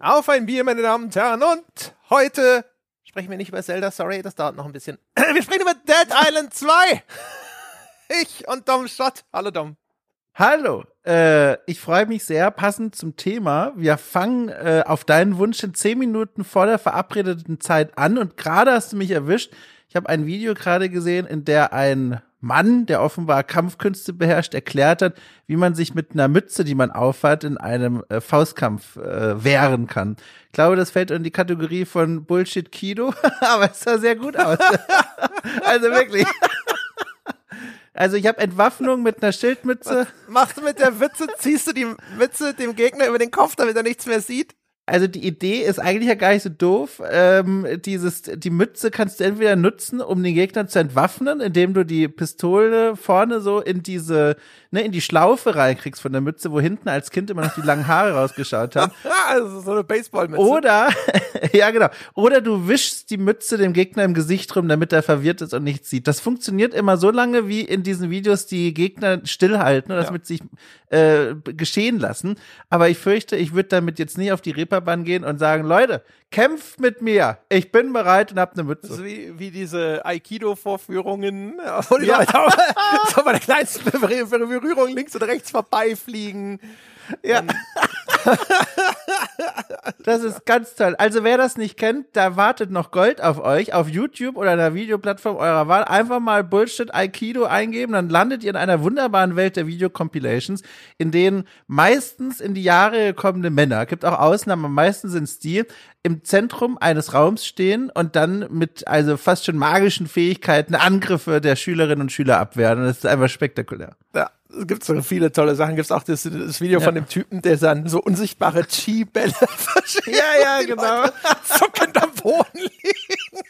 Auf ein Bier, meine Damen und Herren. Und heute sprechen wir nicht über Zelda, sorry, das dauert noch ein bisschen. Wir sprechen über Dead Island 2. Ich und Dom Schott. Hallo Dom. Hallo, äh, ich freue mich sehr, passend zum Thema. Wir fangen äh, auf deinen Wunsch in zehn Minuten vor der verabredeten Zeit an und gerade hast du mich erwischt. Ich habe ein Video gerade gesehen, in der ein Mann, der offenbar Kampfkünste beherrscht, erklärt hat, wie man sich mit einer Mütze, die man aufhat, in einem äh, Faustkampf äh, wehren kann. Ich glaube, das fällt in die Kategorie von Bullshit Kido, aber es sah sehr gut aus. also wirklich. Also ich habe Entwaffnung mit einer Schildmütze. Was machst du mit der Mütze? Ziehst du die Mütze dem Gegner über den Kopf, damit er nichts mehr sieht? Also die Idee ist eigentlich ja gar nicht so doof. Ähm, dieses, die Mütze kannst du entweder nutzen, um den Gegner zu entwaffnen, indem du die Pistole vorne so in diese, ne, in die Schlaufe reinkriegst von der Mütze, wo hinten als Kind immer noch die langen Haare rausgeschaut haben. also so eine Baseballmütze. Oder, ja genau, oder du wischst die Mütze dem Gegner im Gesicht rum, damit er verwirrt ist und nichts sieht. Das funktioniert immer so lange, wie in diesen Videos die Gegner stillhalten und das ja. mit sich äh, geschehen lassen. Aber ich fürchte, ich würde damit jetzt nicht auf die Reeper Reeperbahn gehen und sagen, Leute, kämpft mit mir. Ich bin bereit und hab eine Mütze. Das ist wie, wie diese Aikido-Vorführungen, ja. Leute so bei der kleinsten Berührung links und rechts vorbeifliegen. Ja. das ist ganz toll. Also wer das nicht kennt, da wartet noch Gold auf euch auf YouTube oder einer Videoplattform eurer Wahl. Einfach mal Bullshit Aikido eingeben, dann landet ihr in einer wunderbaren Welt der Videocompilations, in denen meistens in die Jahre gekommene Männer, gibt auch Ausnahmen, meistens sind es die, im Zentrum eines Raums stehen und dann mit also fast schon magischen Fähigkeiten Angriffe der Schülerinnen und Schüler abwehren. Und das ist einfach spektakulär. Ja, gibt so viele tolle Sachen. Gibt es auch das, das Video ja. von dem Typen, der dann so unsichtbare Chi-Bälle verschickt. Ja, ja, genau. Zuckend am Boden liegen.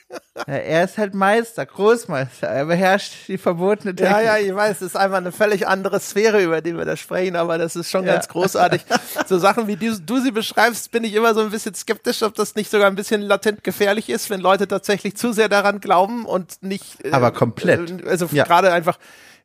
Ja, er ist halt Meister, Großmeister. Er beherrscht die verbotene Technik. Ja, ja, ich weiß, es ist einfach eine völlig andere Sphäre, über die wir da sprechen, aber das ist schon ja. ganz großartig. so Sachen, wie die, du sie beschreibst, bin ich immer so ein bisschen skeptisch, ob das nicht sogar ein bisschen latent gefährlich ist, wenn Leute tatsächlich zu sehr daran glauben und nicht. Äh, aber komplett. Äh, also ja. gerade einfach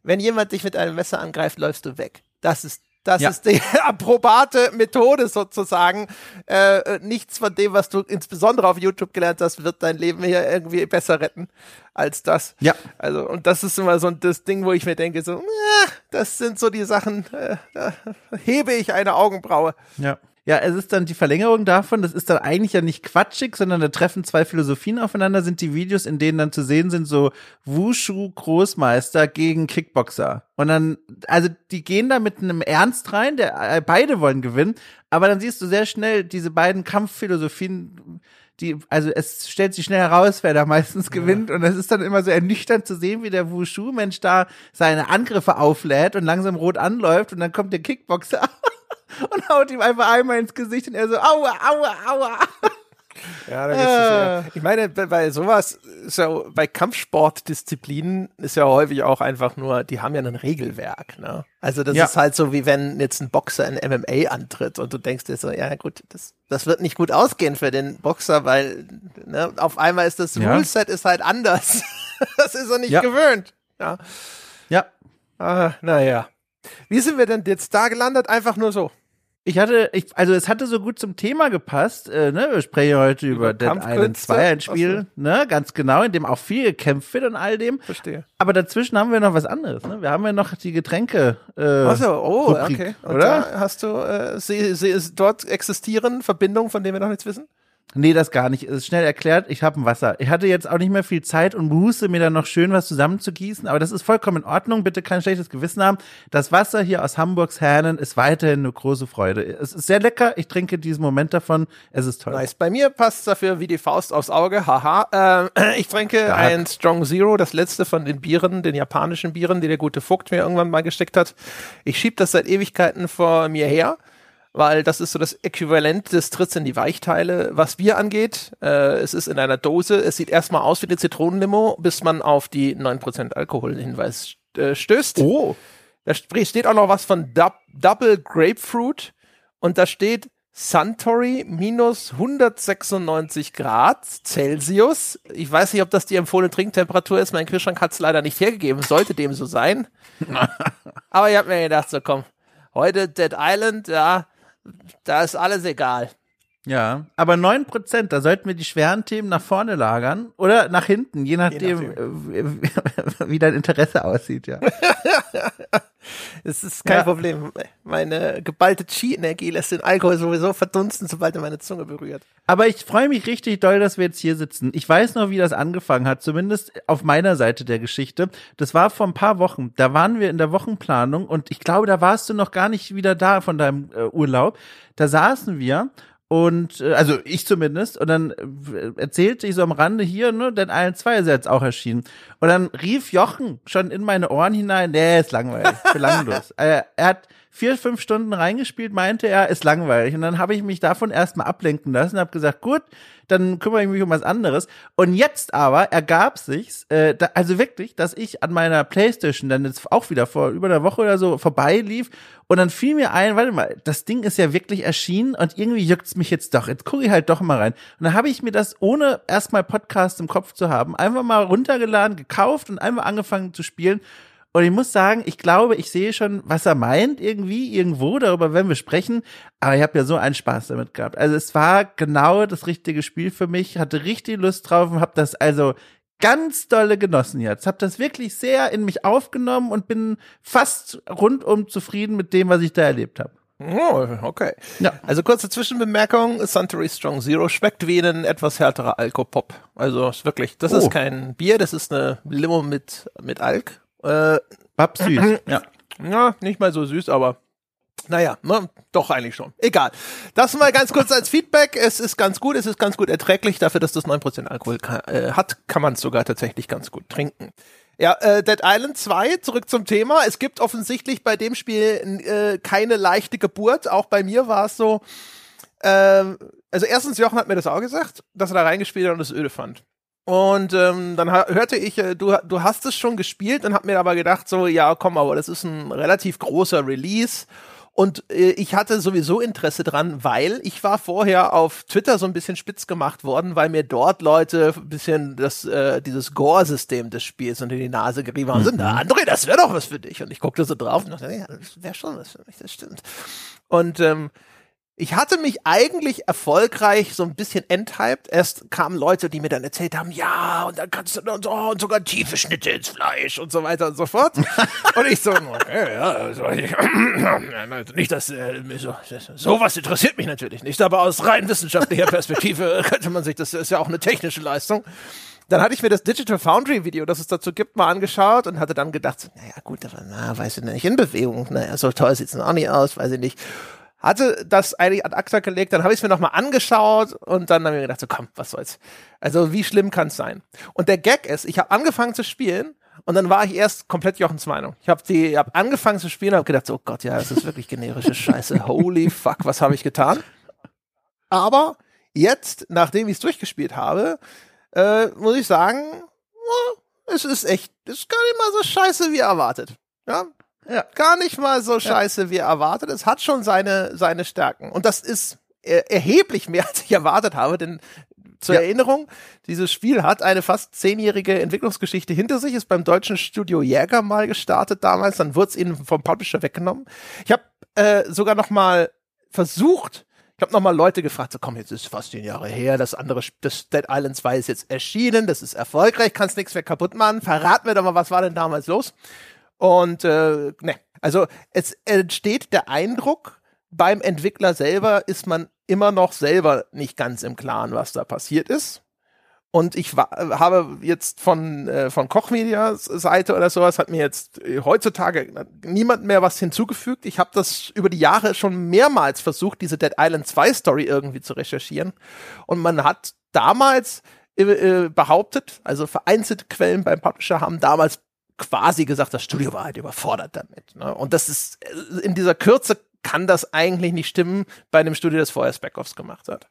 wenn jemand dich mit einem Messer angreift, läufst du weg. Das ist das ja. ist die approbate Methode sozusagen. Äh, äh, nichts von dem, was du insbesondere auf YouTube gelernt hast, wird dein Leben hier irgendwie besser retten als das. Ja. Also, und das ist immer so das Ding, wo ich mir denke, so, äh, das sind so die Sachen, äh, da hebe ich eine Augenbraue. Ja. Ja, es ist dann die Verlängerung davon, das ist dann eigentlich ja nicht quatschig, sondern da treffen zwei Philosophien aufeinander, sind die Videos, in denen dann zu sehen sind, so Wushu-Großmeister gegen Kickboxer. Und dann, also die gehen da mit einem Ernst rein, der äh, beide wollen gewinnen, aber dann siehst du sehr schnell diese beiden Kampfphilosophien, die, also es stellt sich schnell heraus, wer da meistens gewinnt. Und es ist dann immer so ernüchternd zu sehen, wie der Wushu-Mensch da seine Angriffe auflädt und langsam rot anläuft und dann kommt der Kickboxer und haut ihm einfach einmal ins Gesicht und er so, aua, aua, aua. Ja, da gibt's äh. Ich meine, bei sowas, ja, bei Kampfsportdisziplinen ist ja häufig auch einfach nur, die haben ja ein Regelwerk, ne? Also das ja. ist halt so, wie wenn jetzt ein Boxer in MMA antritt und du denkst dir so, ja gut, das, das wird nicht gut ausgehen für den Boxer, weil ne, auf einmal ist das ja. Ruleset ist halt anders. das ist er nicht ja. gewöhnt. Ja. Ja. Ah, naja. Wie sind wir denn jetzt da gelandet? Einfach nur so. Ich hatte, ich, also es hatte so gut zum Thema gepasst, äh, ne? Wir sprechen heute über, über Dead Island 2, ein Spiel, so. ne? Ganz genau, in dem auch viel gekämpft wird und all dem. Verstehe. Aber dazwischen haben wir noch was anderes, ne? Wir haben ja noch die Getränke. Äh, Achso, oh, Rubrik, okay. Und oder? hast du, äh, sie, sie, dort existieren Verbindungen, von denen wir noch nichts wissen? Nee, das gar nicht. Ist schnell erklärt. Ich habe ein Wasser. Ich hatte jetzt auch nicht mehr viel Zeit und muße mir dann noch schön was zusammenzugießen, aber das ist vollkommen in Ordnung. Bitte kein schlechtes Gewissen haben. Das Wasser hier aus Hamburgs Hähnen ist weiterhin eine große Freude. Es ist sehr lecker. Ich trinke diesen Moment davon. Es ist toll. Nice. Bei mir passt dafür wie die Faust aufs Auge. Haha. Äh, ich trinke Stark. ein Strong Zero, das letzte von den Bieren, den japanischen Bieren, die der gute Vogt mir irgendwann mal gesteckt hat. Ich schieb das seit Ewigkeiten vor mir her weil das ist so das Äquivalent des Tritts in die Weichteile, was Bier angeht. Äh, es ist in einer Dose, es sieht erstmal aus wie eine Zitronenlimo, bis man auf die 9% Alkoholhinweis äh, stößt. Oh. Da steht auch noch was von Dub Double Grapefruit und da steht Suntory minus 196 Grad Celsius. Ich weiß nicht, ob das die empfohlene Trinktemperatur ist. Mein Kühlschrank hat es leider nicht hergegeben. Sollte dem so sein. Aber ich habe mir gedacht, so komm, heute Dead Island, ja, da ist alles egal. Ja, aber neun Prozent, da sollten wir die schweren Themen nach vorne lagern oder nach hinten, je nachdem, je nachdem. Äh, wie dein Interesse aussieht, ja. Es ist kein ja. Problem. Meine geballte Chi-Energie lässt den Alkohol sowieso verdunsten, sobald er meine Zunge berührt. Aber ich freue mich richtig doll, dass wir jetzt hier sitzen. Ich weiß noch, wie das angefangen hat, zumindest auf meiner Seite der Geschichte. Das war vor ein paar Wochen. Da waren wir in der Wochenplanung und ich glaube, da warst du noch gar nicht wieder da von deinem äh, Urlaub. Da saßen wir und äh, also ich zumindest. Und dann äh, erzählte ich so am Rande hier, ne, denn allen zwei ist jetzt auch erschienen. Und dann rief Jochen schon in meine Ohren hinein, nee, ist langweilig, belanglos. er, hat vier, fünf Stunden reingespielt, meinte er, ist langweilig. Und dann habe ich mich davon erstmal ablenken lassen, habe gesagt, gut, dann kümmere ich mich um was anderes. Und jetzt aber ergab sich's, äh, da, also wirklich, dass ich an meiner Playstation dann jetzt auch wieder vor über einer Woche oder so vorbeilief und dann fiel mir ein, warte mal, das Ding ist ja wirklich erschienen und irgendwie juckt's mich jetzt doch. Jetzt gucke ich halt doch mal rein. Und dann habe ich mir das, ohne erstmal Podcast im Kopf zu haben, einfach mal runtergeladen, und einfach angefangen zu spielen. Und ich muss sagen, ich glaube, ich sehe schon, was er meint, irgendwie, irgendwo, darüber werden wir sprechen. Aber ich habe ja so einen Spaß damit gehabt. Also es war genau das richtige Spiel für mich, hatte richtig Lust drauf und habe das also ganz dolle genossen jetzt. Hab das wirklich sehr in mich aufgenommen und bin fast rundum zufrieden mit dem, was ich da erlebt habe. Oh, okay. Ja. Also kurze Zwischenbemerkung, Suntory Strong Zero schmeckt wie ein etwas härterer Alkopop. Also ist wirklich, das oh. ist kein Bier, das ist eine Limo mit, mit Alk. Äh, Bab süß. ja. Ja, nicht mal so süß, aber naja, ne, doch eigentlich schon. Egal. Das mal ganz kurz als Feedback. Es ist ganz gut, es ist ganz gut erträglich. Dafür, dass das 9% Alkohol kann, äh, hat, kann man es sogar tatsächlich ganz gut trinken. Ja, äh, Dead Island 2, zurück zum Thema. Es gibt offensichtlich bei dem Spiel äh, keine leichte Geburt. Auch bei mir war es so. Äh, also erstens, Jochen hat mir das auch gesagt, dass er da reingespielt hat und es öde fand. Und ähm, dann hörte ich, äh, du, du hast es schon gespielt und hab mir aber gedacht, so, ja, komm, aber das ist ein relativ großer Release. Und äh, ich hatte sowieso Interesse dran, weil ich war vorher auf Twitter so ein bisschen spitz gemacht worden, weil mir dort Leute ein bisschen das, äh, dieses Gore-System des Spiels unter die Nase gerieben haben. Mhm. Na, André, das wäre doch was für dich. Und ich guckte so drauf und dachte, ja, das wäre schon was für mich, das stimmt. Und ähm, ich hatte mich eigentlich erfolgreich so ein bisschen enthyped. Erst kamen Leute, die mir dann erzählt haben, ja, und dann kannst du und, so, und sogar tiefe Schnitte ins Fleisch und so weiter und so fort. und ich so, okay, ja, also, ich, nicht, dass äh, so, sowas interessiert mich natürlich nicht, aber aus rein wissenschaftlicher Perspektive könnte man sich, das ist ja auch eine technische Leistung. Dann hatte ich mir das Digital Foundry Video, das es dazu gibt, mal angeschaut und hatte dann gedacht, naja, gut, aber na, weiß ich nicht, in Bewegung, naja, so toll sieht's noch nicht aus, weiß ich nicht hatte das eigentlich ad acta gelegt, dann habe ich es mir nochmal angeschaut und dann habe ich mir gedacht, so komm, was soll's. Also wie schlimm kann es sein? Und der Gag ist, ich habe angefangen zu spielen und dann war ich erst komplett Jochens Meinung. Ich habe die, hab angefangen zu spielen und habe gedacht, so, oh Gott, ja, das ist wirklich generische Scheiße. Holy fuck, was habe ich getan? Aber jetzt, nachdem ich es durchgespielt habe, äh, muss ich sagen, es ist echt, es ist gar nicht mal so scheiße wie erwartet. Ja, ja. Gar nicht mal so scheiße, wie erwartet. Es hat schon seine, seine Stärken. Und das ist er erheblich mehr, als ich erwartet habe, denn zur ja. Erinnerung, dieses Spiel hat eine fast zehnjährige Entwicklungsgeschichte hinter sich, ist beim deutschen Studio Jäger mal gestartet damals, dann wurde es ihnen vom Publisher weggenommen. Ich habe äh, sogar noch mal versucht, ich habe noch mal Leute gefragt, so komm, jetzt ist fast zehn Jahre her, das andere, das Dead Island 2 ist jetzt erschienen, das ist erfolgreich, kannst nichts mehr kaputt machen, verrat mir doch mal, was war denn damals los? Und äh, ne, also es entsteht der Eindruck, beim Entwickler selber ist man immer noch selber nicht ganz im Klaren, was da passiert ist. Und ich habe jetzt von, äh, von Kochmedias Seite oder sowas, hat mir jetzt äh, heutzutage niemand mehr was hinzugefügt. Ich habe das über die Jahre schon mehrmals versucht, diese Dead Island 2 Story irgendwie zu recherchieren. Und man hat damals äh, äh behauptet, also vereinzelte Quellen beim Publisher haben damals quasi gesagt, das Studio war halt überfordert damit. Ne? Und das ist, äh, in dieser Kürze kann das eigentlich nicht stimmen bei einem Studio, das vorher Spec-Offs gemacht hat.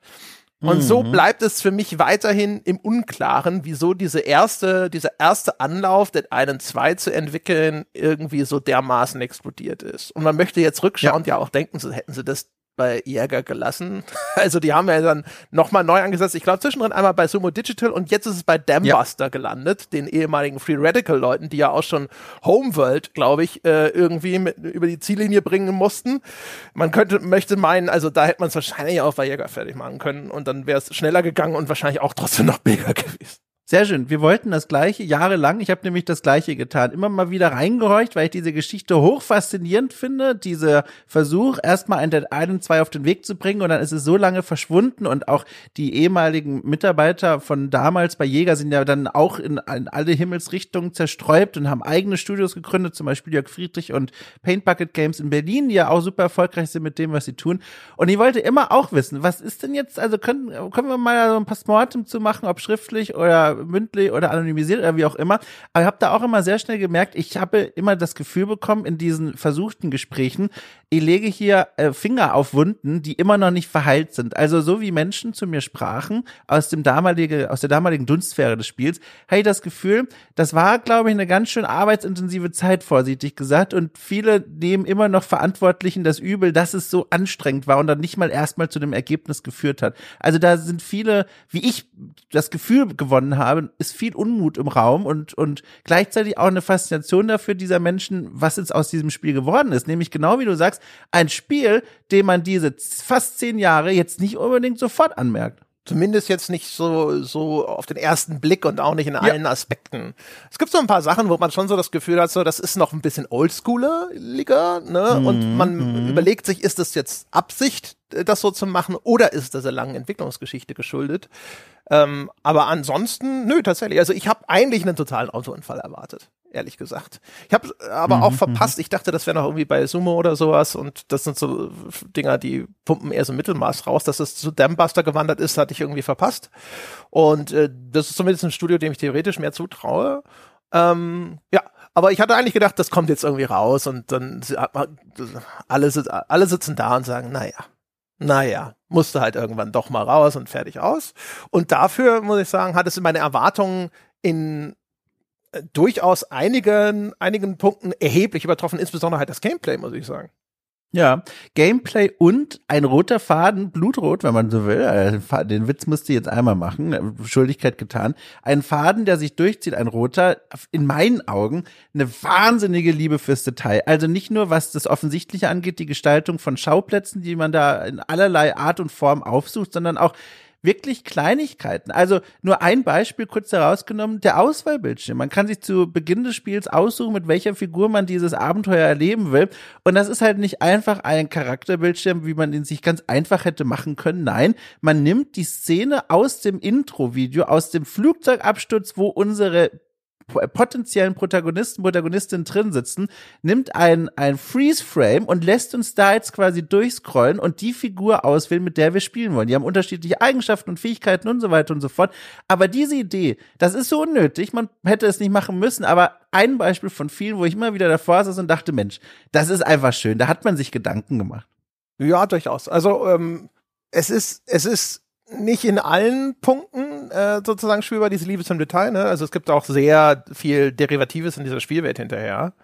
Und mhm. so bleibt es für mich weiterhin im Unklaren, wieso diese erste, dieser erste Anlauf, den einen 2 zu entwickeln, irgendwie so dermaßen explodiert ist. Und man möchte jetzt rückschauend ja, ja auch denken, so hätten sie das bei Jäger gelassen. Also die haben ja dann nochmal neu angesetzt. Ich glaube zwischendrin einmal bei Sumo Digital und jetzt ist es bei Dambuster ja. gelandet, den ehemaligen Free Radical Leuten, die ja auch schon Homeworld, glaube ich, äh, irgendwie mit, über die Ziellinie bringen mussten. Man könnte, möchte meinen, also da hätte man es wahrscheinlich auch bei Jäger fertig machen können und dann wäre es schneller gegangen und wahrscheinlich auch trotzdem noch billiger gewesen. Sehr schön. Wir wollten das gleiche jahrelang. Ich habe nämlich das gleiche getan. Immer mal wieder reingehorcht, weil ich diese Geschichte hoch faszinierend finde. Dieser Versuch, erstmal ein Dead Island 2 auf den Weg zu bringen und dann ist es so lange verschwunden und auch die ehemaligen Mitarbeiter von damals bei Jäger sind ja dann auch in, in alle Himmelsrichtungen zerstreut und haben eigene Studios gegründet, zum Beispiel Jörg Friedrich und Paint Bucket Games in Berlin, die ja auch super erfolgreich sind mit dem, was sie tun. Und ich wollte immer auch wissen, was ist denn jetzt, also können, können wir mal so ein Postmortem zu machen, ob schriftlich oder mündlich oder anonymisiert oder wie auch immer. Aber ich habe da auch immer sehr schnell gemerkt, ich habe immer das Gefühl bekommen in diesen versuchten Gesprächen, ich lege hier äh, Finger auf Wunden, die immer noch nicht verheilt sind. Also so wie Menschen zu mir sprachen aus dem damalige, aus der damaligen Dunstsphäre des Spiels, habe ich das Gefühl, das war, glaube ich, eine ganz schön arbeitsintensive Zeit, vorsichtig gesagt. Und viele nehmen immer noch Verantwortlichen das Übel, dass es so anstrengend war und dann nicht mal erstmal zu dem Ergebnis geführt hat. Also da sind viele, wie ich das Gefühl gewonnen habe, ist viel Unmut im Raum und, und gleichzeitig auch eine Faszination dafür dieser Menschen, was jetzt aus diesem Spiel geworden ist. Nämlich genau wie du sagst, ein Spiel, dem man diese fast zehn Jahre jetzt nicht unbedingt sofort anmerkt. Zumindest jetzt nicht so, so auf den ersten Blick und auch nicht in allen ja. Aspekten. Es gibt so ein paar Sachen, wo man schon so das Gefühl hat, so, das ist noch ein bisschen oldschooliger, ne? Mhm. Und man mhm. überlegt sich, ist das jetzt Absicht, das so zu machen, oder ist das der langen Entwicklungsgeschichte geschuldet? Ähm, aber ansonsten, nö, tatsächlich. Also ich habe eigentlich einen totalen Autounfall erwartet ehrlich gesagt. Ich habe aber mhm, auch verpasst, ich dachte, das wäre noch irgendwie bei Sumo oder sowas und das sind so Dinger, die pumpen eher so Mittelmaß raus. Dass es zu Dambuster gewandert ist, hatte ich irgendwie verpasst. Und äh, das ist zumindest ein Studio, dem ich theoretisch mehr zutraue. Ähm, ja, aber ich hatte eigentlich gedacht, das kommt jetzt irgendwie raus und dann alle, alle sitzen da und sagen, naja, naja, musste halt irgendwann doch mal raus und fertig aus. Und dafür, muss ich sagen, hat es meine Erwartungen in durchaus einigen, einigen Punkten erheblich übertroffen, insbesondere halt das Gameplay, muss ich sagen. Ja, Gameplay und ein roter Faden, blutrot, wenn man so will. Äh, den Witz musste ich jetzt einmal machen, äh, Schuldigkeit getan. Ein Faden, der sich durchzieht, ein roter, in meinen Augen eine wahnsinnige Liebe fürs Detail. Also nicht nur, was das Offensichtliche angeht, die Gestaltung von Schauplätzen, die man da in allerlei Art und Form aufsucht, sondern auch wirklich Kleinigkeiten. Also nur ein Beispiel kurz herausgenommen, der Auswahlbildschirm. Man kann sich zu Beginn des Spiels aussuchen, mit welcher Figur man dieses Abenteuer erleben will. Und das ist halt nicht einfach ein Charakterbildschirm, wie man ihn sich ganz einfach hätte machen können. Nein, man nimmt die Szene aus dem Intro-Video, aus dem Flugzeugabsturz, wo unsere potenziellen Protagonisten, Protagonistinnen drin sitzen, nimmt ein, ein Freeze-Frame und lässt uns da jetzt quasi durchscrollen und die Figur auswählen, mit der wir spielen wollen. Die haben unterschiedliche Eigenschaften und Fähigkeiten und so weiter und so fort. Aber diese Idee, das ist so unnötig, man hätte es nicht machen müssen, aber ein Beispiel von vielen, wo ich immer wieder davor saß und dachte, Mensch, das ist einfach schön, da hat man sich Gedanken gemacht. Ja, durchaus. Also, ähm, es ist, es ist nicht in allen Punkten äh, sozusagen spielbar, diese Liebe zum Detail. Ne? Also es gibt auch sehr viel Derivatives in dieser Spielwelt hinterher.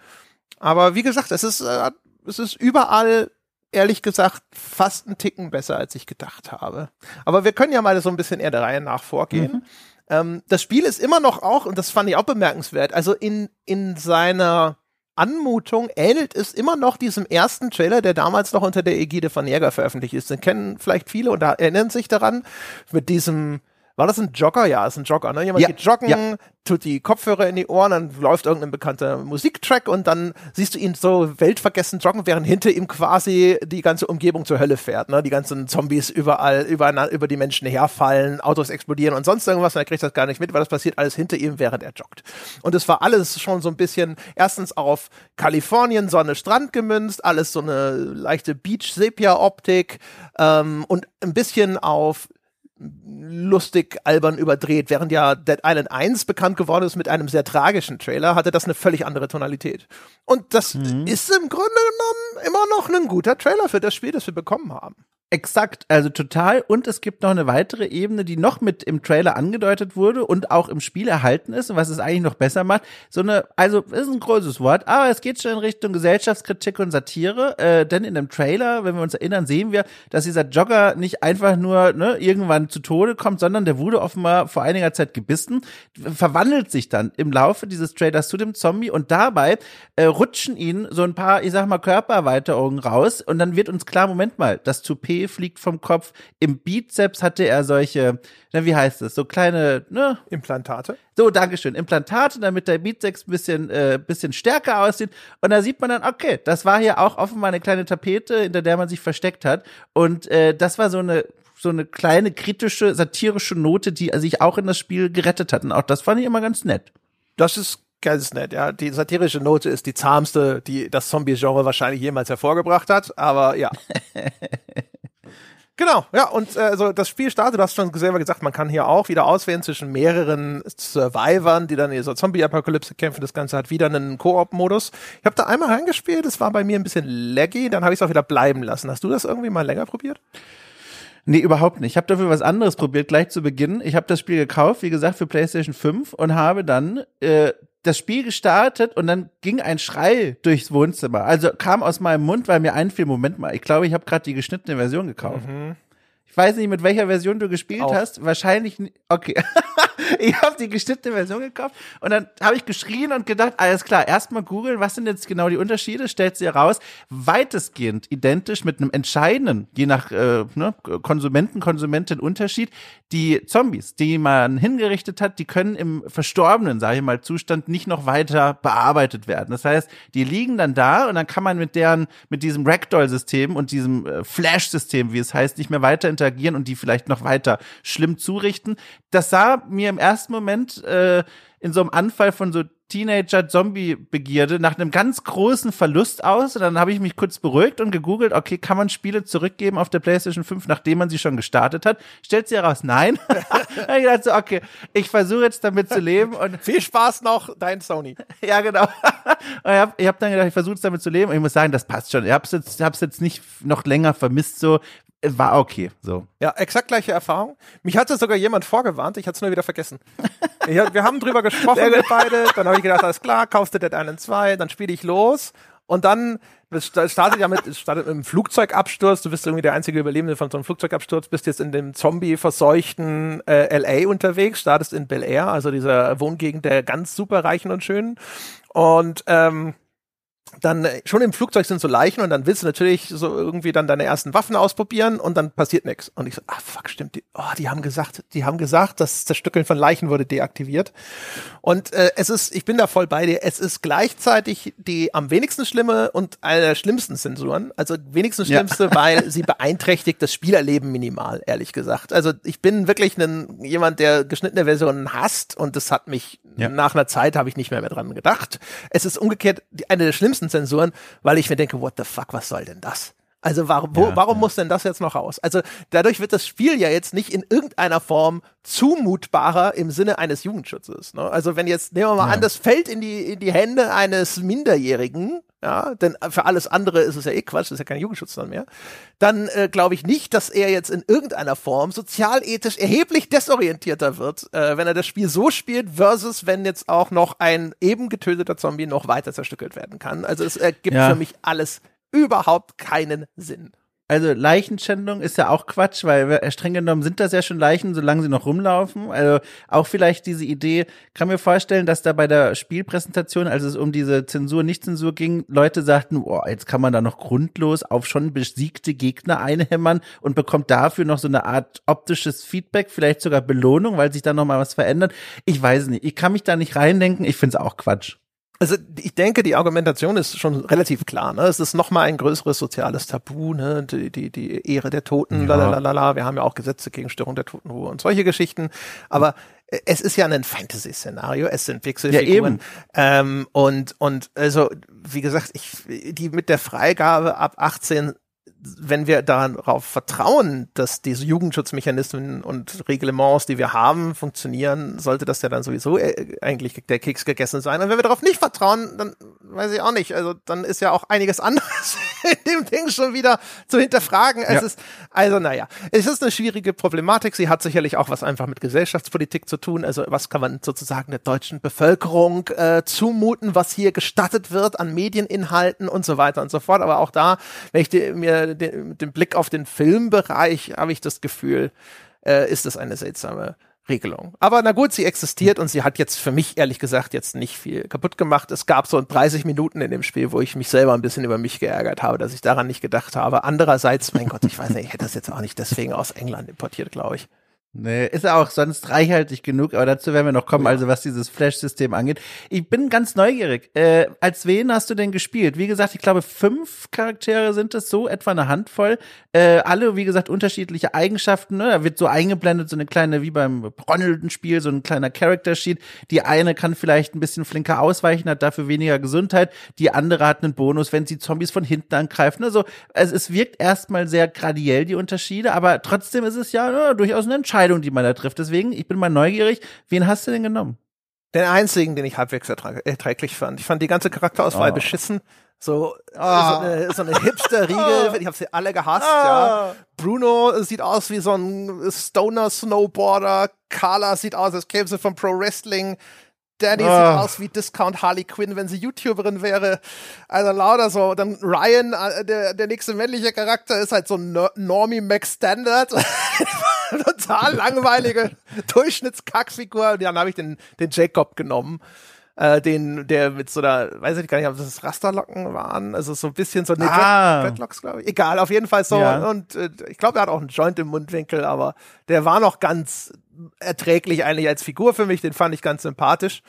Aber wie gesagt, es ist, äh, es ist überall, ehrlich gesagt, fast ein Ticken besser, als ich gedacht habe. Aber wir können ja mal so ein bisschen eher der Reihe nach vorgehen. Mhm. Ähm, das Spiel ist immer noch auch, und das fand ich auch bemerkenswert, also in, in seiner Anmutung ähnelt es immer noch diesem ersten Trailer, der damals noch unter der Ägide von Jäger veröffentlicht ist. Den kennen vielleicht viele und erinnern sich daran mit diesem war das ein Jogger? Ja, ist ein Jogger, ne? Jemand ja, geht joggen, ja. tut die Kopfhörer in die Ohren, dann läuft irgendein bekannter Musiktrack und dann siehst du ihn so weltvergessen joggen, während hinter ihm quasi die ganze Umgebung zur Hölle fährt, ne? Die ganzen Zombies überall, über, über die Menschen herfallen, Autos explodieren und sonst irgendwas und er kriegt das gar nicht mit, weil das passiert alles hinter ihm, während er joggt. Und es war alles schon so ein bisschen, erstens auf Kalifornien, Sonne, Strand gemünzt, alles so eine leichte Beach-Sepia-Optik ähm, und ein bisschen auf lustig albern überdreht. Während ja Dead Island 1 bekannt geworden ist mit einem sehr tragischen Trailer, hatte das eine völlig andere Tonalität. Und das mhm. ist im Grunde genommen immer noch ein guter Trailer für das Spiel, das wir bekommen haben. Exakt, also total. Und es gibt noch eine weitere Ebene, die noch mit im Trailer angedeutet wurde und auch im Spiel erhalten ist was es eigentlich noch besser macht. So eine, also ist ein großes Wort, aber es geht schon in Richtung Gesellschaftskritik und Satire. Äh, denn in dem Trailer, wenn wir uns erinnern, sehen wir, dass dieser Jogger nicht einfach nur ne, irgendwann zu Tode kommt, sondern der wurde offenbar vor einiger Zeit gebissen, verwandelt sich dann im Laufe dieses Trailers zu dem Zombie und dabei äh, rutschen ihn so ein paar, ich sag mal, Körpererweiterungen raus und dann wird uns klar, Moment mal, das Toupet fliegt vom Kopf. Im Bizeps hatte er solche, na, wie heißt es, so kleine, ne? Implantate. So, Dankeschön. Implantate, damit der Bizeps ein bisschen, äh, bisschen stärker aussieht. Und da sieht man dann, okay, das war hier auch offenbar eine kleine Tapete, hinter der man sich versteckt hat. Und äh, das war so eine so eine kleine kritische, satirische Note, die sich auch in das Spiel gerettet hat. Und auch das fand ich immer ganz nett. Das ist ganz nett, ja. Die satirische Note ist die zahmste, die das Zombie-Genre wahrscheinlich jemals hervorgebracht hat, aber ja. Genau, ja, und äh, also das Spiel startet, du hast schon selber gesagt, man kann hier auch wieder auswählen zwischen mehreren Survivern, die dann in so Zombie-Apokalypse kämpfen. Das Ganze hat wieder einen Koop-Modus. Ich habe da einmal reingespielt, das war bei mir ein bisschen laggy, dann habe ich es auch wieder bleiben lassen. Hast du das irgendwie mal länger probiert? Nee, überhaupt nicht. Ich habe dafür was anderes probiert, gleich zu Beginn. Ich habe das Spiel gekauft, wie gesagt, für PlayStation 5 und habe dann äh, das Spiel gestartet und dann ging ein Schrei durchs Wohnzimmer. Also kam aus meinem Mund, weil mir einfiel, Moment mal, ich glaube, ich habe gerade die geschnittene Version gekauft. Mhm. Ich weiß nicht, mit welcher Version du gespielt Auch. hast. Wahrscheinlich, okay. ich habe die geschnittene Version gekauft und dann habe ich geschrien und gedacht, alles klar, erstmal googeln, was sind jetzt genau die Unterschiede, stellt sie heraus, weitestgehend identisch mit einem entscheidenden, je nach äh, ne, Konsumenten, Konsumentin Unterschied, die Zombies, die man hingerichtet hat, die können im verstorbenen, sage ich mal, Zustand nicht noch weiter bearbeitet werden. Das heißt, die liegen dann da und dann kann man mit deren, mit diesem Ragdoll-System und diesem äh, Flash-System, wie es heißt, nicht mehr weiter interagieren und die vielleicht noch weiter schlimm zurichten. Das sah mir im ersten Moment äh, in so einem Anfall von so Teenager-Zombie-Begierde nach einem ganz großen Verlust aus. Und dann habe ich mich kurz beruhigt und gegoogelt, okay, kann man Spiele zurückgeben auf der PlayStation 5, nachdem man sie schon gestartet hat? Stellt sich heraus, nein. ich dachte so, okay, ich versuche jetzt damit zu leben. Und Viel Spaß noch, dein Sony. ja, genau. und ich habe hab dann gedacht, ich versuche es damit zu leben. Und ich muss sagen, das passt schon. Ich habe es jetzt, hab's jetzt nicht noch länger vermisst so war okay, so. Ja, exakt gleiche Erfahrung. Mich hatte sogar jemand vorgewarnt, ich hatte es nur wieder vergessen. ich, wir haben drüber gesprochen, wir beide, dann habe ich gedacht, alles klar, kaufst du Dead Island 2, dann spiele ich los und dann es startet ja mit, es startet mit einem Flugzeugabsturz. Du bist irgendwie der einzige Überlebende von so einem Flugzeugabsturz. Bist jetzt in dem Zombie-verseuchten äh, LA unterwegs. Startest in Bel Air, also dieser Wohngegend der ganz super Reichen und Schönen. Und ähm, dann äh, schon im Flugzeug sind so Leichen und dann willst du natürlich so irgendwie dann deine ersten Waffen ausprobieren und dann passiert nichts. Und ich so, ah fuck, stimmt, die, oh, die haben gesagt, die haben gesagt, das Zerstückeln von Leichen wurde deaktiviert. Und äh, es ist, ich bin da voll bei dir, es ist gleichzeitig die am wenigsten schlimme und eine der schlimmsten Zensuren. Also wenigstens schlimmste, ja. weil sie beeinträchtigt das Spielerleben minimal, ehrlich gesagt. Also ich bin wirklich ein, jemand, der geschnittene Versionen hasst und das hat mich ja. nach einer Zeit habe ich nicht mehr, mehr dran gedacht. Es ist umgekehrt die, eine der schlimmsten Zensuren, weil ich mir denke, what the fuck, was soll denn das? Also warum, wo, ja, warum ja. muss denn das jetzt noch raus? Also dadurch wird das Spiel ja jetzt nicht in irgendeiner Form zumutbarer im Sinne eines Jugendschutzes. Ne? Also wenn jetzt, nehmen wir mal ja. an, das fällt in die, in die Hände eines Minderjährigen, ja, denn für alles andere ist es ja eh Quatsch, das ist ja kein Jugendschutz dann mehr, dann äh, glaube ich nicht, dass er jetzt in irgendeiner Form sozialethisch erheblich desorientierter wird, äh, wenn er das Spiel so spielt, versus wenn jetzt auch noch ein eben getöteter Zombie noch weiter zerstückelt werden kann. Also es ergibt ja. für mich alles überhaupt keinen Sinn. Also Leichenschändung ist ja auch Quatsch, weil äh, streng genommen sind das ja schon Leichen, solange sie noch rumlaufen. Also auch vielleicht diese Idee, kann mir vorstellen, dass da bei der Spielpräsentation, als es um diese Zensur, Nicht-Zensur ging, Leute sagten, oh, jetzt kann man da noch grundlos auf schon besiegte Gegner einhämmern und bekommt dafür noch so eine Art optisches Feedback, vielleicht sogar Belohnung, weil sich da noch mal was verändert. Ich weiß nicht, ich kann mich da nicht reindenken, ich find's auch Quatsch. Also ich denke, die Argumentation ist schon relativ klar. Ne? Es ist noch mal ein größeres soziales Tabu, ne? die, die, die Ehre der Toten, ja. lalalala. Wir haben ja auch Gesetze gegen Störung der Totenruhe und solche Geschichten. Aber es ist ja ein Fantasy-Szenario, es sind Pixelfiguren. Ja, ähm, und, und also, wie gesagt, ich, die mit der Freigabe ab 18 wenn wir darauf vertrauen, dass diese Jugendschutzmechanismen und Reglements, die wir haben, funktionieren, sollte das ja dann sowieso äh, eigentlich der Keks gegessen sein. Und wenn wir darauf nicht vertrauen, dann weiß ich auch nicht. Also dann ist ja auch einiges anderes in dem Ding schon wieder zu hinterfragen. Es ja. ist, also naja, es ist eine schwierige Problematik. Sie hat sicherlich auch was einfach mit Gesellschaftspolitik zu tun. Also was kann man sozusagen der deutschen Bevölkerung äh, zumuten, was hier gestattet wird an Medieninhalten und so weiter und so fort. Aber auch da, wenn ich die, mir den, den Blick auf den Filmbereich, habe ich das Gefühl, äh, ist das eine seltsame Regelung. Aber na gut, sie existiert und sie hat jetzt für mich ehrlich gesagt jetzt nicht viel kaputt gemacht. Es gab so 30 Minuten in dem Spiel, wo ich mich selber ein bisschen über mich geärgert habe, dass ich daran nicht gedacht habe. Andererseits, mein Gott, ich weiß nicht, ich hätte das jetzt auch nicht deswegen aus England importiert, glaube ich. Nee, ist auch sonst reichhaltig genug, aber dazu werden wir noch kommen, also was dieses Flash-System angeht. Ich bin ganz neugierig. Äh, als wen hast du denn gespielt? Wie gesagt, ich glaube, fünf Charaktere sind es, so etwa eine Handvoll. Äh, alle, wie gesagt, unterschiedliche Eigenschaften. Ne? Da wird so eingeblendet, so eine kleine, wie beim Ronalden-Spiel, so ein kleiner Character-Sheet. Die eine kann vielleicht ein bisschen flinker ausweichen, hat dafür weniger Gesundheit. Die andere hat einen Bonus, wenn sie Zombies von hinten angreift. Also, also es wirkt erstmal sehr gradiell, die Unterschiede, aber trotzdem ist es ja ne, durchaus eine Entscheidung Entscheidung, die man da trifft. Deswegen, ich bin mal neugierig. Wen hast du denn genommen? Den einzigen, den ich halbwegs erträglich fand. Ich fand die ganze Charakterauswahl oh. beschissen. So, oh. so eine, so eine Hipster-Riege, oh. ich habe sie alle gehasst, oh. ja. Bruno sieht aus wie so ein Stoner-Snowboarder. Carla sieht aus, als käme sie vom Pro-Wrestling. Danny oh. sieht aus wie Discount Harley Quinn, wenn sie YouTuberin wäre. Also lauter so. Dann Ryan, äh, der, der nächste männliche Charakter, ist halt so ein Normie Max Standard. Total langweilige Durchschnittskackfigur. Und dann habe ich den, den Jacob genommen. Äh, den, der mit so einer, weiß ich gar nicht, ob das Rasterlocken waren, also so ein bisschen so eine ah. Dreadlocks, glaube ich. Egal, auf jeden Fall so. Ja. Und äh, ich glaube, er hat auch einen Joint im Mundwinkel, aber der war noch ganz erträglich eigentlich als Figur für mich, den fand ich ganz sympathisch.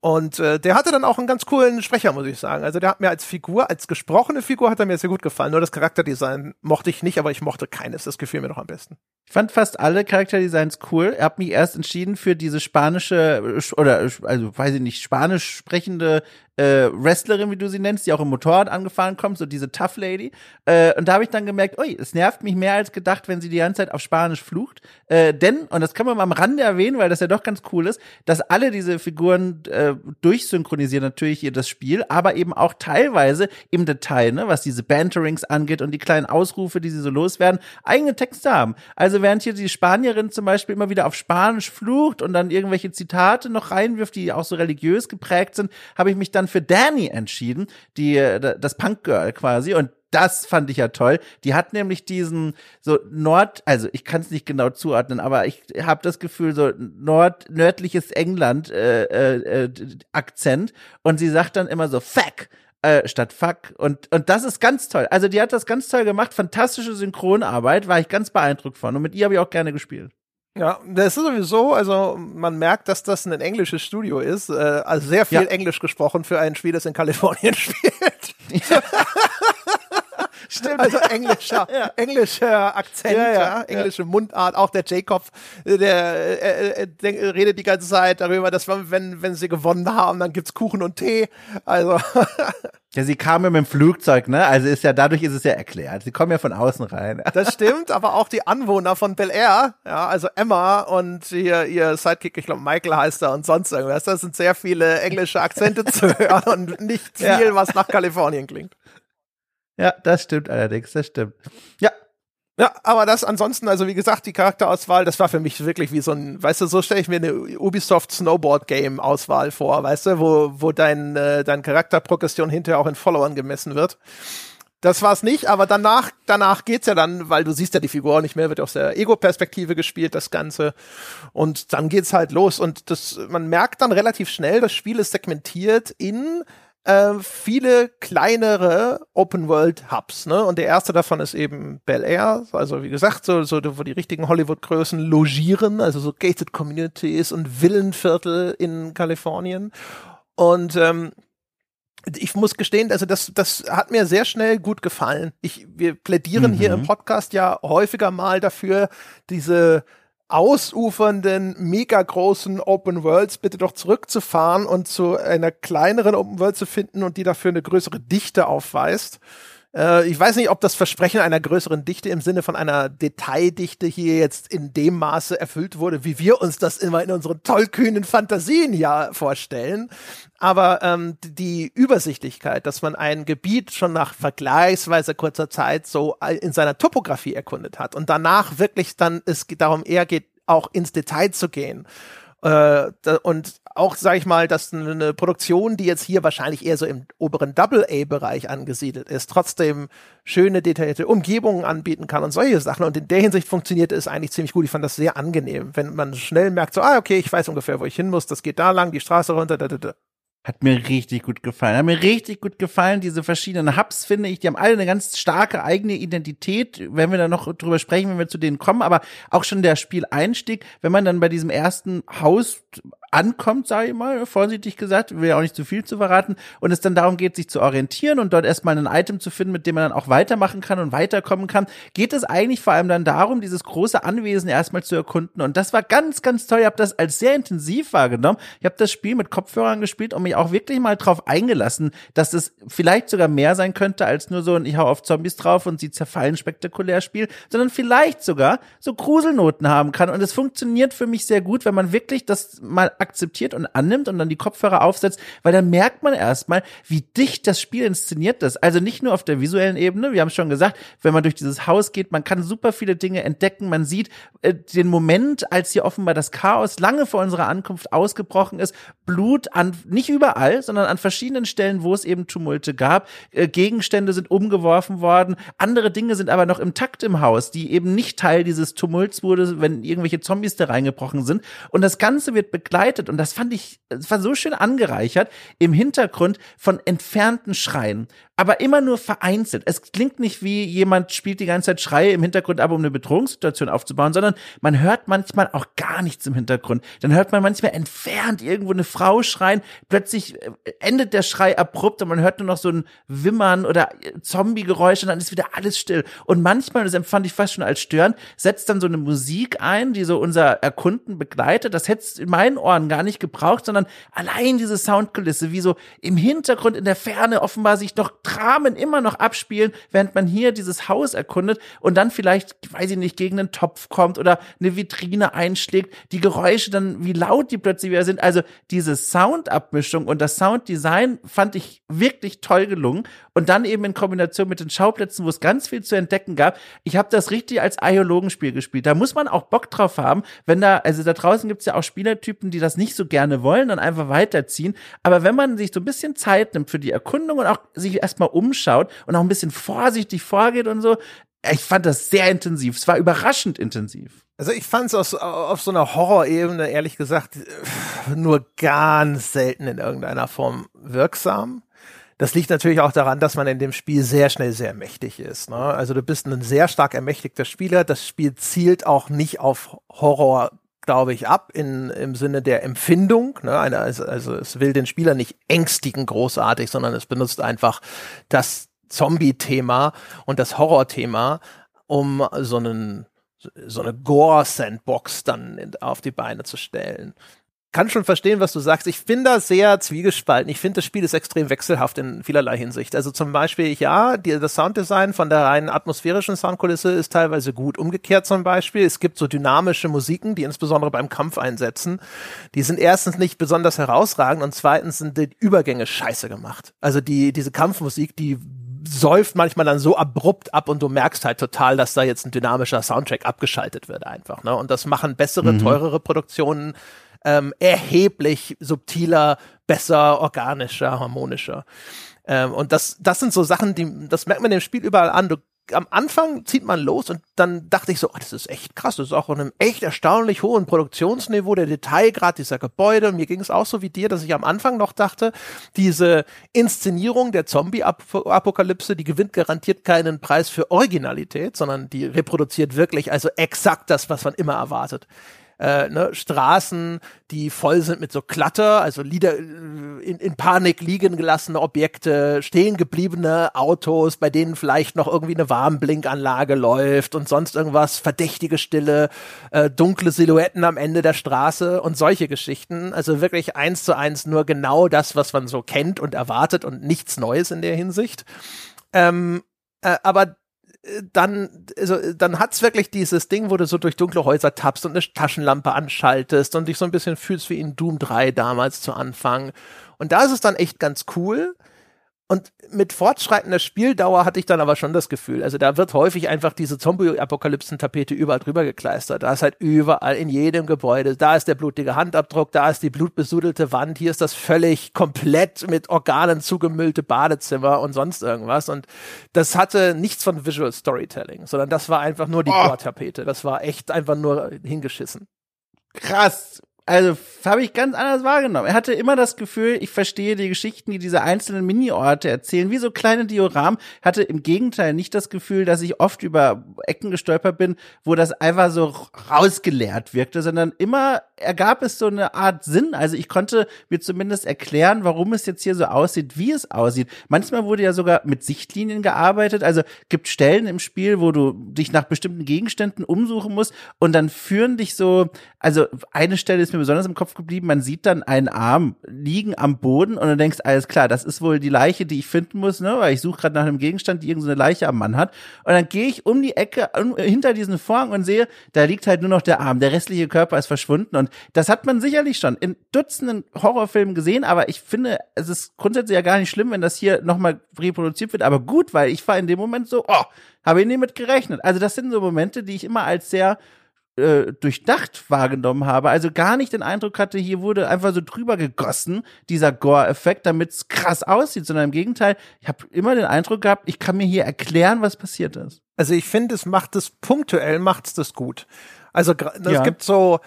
Und äh, der hatte dann auch einen ganz coolen Sprecher, muss ich sagen. Also der hat mir als Figur, als gesprochene Figur hat er mir sehr gut gefallen. Nur das Charakterdesign mochte ich nicht, aber ich mochte keines. Das gefiel mir noch am besten. Ich fand fast alle Charakterdesigns cool. Er hat mich erst entschieden für diese spanische oder also weiß ich nicht, spanisch sprechende äh, Wrestlerin, wie du sie nennst, die auch im Motorrad angefahren kommt, so diese Tough Lady. Äh, und da habe ich dann gemerkt, ui, es nervt mich mehr als gedacht, wenn sie die ganze Zeit auf Spanisch flucht. Äh, denn, und das kann man mal am Rande erwähnen, weil das ja doch ganz cool ist, dass alle diese Figuren äh, durchsynchronisieren natürlich hier das Spiel, aber eben auch teilweise im Detail, ne, was diese Banterings angeht und die kleinen Ausrufe, die sie so loswerden, eigene Texte haben. Also während hier die Spanierin zum Beispiel immer wieder auf Spanisch flucht und dann irgendwelche Zitate noch reinwirft, die auch so religiös geprägt sind, habe ich mich dann für Danny entschieden, die äh, das Punk Girl quasi und das fand ich ja toll. Die hat nämlich diesen so Nord, also ich kann es nicht genau zuordnen, aber ich habe das Gefühl so Nord nördliches England äh, äh, äh, Akzent und sie sagt dann immer so fuck äh, statt fuck und und das ist ganz toll. Also die hat das ganz toll gemacht, fantastische Synchronarbeit, war ich ganz beeindruckt von und mit ihr habe ich auch gerne gespielt. Ja, das ist sowieso, also man merkt, dass das ein englisches Studio ist. Äh, also sehr viel ja. Englisch gesprochen für ein Spiel, das in Kalifornien spielt. Ja. Stimmt. Also englischer, ja. englischer Akzent, ja, ja, englische Mundart. Auch der Jacob, der, äh, äh, der, redet die ganze Zeit darüber, dass man, wenn, wenn sie gewonnen haben, dann gibt's Kuchen und Tee. Also. Ja, sie kam ja mit dem Flugzeug, ne? Also ist ja, dadurch ist es ja erklärt. Sie kommen ja von außen rein. Das stimmt, aber auch die Anwohner von Bel Air, ja, also Emma und ihr, ihr Sidekick, ich glaube Michael heißt er und sonst irgendwas, das sind sehr viele englische Akzente zu hören und nicht viel, ja. was nach Kalifornien klingt. Ja, das stimmt allerdings, das stimmt. Ja. Ja, aber das ansonsten, also wie gesagt, die Charakterauswahl, das war für mich wirklich wie so ein, weißt du, so stelle ich mir eine Ubisoft Snowboard Game Auswahl vor, weißt du, wo, wo dein, äh, dein Charakterprogression hinterher auch in Followern gemessen wird. Das war's nicht, aber danach, danach geht's ja dann, weil du siehst ja die Figur nicht mehr, wird aus der Ego-Perspektive gespielt, das Ganze. Und dann geht's halt los. Und das, man merkt dann relativ schnell, das Spiel ist segmentiert in äh, viele kleinere Open-World-Hubs. Ne? Und der erste davon ist eben Bel Air, also wie gesagt, so, so wo die richtigen Hollywood-Größen logieren, also so Gated Communities und Villenviertel in Kalifornien. Und ähm, ich muss gestehen, also das, das hat mir sehr schnell gut gefallen. Ich, wir plädieren mhm. hier im Podcast ja häufiger mal dafür, diese ausufernden, mega großen Open Worlds bitte doch zurückzufahren und zu einer kleineren Open World zu finden und die dafür eine größere Dichte aufweist. Äh, ich weiß nicht, ob das Versprechen einer größeren Dichte im Sinne von einer Detaildichte hier jetzt in dem Maße erfüllt wurde, wie wir uns das immer in unseren tollkühnen Fantasien ja vorstellen. Aber ähm, die Übersichtlichkeit, dass man ein Gebiet schon nach vergleichsweise kurzer Zeit so in seiner Topografie erkundet hat und danach wirklich dann es darum eher geht, auch ins Detail zu gehen äh, und auch, sag ich mal, dass eine Produktion, die jetzt hier wahrscheinlich eher so im oberen Double-A-Bereich angesiedelt ist, trotzdem schöne, detaillierte Umgebungen anbieten kann und solche Sachen. Und in der Hinsicht funktioniert es eigentlich ziemlich gut. Ich fand das sehr angenehm, wenn man schnell merkt, so, ah, okay, ich weiß ungefähr, wo ich hin muss, das geht da lang, die Straße runter, da, da, da. Hat mir richtig gut gefallen. Hat mir richtig gut gefallen. Diese verschiedenen Hubs, finde ich, die haben alle eine ganz starke eigene Identität. Wenn wir da noch drüber sprechen, wenn wir zu denen kommen, aber auch schon der Spieleinstieg, wenn man dann bei diesem ersten Haus ankommt, sage ich mal, vorsichtig gesagt, will ja auch nicht zu viel zu verraten, und es dann darum geht, sich zu orientieren und dort erstmal ein Item zu finden, mit dem man dann auch weitermachen kann und weiterkommen kann, geht es eigentlich vor allem dann darum, dieses große Anwesen erstmal zu erkunden. Und das war ganz, ganz toll. Ich habe das als sehr intensiv wahrgenommen. Ich habe das Spiel mit Kopfhörern gespielt und mich auch wirklich mal drauf eingelassen, dass es vielleicht sogar mehr sein könnte als nur so ein Ich hau auf Zombies drauf und sie zerfallen spektakulär Spiel, sondern vielleicht sogar so Gruselnoten haben kann. Und es funktioniert für mich sehr gut, wenn man wirklich das mal akzeptiert und annimmt und dann die Kopfhörer aufsetzt, weil dann merkt man erstmal, wie dicht das Spiel inszeniert ist. Also nicht nur auf der visuellen Ebene, wir haben schon gesagt, wenn man durch dieses Haus geht, man kann super viele Dinge entdecken, man sieht äh, den Moment, als hier offenbar das Chaos lange vor unserer Ankunft ausgebrochen ist, Blut an, nicht überall, sondern an verschiedenen Stellen, wo es eben Tumulte gab, äh, Gegenstände sind umgeworfen worden, andere Dinge sind aber noch im Takt im Haus, die eben nicht Teil dieses Tumults wurde, wenn irgendwelche Zombies da reingebrochen sind und das Ganze wird begleitet begleitet. Und das fand ich, es war so schön angereichert im Hintergrund von entfernten Schreien aber immer nur vereinzelt. Es klingt nicht wie jemand spielt die ganze Zeit Schreie im Hintergrund ab, um eine Bedrohungssituation aufzubauen, sondern man hört manchmal auch gar nichts im Hintergrund. Dann hört man manchmal entfernt irgendwo eine Frau schreien, plötzlich äh, endet der Schrei abrupt und man hört nur noch so ein Wimmern oder äh, Zombie-Geräusch und dann ist wieder alles still. Und manchmal, das empfand ich fast schon als störend, setzt dann so eine Musik ein, die so unser Erkunden begleitet. Das hätte in meinen Ohren gar nicht gebraucht, sondern allein diese Soundkulisse, wie so im Hintergrund in der Ferne offenbar sich doch Dramen immer noch abspielen, während man hier dieses Haus erkundet und dann vielleicht, weiß ich nicht, gegen einen Topf kommt oder eine Vitrine einschlägt, die Geräusche dann, wie laut die plötzlich wieder sind. Also diese Soundabmischung und das Sounddesign fand ich wirklich toll gelungen. Und dann eben in Kombination mit den Schauplätzen, wo es ganz viel zu entdecken gab. Ich habe das richtig als Archäologenspiel gespielt. Da muss man auch Bock drauf haben, wenn da, also da draußen gibt's ja auch Spielertypen, die das nicht so gerne wollen und einfach weiterziehen. Aber wenn man sich so ein bisschen Zeit nimmt für die Erkundung und auch sich erst erstmal umschaut und auch ein bisschen vorsichtig vorgeht und so. Ich fand das sehr intensiv. Es war überraschend intensiv. Also ich fand es auf so einer Horrorebene, ehrlich gesagt, nur ganz selten in irgendeiner Form wirksam. Das liegt natürlich auch daran, dass man in dem Spiel sehr schnell sehr mächtig ist. Ne? Also du bist ein sehr stark ermächtigter Spieler. Das Spiel zielt auch nicht auf Horror glaube ich, ab in, im Sinne der Empfindung. Ne? Also, also es will den Spieler nicht ängstigen großartig, sondern es benutzt einfach das Zombie-Thema und das Horror-Thema, um so einen so eine Gore-Sandbox dann in, auf die Beine zu stellen kann schon verstehen, was du sagst. Ich bin da sehr zwiegespalten. Ich finde, das Spiel ist extrem wechselhaft in vielerlei Hinsicht. Also zum Beispiel, ja, die, das Sounddesign von der rein atmosphärischen Soundkulisse ist teilweise gut. Umgekehrt zum Beispiel, es gibt so dynamische Musiken, die insbesondere beim Kampf einsetzen. Die sind erstens nicht besonders herausragend und zweitens sind die Übergänge scheiße gemacht. Also die, diese Kampfmusik, die säuft manchmal dann so abrupt ab und du merkst halt total, dass da jetzt ein dynamischer Soundtrack abgeschaltet wird einfach. Ne? Und das machen bessere, mhm. teurere Produktionen ähm, erheblich subtiler, besser, organischer, harmonischer. Ähm, und das, das sind so Sachen, die, das merkt man im Spiel überall an. Du, am Anfang zieht man los und dann dachte ich so, oh, das ist echt krass, das ist auch auf einem echt erstaunlich hohen Produktionsniveau, der Detailgrad dieser Gebäude. Mir ging es auch so wie dir, dass ich am Anfang noch dachte, diese Inszenierung der Zombie-Apokalypse, die gewinnt garantiert keinen Preis für Originalität, sondern die reproduziert wirklich also exakt das, was man immer erwartet äh, ne, Straßen, die voll sind mit so Klatter, also Lieder, äh, in, in Panik liegen gelassene Objekte, stehen gebliebene Autos, bei denen vielleicht noch irgendwie eine Warnblinkanlage läuft und sonst irgendwas, verdächtige Stille, äh, dunkle Silhouetten am Ende der Straße und solche Geschichten. Also wirklich eins zu eins nur genau das, was man so kennt und erwartet und nichts Neues in der Hinsicht. Ähm, Äh, aber dann, also, dann hat's wirklich dieses Ding, wo du so durch dunkle Häuser tappst und eine Taschenlampe anschaltest und dich so ein bisschen fühlst wie in Doom 3 damals zu Anfang. Und da ist es dann echt ganz cool. Und mit fortschreitender Spieldauer hatte ich dann aber schon das Gefühl, also da wird häufig einfach diese Zombie-Apokalypsen-Tapete überall drüber gekleistert. Da ist halt überall in jedem Gebäude, da ist der blutige Handabdruck, da ist die blutbesudelte Wand, hier ist das völlig komplett mit Organen zugemüllte Badezimmer und sonst irgendwas. Und das hatte nichts von Visual Storytelling, sondern das war einfach nur die oh. Gore-Tapete. Das war echt einfach nur hingeschissen. Krass also habe ich ganz anders wahrgenommen. Er hatte immer das Gefühl, ich verstehe die Geschichten, die diese einzelnen Mini-Orte erzählen, wie so kleine Dioramen. Hatte im Gegenteil nicht das Gefühl, dass ich oft über Ecken gestolpert bin, wo das einfach so rausgeleert wirkte, sondern immer ergab es so eine Art Sinn. Also ich konnte mir zumindest erklären, warum es jetzt hier so aussieht, wie es aussieht. Manchmal wurde ja sogar mit Sichtlinien gearbeitet. Also gibt Stellen im Spiel, wo du dich nach bestimmten Gegenständen umsuchen musst und dann führen dich so, also eine Stelle ist mir mir besonders im Kopf geblieben, man sieht dann einen Arm liegen am Boden und du denkst, alles klar, das ist wohl die Leiche, die ich finden muss, ne? Weil ich suche gerade nach einem Gegenstand, die irgendeine Leiche am Mann hat. Und dann gehe ich um die Ecke um, hinter diesen Vorhang und sehe, da liegt halt nur noch der Arm. Der restliche Körper ist verschwunden. Und das hat man sicherlich schon in Dutzenden Horrorfilmen gesehen, aber ich finde, es ist grundsätzlich ja gar nicht schlimm, wenn das hier nochmal reproduziert wird, aber gut, weil ich war in dem Moment so, oh, habe ich nicht mit gerechnet. Also das sind so Momente, die ich immer als sehr äh, durchdacht wahrgenommen habe. Also gar nicht den Eindruck hatte, hier wurde einfach so drüber gegossen, dieser Gore-Effekt, damit es krass aussieht, sondern im Gegenteil, ich habe immer den Eindruck gehabt, ich kann mir hier erklären, was passiert ist. Also ich finde, es macht es punktuell, macht es das gut. Also es ja. gibt so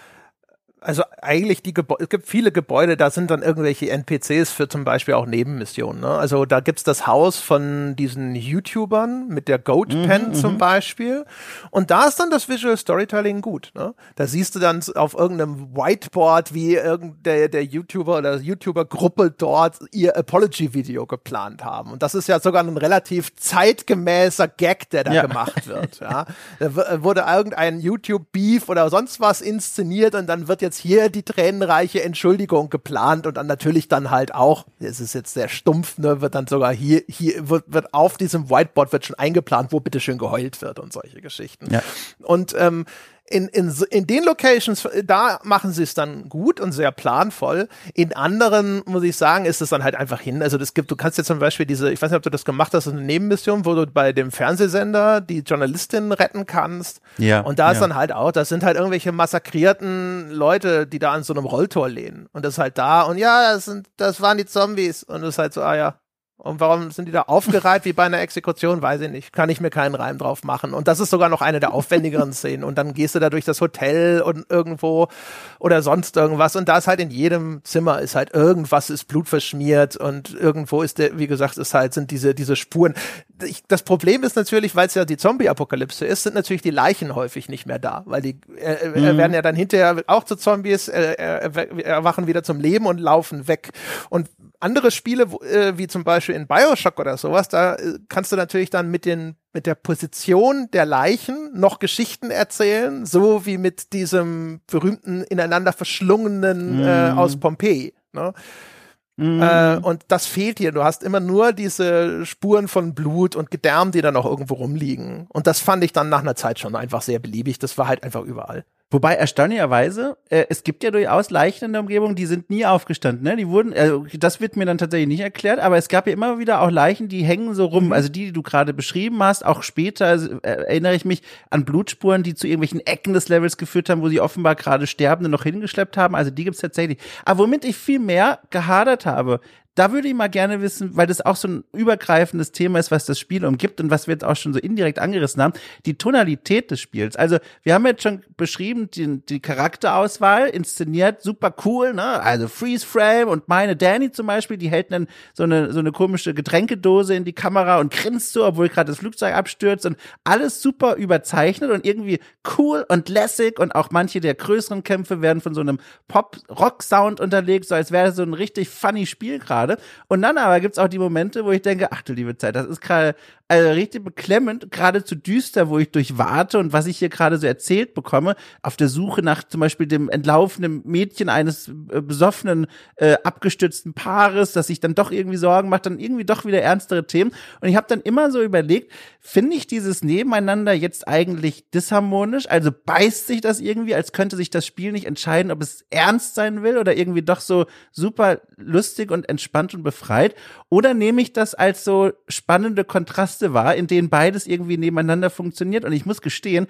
also eigentlich die Gebäude, es gibt viele Gebäude, da sind dann irgendwelche NPCs für zum Beispiel auch Nebenmissionen. Ne? Also da gibt's das Haus von diesen YouTubern mit der Goat Pen mhm, zum mhm. Beispiel. Und da ist dann das Visual Storytelling gut. Ne? Da siehst du dann auf irgendeinem Whiteboard, wie irgendein der YouTuber oder YouTuber-Gruppe dort ihr Apology-Video geplant haben. Und das ist ja sogar ein relativ zeitgemäßer Gag, der da ja. gemacht wird. Ja? Da wurde irgendein YouTube-Beef oder sonst was inszeniert und dann wird jetzt jetzt hier die tränenreiche Entschuldigung geplant und dann natürlich dann halt auch, es ist jetzt sehr stumpf, ne, wird dann sogar hier, hier wird, wird auf diesem Whiteboard wird schon eingeplant, wo bitteschön geheult wird und solche Geschichten. Ja. Und ähm, in, in, in den Locations, da machen sie es dann gut und sehr planvoll. In anderen, muss ich sagen, ist es dann halt einfach hin. Also das gibt, du kannst jetzt zum Beispiel diese, ich weiß nicht, ob du das gemacht hast, eine Nebenmission, wo du bei dem Fernsehsender die Journalistin retten kannst. Ja. Und da ist ja. dann halt auch, das sind halt irgendwelche massakrierten Leute, die da an so einem Rolltor lehnen. Und das ist halt da und ja, das sind, das waren die Zombies. Und das ist halt so, ah ja, und warum sind die da aufgereiht wie bei einer Exekution? Weiß ich nicht. Kann ich mir keinen Reim drauf machen. Und das ist sogar noch eine der aufwendigeren Szenen. Und dann gehst du da durch das Hotel und irgendwo oder sonst irgendwas. Und da ist halt in jedem Zimmer ist halt irgendwas ist blutverschmiert und irgendwo ist der, wie gesagt, ist halt, sind diese, diese Spuren. Ich, das Problem ist natürlich, weil es ja die Zombie-Apokalypse ist, sind natürlich die Leichen häufig nicht mehr da. Weil die äh, mhm. werden ja dann hinterher auch zu Zombies, äh, erwachen wieder zum Leben und laufen weg. Und andere Spiele, äh, wie zum Beispiel in Bioshock oder sowas, da äh, kannst du natürlich dann mit den mit der Position der Leichen noch Geschichten erzählen, so wie mit diesem berühmten ineinander verschlungenen mm. äh, mhm. aus Pompeji. Ne? Mm. Äh, und das fehlt hier. Du hast immer nur diese Spuren von Blut und Gedärm, die dann noch irgendwo rumliegen. Und das fand ich dann nach einer Zeit schon einfach sehr beliebig. Das war halt einfach überall. Wobei erstaunlicherweise, äh, es gibt ja durchaus Leichen in der Umgebung, die sind nie aufgestanden. Ne? Die wurden, äh, das wird mir dann tatsächlich nicht erklärt, aber es gab ja immer wieder auch Leichen, die hängen so rum. Mhm. Also die, die du gerade beschrieben hast, auch später also, äh, erinnere ich mich an Blutspuren, die zu irgendwelchen Ecken des Levels geführt haben, wo sie offenbar gerade Sterbende noch hingeschleppt haben. Also die gibt's tatsächlich. Aber womit ich viel mehr gehadert habe, da würde ich mal gerne wissen, weil das auch so ein übergreifendes Thema ist, was das Spiel umgibt und was wir jetzt auch schon so indirekt angerissen haben, die Tonalität des Spiels. Also wir haben jetzt schon beschrieben, die, die Charakterauswahl, inszeniert, super cool, ne? Also Freeze Frame und meine Danny zum Beispiel, die hält dann so eine, so eine komische Getränkedose in die Kamera und grinst so, obwohl gerade das Flugzeug abstürzt und alles super überzeichnet und irgendwie cool und lässig und auch manche der größeren Kämpfe werden von so einem Pop-Rock-Sound unterlegt, so als wäre so ein richtig funny Spiel gerade gerade. Und dann aber gibt's auch die Momente, wo ich denke, ach du liebe Zeit, das ist gerade also richtig beklemmend, geradezu düster, wo ich durchwarte und was ich hier gerade so erzählt bekomme, auf der Suche nach zum Beispiel dem entlaufenen Mädchen eines äh, besoffenen, äh, abgestützten Paares, das sich dann doch irgendwie Sorgen macht, dann irgendwie doch wieder ernstere Themen. Und ich habe dann immer so überlegt, finde ich dieses Nebeneinander jetzt eigentlich disharmonisch? Also beißt sich das irgendwie, als könnte sich das Spiel nicht entscheiden, ob es ernst sein will oder irgendwie doch so super lustig und entspannt und befreit? Oder nehme ich das als so spannende Kontraste wahr, in denen beides irgendwie nebeneinander funktioniert? Und ich muss gestehen,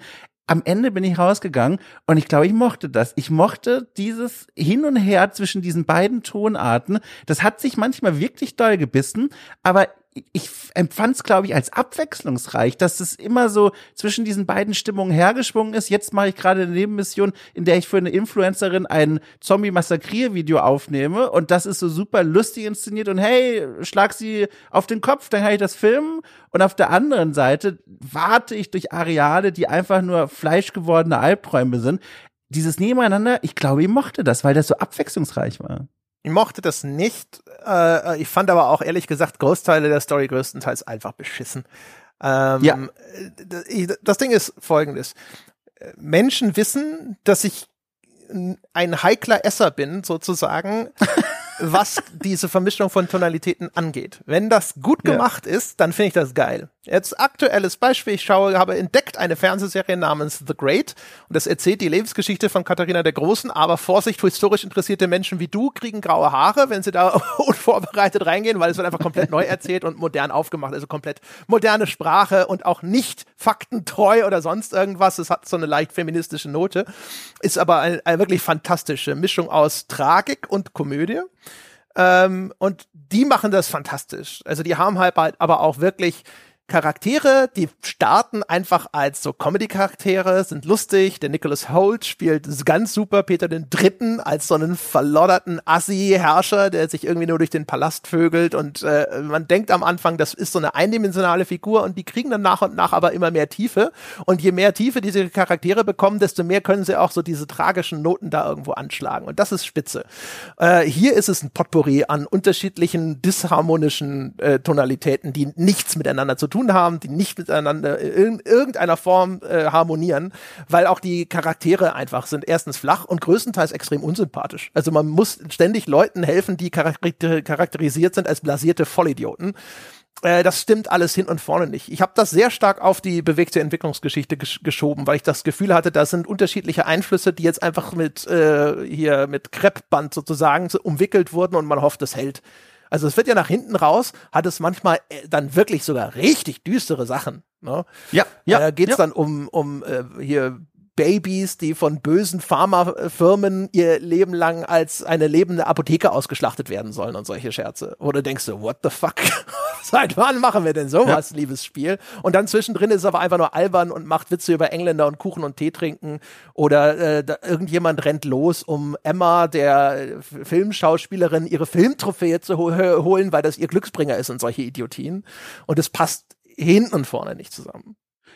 am Ende bin ich rausgegangen und ich glaube, ich mochte das. Ich mochte dieses Hin und Her zwischen diesen beiden Tonarten. Das hat sich manchmal wirklich doll gebissen, aber ich empfand es, glaube ich, als abwechslungsreich, dass es immer so zwischen diesen beiden Stimmungen hergeschwungen ist. Jetzt mache ich gerade eine Nebenmission, in der ich für eine Influencerin ein Zombie-Massakriervideo aufnehme und das ist so super lustig inszeniert und hey, schlag sie auf den Kopf, dann kann ich das filmen. Und auf der anderen Seite warte ich durch Areale, die einfach nur fleischgewordene Albträume sind. Dieses Nebeneinander, ich glaube, ich mochte das, weil das so abwechslungsreich war. Ich mochte das nicht. Äh, ich fand aber auch ehrlich gesagt Großteile der Story größtenteils einfach beschissen. Ähm, ja. Das Ding ist folgendes. Menschen wissen, dass ich ein heikler Esser bin, sozusagen, was diese Vermischung von Tonalitäten angeht. Wenn das gut gemacht ja. ist, dann finde ich das geil. Jetzt aktuelles Beispiel, ich schaue, habe entdeckt eine Fernsehserie namens The Great und das erzählt die Lebensgeschichte von Katharina der Großen, aber Vorsicht, historisch interessierte Menschen wie du kriegen graue Haare, wenn sie da unvorbereitet reingehen, weil es wird einfach komplett neu erzählt und modern aufgemacht, also komplett moderne Sprache und auch nicht faktentreu oder sonst irgendwas. Es hat so eine leicht feministische Note, ist aber eine, eine wirklich fantastische Mischung aus Tragik und Komödie. Ähm, und die machen das fantastisch. Also die haben halt aber auch wirklich Charaktere, die starten einfach als so Comedy-Charaktere, sind lustig. Der Nicholas Holt spielt ganz super Peter den Dritten als so einen verlodderten Assi-Herrscher, der sich irgendwie nur durch den Palast vögelt und äh, man denkt am Anfang, das ist so eine eindimensionale Figur und die kriegen dann nach und nach aber immer mehr Tiefe und je mehr Tiefe diese Charaktere bekommen, desto mehr können sie auch so diese tragischen Noten da irgendwo anschlagen und das ist spitze. Äh, hier ist es ein Potpourri an unterschiedlichen disharmonischen äh, Tonalitäten, die nichts miteinander zu tun haben, die nicht miteinander in irgendeiner Form äh, harmonieren, weil auch die Charaktere einfach sind erstens flach und größtenteils extrem unsympathisch. Also man muss ständig Leuten helfen, die charakter charakterisiert sind als blasierte Vollidioten äh, das stimmt alles hin und vorne nicht. Ich habe das sehr stark auf die bewegte Entwicklungsgeschichte gesch geschoben, weil ich das Gefühl hatte, da sind unterschiedliche Einflüsse, die jetzt einfach mit äh, hier mit Kreppband sozusagen umwickelt wurden und man hofft, es hält. Also es wird ja nach hinten raus, hat es manchmal äh, dann wirklich sogar richtig düstere Sachen. Ne? Ja, ja. Da geht es ja. dann um, um äh, hier Babys, die von bösen Pharmafirmen ihr Leben lang als eine lebende Apotheke ausgeschlachtet werden sollen und solche Scherze. Wo du denkst so, what the fuck? Seit wann machen wir denn sowas, ja. liebes Spiel? Und dann zwischendrin ist es aber einfach nur albern und macht Witze über Engländer und Kuchen und Tee trinken. Oder äh, irgendjemand rennt los, um Emma, der Filmschauspielerin, ihre Filmtrophäe zu ho holen, weil das ihr Glücksbringer ist und solche Idiotien. Und es passt hinten und vorne nicht zusammen.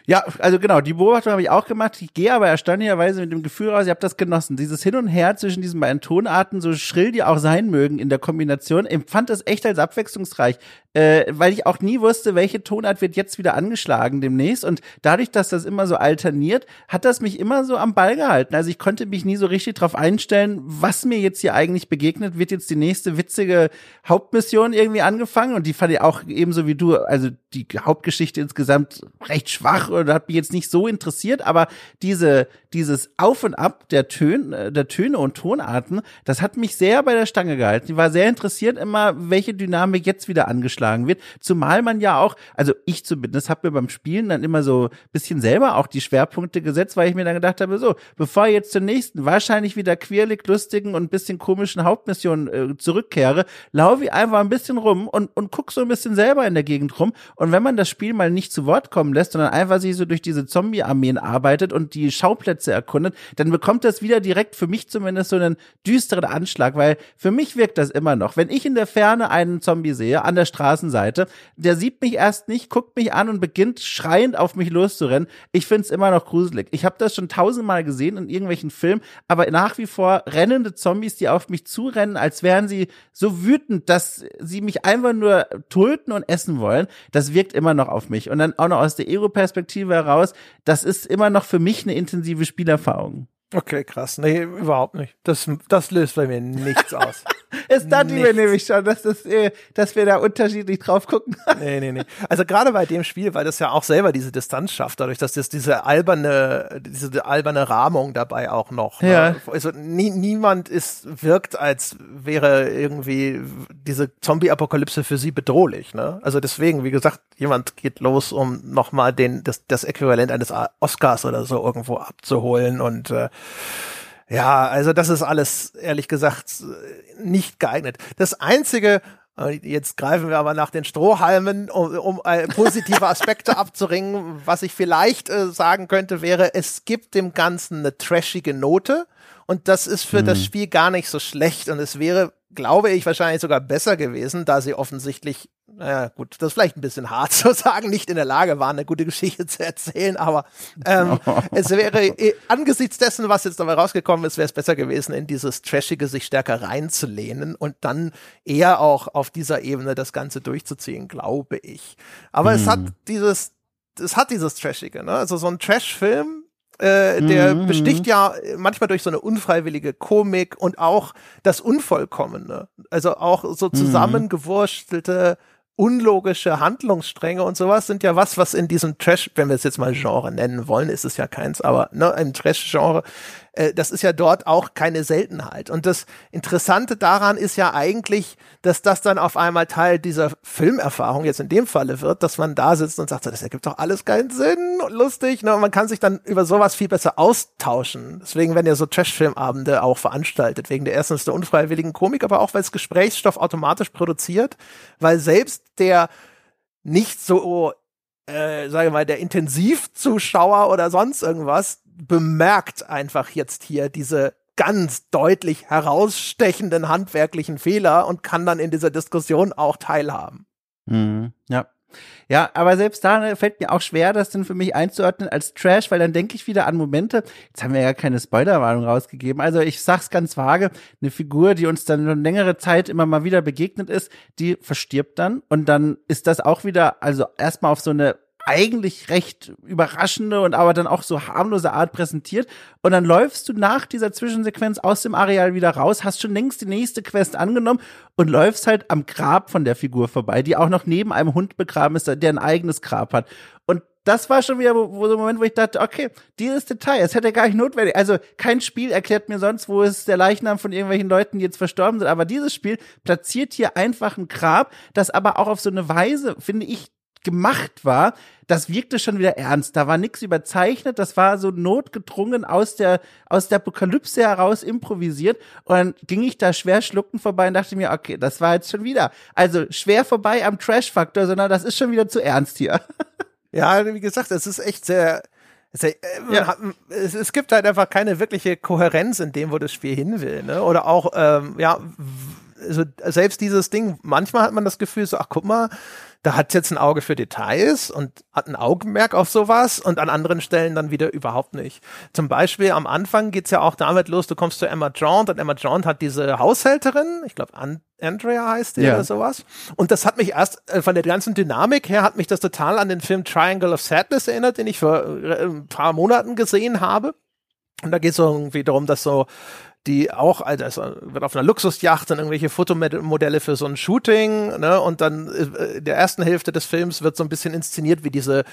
Ja, also genau, die Beobachtung habe ich auch gemacht. Ich gehe aber erstaunlicherweise mit dem Gefühl raus, ich habe das genossen. Dieses Hin und Her zwischen diesen beiden Tonarten, so schrill die auch sein mögen in der Kombination, empfand das echt als abwechslungsreich äh, weil ich auch nie wusste, welche Tonart wird jetzt wieder angeschlagen demnächst. Und dadurch, dass das immer so alterniert, hat das mich immer so am Ball gehalten. Also ich konnte mich nie so richtig darauf einstellen, was mir jetzt hier eigentlich begegnet. Wird jetzt die nächste witzige Hauptmission irgendwie angefangen? Und die fand ich auch ebenso wie du, also die Hauptgeschichte insgesamt recht schwach oder hat mich jetzt nicht so interessiert, aber diese, dieses Auf und Ab der Töne, der Töne und Tonarten, das hat mich sehr bei der Stange gehalten. Ich war sehr interessiert immer, welche Dynamik jetzt wieder angeschlagen wird. Zumal man ja auch, also ich zumindest habe mir beim Spielen dann immer so bisschen selber auch die Schwerpunkte gesetzt, weil ich mir dann gedacht habe, so, bevor ich jetzt zur nächsten, wahrscheinlich wieder queerlich lustigen und bisschen komischen Hauptmission äh, zurückkehre, laufe ich einfach ein bisschen rum und, und guck so ein bisschen selber in der Gegend rum. Und wenn man das Spiel mal nicht zu Wort kommen lässt, sondern einfach was sich so durch diese Zombie-Armeen arbeitet und die Schauplätze erkundet, dann bekommt das wieder direkt für mich zumindest so einen düsteren Anschlag, weil für mich wirkt das immer noch. Wenn ich in der Ferne einen Zombie sehe, an der Straßenseite, der sieht mich erst nicht, guckt mich an und beginnt schreiend auf mich loszurennen. Ich find's immer noch gruselig. Ich habe das schon tausendmal gesehen in irgendwelchen Filmen, aber nach wie vor rennende Zombies, die auf mich zurennen, als wären sie so wütend, dass sie mich einfach nur töten und essen wollen, das wirkt immer noch auf mich. Und dann auch noch aus der Ego-Perspektive heraus, das ist immer noch für mich eine intensive Spielerfahrung. Okay, krass. Nee, überhaupt nicht. Das, das löst bei mir nichts aus. es dachte ich mir nämlich schon, dass, das, äh, dass wir da unterschiedlich drauf gucken. nee, nee, nee. Also gerade bei dem Spiel, weil das ja auch selber diese Distanz schafft, dadurch, dass das diese alberne, diese alberne Rahmung dabei auch noch. Ne? Ja. Ne? Also nie, niemand ist, wirkt, als wäre irgendwie diese Zombie-Apokalypse für sie bedrohlich. Ne? Also deswegen, wie gesagt, jemand geht los, um nochmal den, das, das Äquivalent eines Oscars oder so irgendwo abzuholen und äh, ja, also das ist alles, ehrlich gesagt, nicht geeignet. Das Einzige, äh, Jetzt greifen wir aber nach den Strohhalmen, um, um äh, positive Aspekte abzuringen. Was ich vielleicht äh, sagen könnte, wäre, es gibt dem Ganzen eine trashige Note. Und das ist für mhm. das Spiel gar nicht so schlecht. Und es wäre, glaube ich, wahrscheinlich sogar besser gewesen, da sie offensichtlich naja, gut, das ist vielleicht ein bisschen hart zu sagen, nicht in der Lage waren, eine gute Geschichte zu erzählen, aber ähm, es wäre äh, angesichts dessen, was jetzt dabei rausgekommen ist, wäre es besser gewesen, in dieses Trashige sich stärker reinzulehnen und dann eher auch auf dieser Ebene das Ganze durchzuziehen, glaube ich. Aber mhm. es hat dieses, es hat dieses Trashige, ne? Also so ein Trash-Film, äh, der mhm. besticht ja manchmal durch so eine unfreiwillige Komik und auch das Unvollkommene. Also auch so mhm. zusammengewurstelte unlogische Handlungsstränge und sowas sind ja was, was in diesem Trash, wenn wir es jetzt mal Genre nennen wollen, ist es ja keins, aber ne, im Trash-Genre, äh, das ist ja dort auch keine Seltenheit. Und das Interessante daran ist ja eigentlich, dass das dann auf einmal Teil dieser Filmerfahrung jetzt in dem Falle wird, dass man da sitzt und sagt, so, das ergibt doch alles keinen Sinn und lustig. Ne? Und man kann sich dann über sowas viel besser austauschen. Deswegen werden ja so Trash-Filmabende auch veranstaltet, wegen der erstens der unfreiwilligen Komik, aber auch weil es Gesprächsstoff automatisch produziert, weil selbst der nicht so, äh, sage mal, der Intensivzuschauer oder sonst irgendwas bemerkt einfach jetzt hier diese ganz deutlich herausstechenden handwerklichen Fehler und kann dann in dieser Diskussion auch teilhaben. Mhm, ja. Ja, aber selbst da ne, fällt mir auch schwer, das dann für mich einzuordnen als Trash, weil dann denke ich wieder an Momente. Jetzt haben wir ja keine Spoilerwarnung rausgegeben. Also ich sag's ganz vage, eine Figur, die uns dann eine längere Zeit immer mal wieder begegnet ist, die verstirbt dann und dann ist das auch wieder, also erstmal auf so eine eigentlich recht überraschende und aber dann auch so harmlose Art präsentiert. Und dann läufst du nach dieser Zwischensequenz aus dem Areal wieder raus, hast schon längst die nächste Quest angenommen und läufst halt am Grab von der Figur vorbei, die auch noch neben einem Hund begraben ist, der ein eigenes Grab hat. Und das war schon wieder so ein Moment, wo ich dachte, okay, dieses Detail, es hätte gar nicht notwendig. Also kein Spiel erklärt mir sonst, wo ist der Leichnam von irgendwelchen Leuten, die jetzt verstorben sind. Aber dieses Spiel platziert hier einfach ein Grab, das aber auch auf so eine Weise, finde ich, gemacht war, das wirkte schon wieder ernst. Da war nichts überzeichnet, das war so notgedrungen aus der, aus der Apokalypse heraus improvisiert. Und dann ging ich da schwer schluckend vorbei und dachte mir, okay, das war jetzt schon wieder. Also schwer vorbei am Trash-Faktor, sondern das ist schon wieder zu ernst hier. Ja, wie gesagt, es ist echt sehr, sehr äh, ja. es, es, gibt halt einfach keine wirkliche Kohärenz in dem, wo das Spiel hin will. Ne? Oder auch, ähm, ja, also selbst dieses Ding, manchmal hat man das Gefühl, so, ach guck mal, da hat jetzt ein Auge für Details und hat ein Augenmerk auf sowas und an anderen Stellen dann wieder überhaupt nicht. Zum Beispiel am Anfang geht's ja auch damit los, du kommst zu Emma Jaunt und Emma Jaunt hat diese Haushälterin, ich glaube An Andrea heißt die ja. oder sowas. Und das hat mich erst äh, von der ganzen Dynamik her hat mich das total an den Film Triangle of Sadness erinnert, den ich vor äh, ein paar Monaten gesehen habe. Und da geht es irgendwie darum, dass so die auch, also wird auf einer Luxusjacht dann irgendwelche Fotomodelle für so ein Shooting, ne? Und dann äh, in der ersten Hälfte des Films wird so ein bisschen inszeniert, wie diese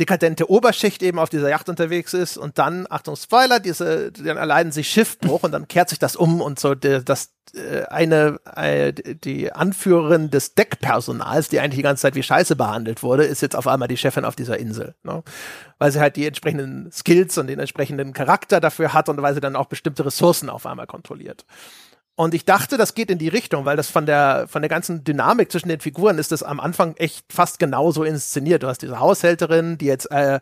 dekadente Oberschicht eben auf dieser Yacht unterwegs ist und dann, Achtung, Spoiler, diese, dann erleiden sie Schiffbruch und dann kehrt sich das um und so der, das äh, eine äh, die Anführerin des Deckpersonals, die eigentlich die ganze Zeit wie Scheiße behandelt wurde, ist jetzt auf einmal die Chefin auf dieser Insel, ne? weil sie halt die entsprechenden Skills und den entsprechenden Charakter dafür hat und weil sie dann auch bestimmte Ressourcen auf einmal kontrolliert. Und ich dachte, das geht in die Richtung, weil das von der, von der ganzen Dynamik zwischen den Figuren ist das am Anfang echt fast genauso inszeniert. Du hast diese Haushälterin, die jetzt äh,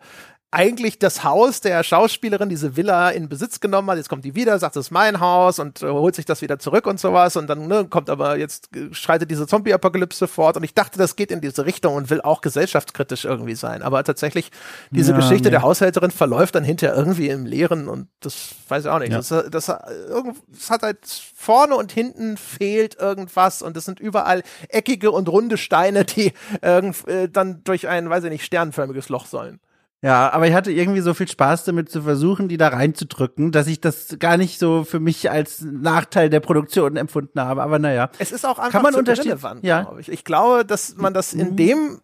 eigentlich das Haus der Schauspielerin, diese Villa in Besitz genommen hat. Jetzt kommt die wieder, sagt, das ist mein Haus und äh, holt sich das wieder zurück und sowas. Und dann ne, kommt aber jetzt, äh, schreitet diese Zombie-Apokalypse fort. Und ich dachte, das geht in diese Richtung und will auch gesellschaftskritisch irgendwie sein. Aber tatsächlich, diese ja, Geschichte nee. der Haushälterin verläuft dann hinterher irgendwie im Leeren und das weiß ich auch nicht. Ja. Das, das, das hat halt vorne und hinten fehlt irgendwas und es sind überall eckige und runde Steine, die äh, dann durch ein, weiß ich nicht, sternförmiges Loch sollen. Ja, aber ich hatte irgendwie so viel Spaß damit zu versuchen, die da reinzudrücken, dass ich das gar nicht so für mich als Nachteil der Produktion empfunden habe. Aber naja. Es ist auch einfach Kann man relevant, ja. glaube ich. Ich glaube, dass man das in mhm. dem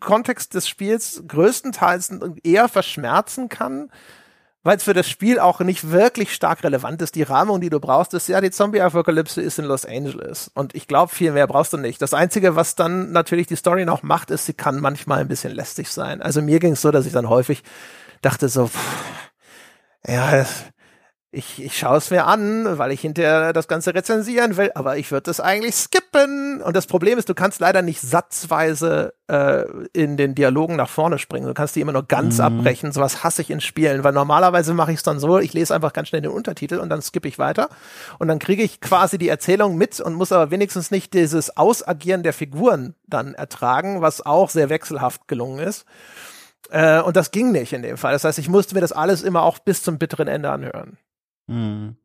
Kontext des Spiels größtenteils eher verschmerzen kann, weil es für das Spiel auch nicht wirklich stark relevant ist. Die Rahmung, die du brauchst, ist ja, die Zombie-Apokalypse ist in Los Angeles. Und ich glaube, viel mehr brauchst du nicht. Das Einzige, was dann natürlich die Story noch macht, ist, sie kann manchmal ein bisschen lästig sein. Also mir ging es so, dass ich dann häufig dachte so, pff, ja, ich, ich schaue es mir an, weil ich hinterher das Ganze rezensieren will, aber ich würde das eigentlich skippen. Und das Problem ist, du kannst leider nicht satzweise äh, in den Dialogen nach vorne springen. Du kannst die immer nur ganz mhm. abbrechen. Sowas hasse ich in Spielen, weil normalerweise mache ich es dann so, ich lese einfach ganz schnell den Untertitel und dann skippe ich weiter. Und dann kriege ich quasi die Erzählung mit und muss aber wenigstens nicht dieses Ausagieren der Figuren dann ertragen, was auch sehr wechselhaft gelungen ist. Äh, und das ging nicht in dem Fall. Das heißt, ich musste mir das alles immer auch bis zum bitteren Ende anhören. Mhm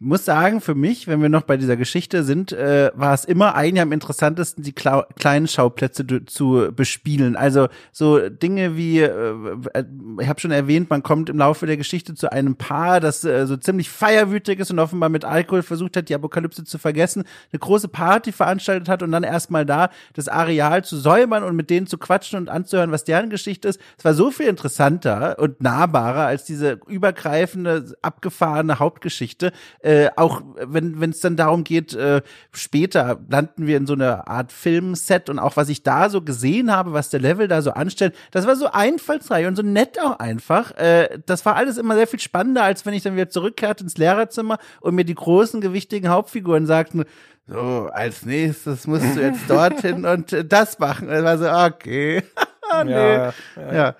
muss sagen, für mich, wenn wir noch bei dieser Geschichte sind, äh, war es immer eigentlich am interessantesten, die Kla kleinen Schauplätze zu bespielen. Also so Dinge wie, äh, äh ich habe schon erwähnt, man kommt im Laufe der Geschichte zu einem Paar, das äh, so ziemlich feierwütig ist und offenbar mit Alkohol versucht hat, die Apokalypse zu vergessen, eine große Party veranstaltet hat und dann erstmal da das Areal zu säubern und mit denen zu quatschen und anzuhören, was deren Geschichte ist. Es war so viel interessanter und nahbarer als diese übergreifende, abgefahrene Hauptgeschichte äh, auch wenn es dann darum geht, äh, später landen wir in so einer Art Filmset und auch was ich da so gesehen habe, was der Level da so anstellt, das war so einfallsreich und so nett auch einfach. Äh, das war alles immer sehr viel spannender, als wenn ich dann wieder zurückkehrte ins Lehrerzimmer und mir die großen, gewichtigen Hauptfiguren sagten, so, als nächstes musst du jetzt dorthin und äh, das machen. Das war so, okay. nee. ja, ja. ja.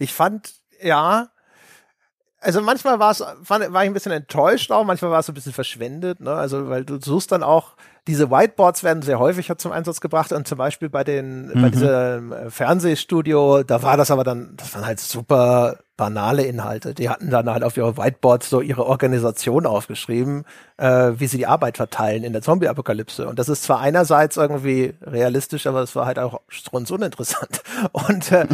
Ich fand, ja, also manchmal war es, war ich ein bisschen enttäuscht auch, manchmal war es ein bisschen verschwendet, ne? Also, weil du suchst dann auch, diese Whiteboards werden sehr häufig zum Einsatz gebracht und zum Beispiel bei den, mhm. bei diesem Fernsehstudio, da war das aber dann, das waren halt super banale Inhalte. Die hatten dann halt auf ihre Whiteboards so ihre Organisation aufgeschrieben, äh, wie sie die Arbeit verteilen in der Zombie-Apokalypse. Und das ist zwar einerseits irgendwie realistisch, aber es war halt auch strunz uninteressant. Und äh,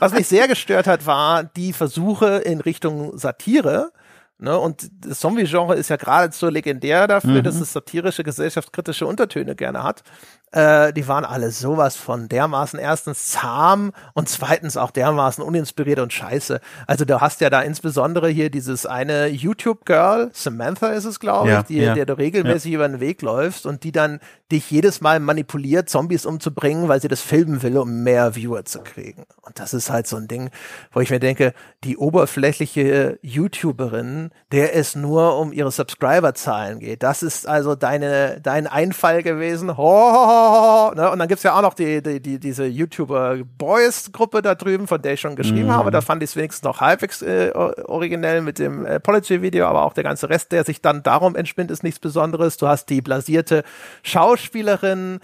was mich sehr gestört hat, war die Versuche in Richtung Satire, Ne? Und das Zombie-Genre ist ja geradezu legendär dafür, mhm. dass es satirische, gesellschaftskritische Untertöne gerne hat. Äh, die waren alle sowas von dermaßen erstens zahm und zweitens auch dermaßen uninspiriert und scheiße. Also du hast ja da insbesondere hier dieses eine YouTube-Girl, Samantha ist es, glaube ja, ich, die, ja. der du regelmäßig ja. über den Weg läufst und die dann dich jedes Mal manipuliert, Zombies umzubringen, weil sie das filmen will, um mehr Viewer zu kriegen. Und das ist halt so ein Ding, wo ich mir denke, die oberflächliche YouTuberin, der es nur um ihre Subscriber-Zahlen geht, das ist also deine, dein Einfall gewesen. Ho, ho, ho, ne? Und dann gibt's ja auch noch die, die, die, diese YouTuber-Boys-Gruppe da drüben, von der ich schon geschrieben mhm. habe. Da fand ich es wenigstens noch halbwegs äh, originell mit dem äh, Apology-Video, aber auch der ganze Rest, der sich dann darum entspinnt, ist nichts Besonderes. Du hast die blasierte Schauspielerin.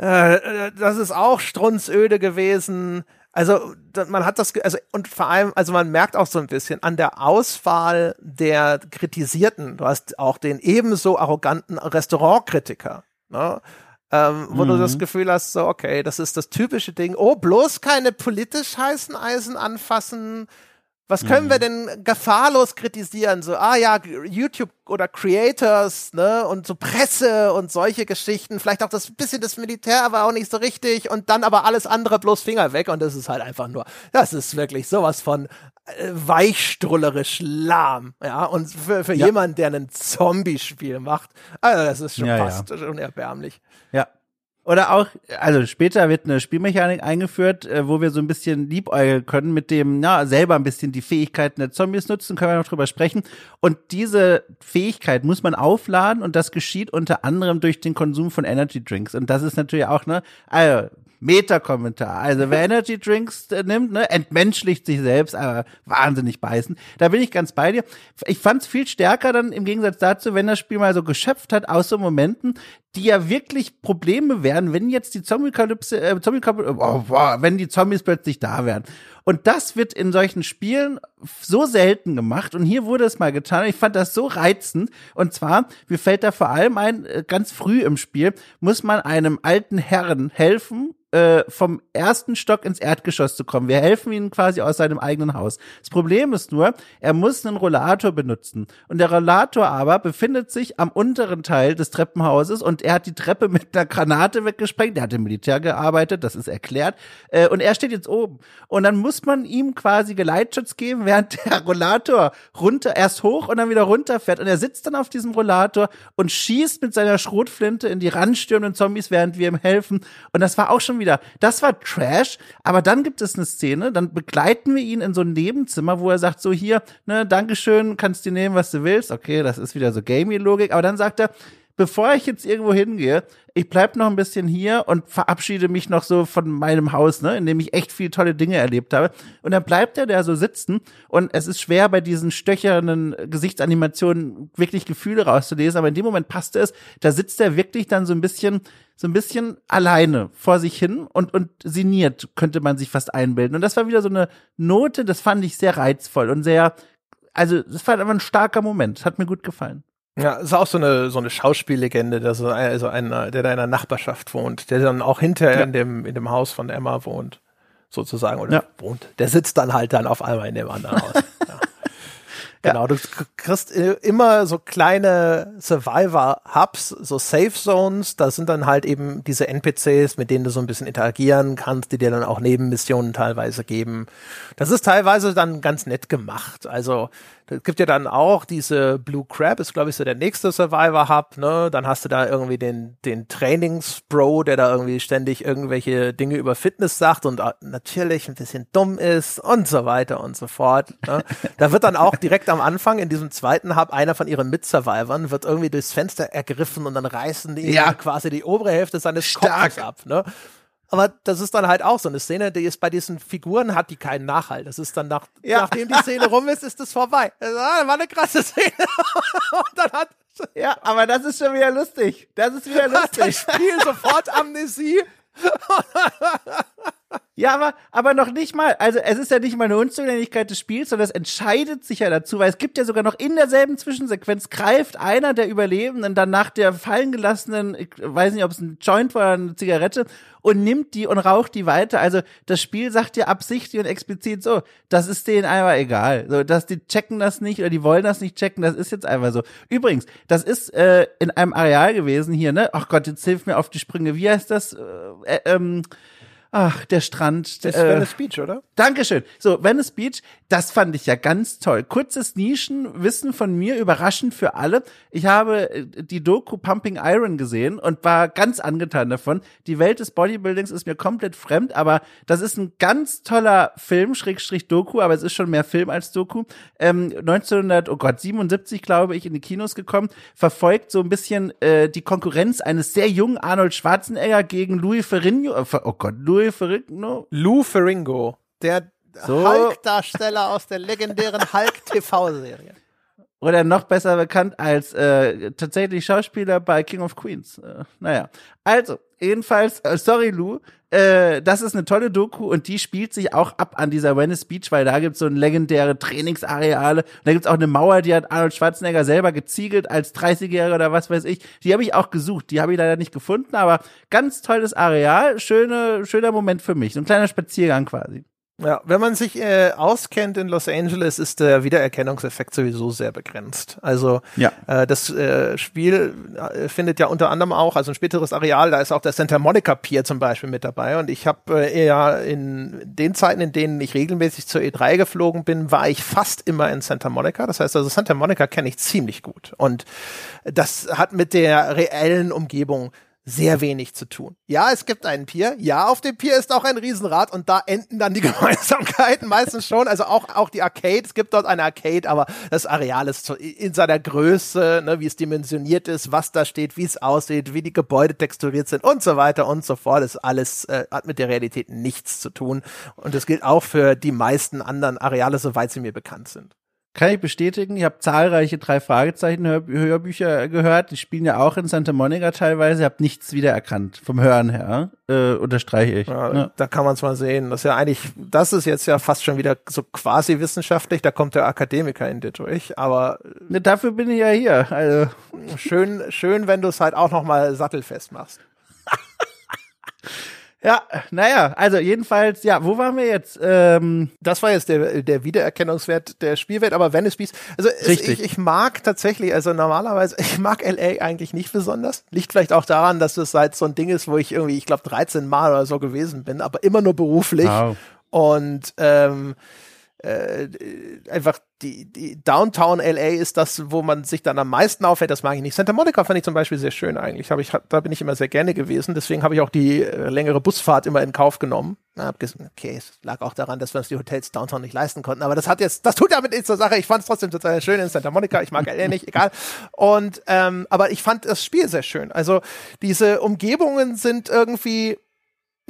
Äh, äh das ist auch strunzöde gewesen. Also man hat das, also und vor allem, also man merkt auch so ein bisschen an der Auswahl der Kritisierten. Du hast auch den ebenso arroganten Restaurantkritiker. Ne? ähm, wo mhm. du das mhm. Gefühl hast, so, okay, das ist das typische Ding. Oh, bloß keine politisch heißen Eisen anfassen. Was können mhm. wir denn gefahrlos kritisieren? So, ah ja, YouTube oder Creators, ne, und so Presse und solche Geschichten. Vielleicht auch das bisschen das Militär, aber auch nicht so richtig. Und dann aber alles andere bloß Finger weg. Und das ist halt einfach nur, das ist wirklich sowas von äh, weichstrullerisch lahm. Ja, und für, für ja. jemanden, der ein Zombie-Spiel macht, also das ist schon ja, fast ja. schon erbärmlich. Ja, Oder auch, also später wird eine Spielmechanik eingeführt, äh, wo wir so ein bisschen liebäugeln können mit dem, ja, selber ein bisschen die Fähigkeiten der Zombies nutzen, können wir noch drüber sprechen. Und diese Fähigkeit muss man aufladen und das geschieht unter anderem durch den Konsum von Energy Drinks. Und das ist natürlich auch, ne, also Meta-Kommentar. Also wer Energy Drinks äh, nimmt, ne, entmenschlicht sich selbst, aber wahnsinnig beißen. Da bin ich ganz bei dir. Ich fand es viel stärker dann im Gegensatz dazu, wenn das Spiel mal so geschöpft hat aus so Momenten, die ja wirklich Probleme wären, wenn jetzt die Zombie-Kalypse, äh, Zombie oh, boah, wenn die Zombies plötzlich da wären. Und das wird in solchen Spielen so selten gemacht. Und hier wurde es mal getan. Ich fand das so reizend. Und zwar, mir fällt da vor allem ein, äh, ganz früh im Spiel muss man einem alten Herrn helfen, äh, vom ersten Stock ins Erdgeschoss zu kommen. Wir helfen ihm quasi aus seinem eigenen Haus. Das Problem ist nur, er muss einen Rollator benutzen. Und der Rollator aber befindet sich am unteren Teil des Treppenhauses und er hat die Treppe mit einer Granate weggesprengt. Er hat im Militär gearbeitet, das ist erklärt. Äh, und er steht jetzt oben. Und dann man ihm quasi Geleitschutz geben, während der Rollator runter, erst hoch und dann wieder runterfährt. Und er sitzt dann auf diesem Rollator und schießt mit seiner Schrotflinte in die ranstürmenden Zombies, während wir ihm helfen. Und das war auch schon wieder, das war Trash, aber dann gibt es eine Szene, dann begleiten wir ihn in so ein Nebenzimmer, wo er sagt, so hier, ne, Dankeschön, kannst dir nehmen, was du willst. Okay, das ist wieder so Gaming-Logik, aber dann sagt er, bevor ich jetzt irgendwo hingehe, ich bleib noch ein bisschen hier und verabschiede mich noch so von meinem Haus, ne, in dem ich echt viele tolle Dinge erlebt habe. Und dann bleibt er da so sitzen und es ist schwer bei diesen stöchernen Gesichtsanimationen wirklich Gefühle rauszulesen, aber in dem Moment passt es, da sitzt er wirklich dann so ein bisschen so ein bisschen alleine vor sich hin und, und sinniert, könnte man sich fast einbilden. Und das war wieder so eine Note, das fand ich sehr reizvoll und sehr, also, das war einfach ein starker Moment. Hat mir gut gefallen. Ja, ist auch so eine so eine Schauspiellegende, dass so also einer, der da in der Nachbarschaft wohnt, der dann auch hinterher ja. in dem in dem Haus von Emma wohnt, sozusagen oder ja. wohnt. Der sitzt dann halt dann auf einmal in dem anderen Haus. ja. Genau, du kriegst immer so kleine Survivor-Hubs, so Safe Zones. Da sind dann halt eben diese NPCs, mit denen du so ein bisschen interagieren kannst, die dir dann auch Nebenmissionen teilweise geben. Das ist teilweise dann ganz nett gemacht. Also es gibt ja dann auch diese Blue Crab, ist glaube ich so der nächste Survivor Hub, ne? Dann hast du da irgendwie den, den Trainingsbro, der da irgendwie ständig irgendwelche Dinge über Fitness sagt und natürlich ein bisschen dumm ist und so weiter und so fort. Ne? da wird dann auch direkt am Anfang in diesem zweiten Hub einer von ihren Mitsurvivern wird irgendwie durchs Fenster ergriffen und dann reißen die ja. quasi die obere Hälfte seines Stark. Kopfes ab, ne? Aber das ist dann halt auch so eine Szene, die ist bei diesen Figuren hat die keinen Nachhalt. Das ist dann nach, ja. nachdem die Szene rum ist, ist es vorbei. Das war eine krasse Szene. Und dann hat ja, aber das ist schon wieder lustig. Das ist wieder lustig. Das Spiel sofort Amnesie. Ja, aber, aber noch nicht mal. Also es ist ja nicht mal eine Unzulänglichkeit des Spiels, sondern es entscheidet sich ja dazu, weil es gibt ja sogar noch in derselben Zwischensequenz greift einer der Überlebenden dann nach der fallen gelassenen, ich weiß nicht, ob es ein Joint war oder eine Zigarette, und nimmt die und raucht die weiter. Also das Spiel sagt ja absichtlich und explizit so, das ist denen einfach egal. So, dass die checken das nicht oder die wollen das nicht checken, das ist jetzt einfach so. Übrigens, das ist äh, in einem Areal gewesen hier, ne? Ach Gott, jetzt hilf mir auf die Sprünge. Wie heißt das? Äh, äh, ähm, Ach, der Strand. Das ist äh, Venice Beach, oder? Dankeschön. So, Venice Beach, das fand ich ja ganz toll. Kurzes Nischenwissen von mir, überraschend für alle. Ich habe äh, die Doku Pumping Iron gesehen und war ganz angetan davon. Die Welt des Bodybuildings ist mir komplett fremd, aber das ist ein ganz toller Film, Schrägstrich Doku, aber es ist schon mehr Film als Doku. Ähm, 1900, oh Gott, 77, glaube ich, in die Kinos gekommen, verfolgt so ein bisschen äh, die Konkurrenz eines sehr jungen Arnold Schwarzenegger gegen Louis Ferrigno, äh, oh Gott, Louis Louis Ferrigno? Lou Ferringo, der so. Hulk-Darsteller aus der legendären Hulk-TV-Serie. Oder noch besser bekannt als äh, tatsächlich Schauspieler bei King of Queens. Äh, naja, also, jedenfalls, äh, sorry Lou, äh, das ist eine tolle Doku und die spielt sich auch ab an dieser Venice Beach, weil da gibt's so ein legendäre Trainingsareale. Da gibt's auch eine Mauer, die hat Arnold Schwarzenegger selber geziegelt als 30-Jähriger oder was weiß ich. Die habe ich auch gesucht, die habe ich leider nicht gefunden, aber ganz tolles Areal, schöne, schöner Moment für mich, so ein kleiner Spaziergang quasi. Ja, wenn man sich äh, auskennt in Los Angeles, ist der Wiedererkennungseffekt sowieso sehr begrenzt. Also ja. äh, das äh, Spiel äh, findet ja unter anderem auch, also ein späteres Areal, da ist auch der Santa Monica Pier zum Beispiel mit dabei. Und ich habe äh, eher in den Zeiten, in denen ich regelmäßig zur E3 geflogen bin, war ich fast immer in Santa Monica. Das heißt also, Santa Monica kenne ich ziemlich gut. Und das hat mit der reellen Umgebung sehr wenig zu tun. Ja, es gibt einen Pier. Ja, auf dem Pier ist auch ein Riesenrad und da enden dann die Gemeinsamkeiten meistens schon. Also auch, auch die Arcade. Es gibt dort eine Arcade, aber das Areal ist in seiner Größe, ne, wie es dimensioniert ist, was da steht, wie es aussieht, wie die Gebäude texturiert sind und so weiter und so fort. Das alles äh, hat mit der Realität nichts zu tun. Und das gilt auch für die meisten anderen Areale, soweit sie mir bekannt sind. Kann ich bestätigen. Ich habe zahlreiche drei Fragezeichen -Hör Hörbücher gehört. Die spielen ja auch in Santa Monica teilweise. Ich habe nichts wiedererkannt vom Hören her. Äh, unterstreiche ich. Ja, ja. Da kann man es mal sehen. Das ist ja eigentlich, das ist jetzt ja fast schon wieder so quasi wissenschaftlich. Da kommt der Akademiker in dir durch. Aber ne, dafür bin ich ja hier. Also schön, schön, wenn du es halt auch noch mal sattelfest machst. Ja, naja, also jedenfalls, ja, wo waren wir jetzt? Ähm, das war jetzt der, der Wiedererkennungswert der Spielwelt, aber Venice Beast, also Richtig. Ich, ich mag tatsächlich, also normalerweise, ich mag LA eigentlich nicht besonders. Liegt vielleicht auch daran, dass es halt so ein Ding ist, wo ich irgendwie, ich glaube, 13 Mal oder so gewesen bin, aber immer nur beruflich. Wow. Und ähm, äh, einfach die, die Downtown LA ist das, wo man sich dann am meisten aufhält. Das mag ich nicht. Santa Monica fand ich zum Beispiel sehr schön eigentlich. Hab ich, da bin ich immer sehr gerne gewesen. Deswegen habe ich auch die äh, längere Busfahrt immer in Kauf genommen. Hab gesagt, okay, es lag auch daran, dass wir uns die Hotels Downtown nicht leisten konnten. Aber das hat jetzt, das tut damit nichts zur Sache. Ich fand es trotzdem total schön in Santa Monica. Ich mag LA nicht, egal. Und ähm, aber ich fand das Spiel sehr schön. Also diese Umgebungen sind irgendwie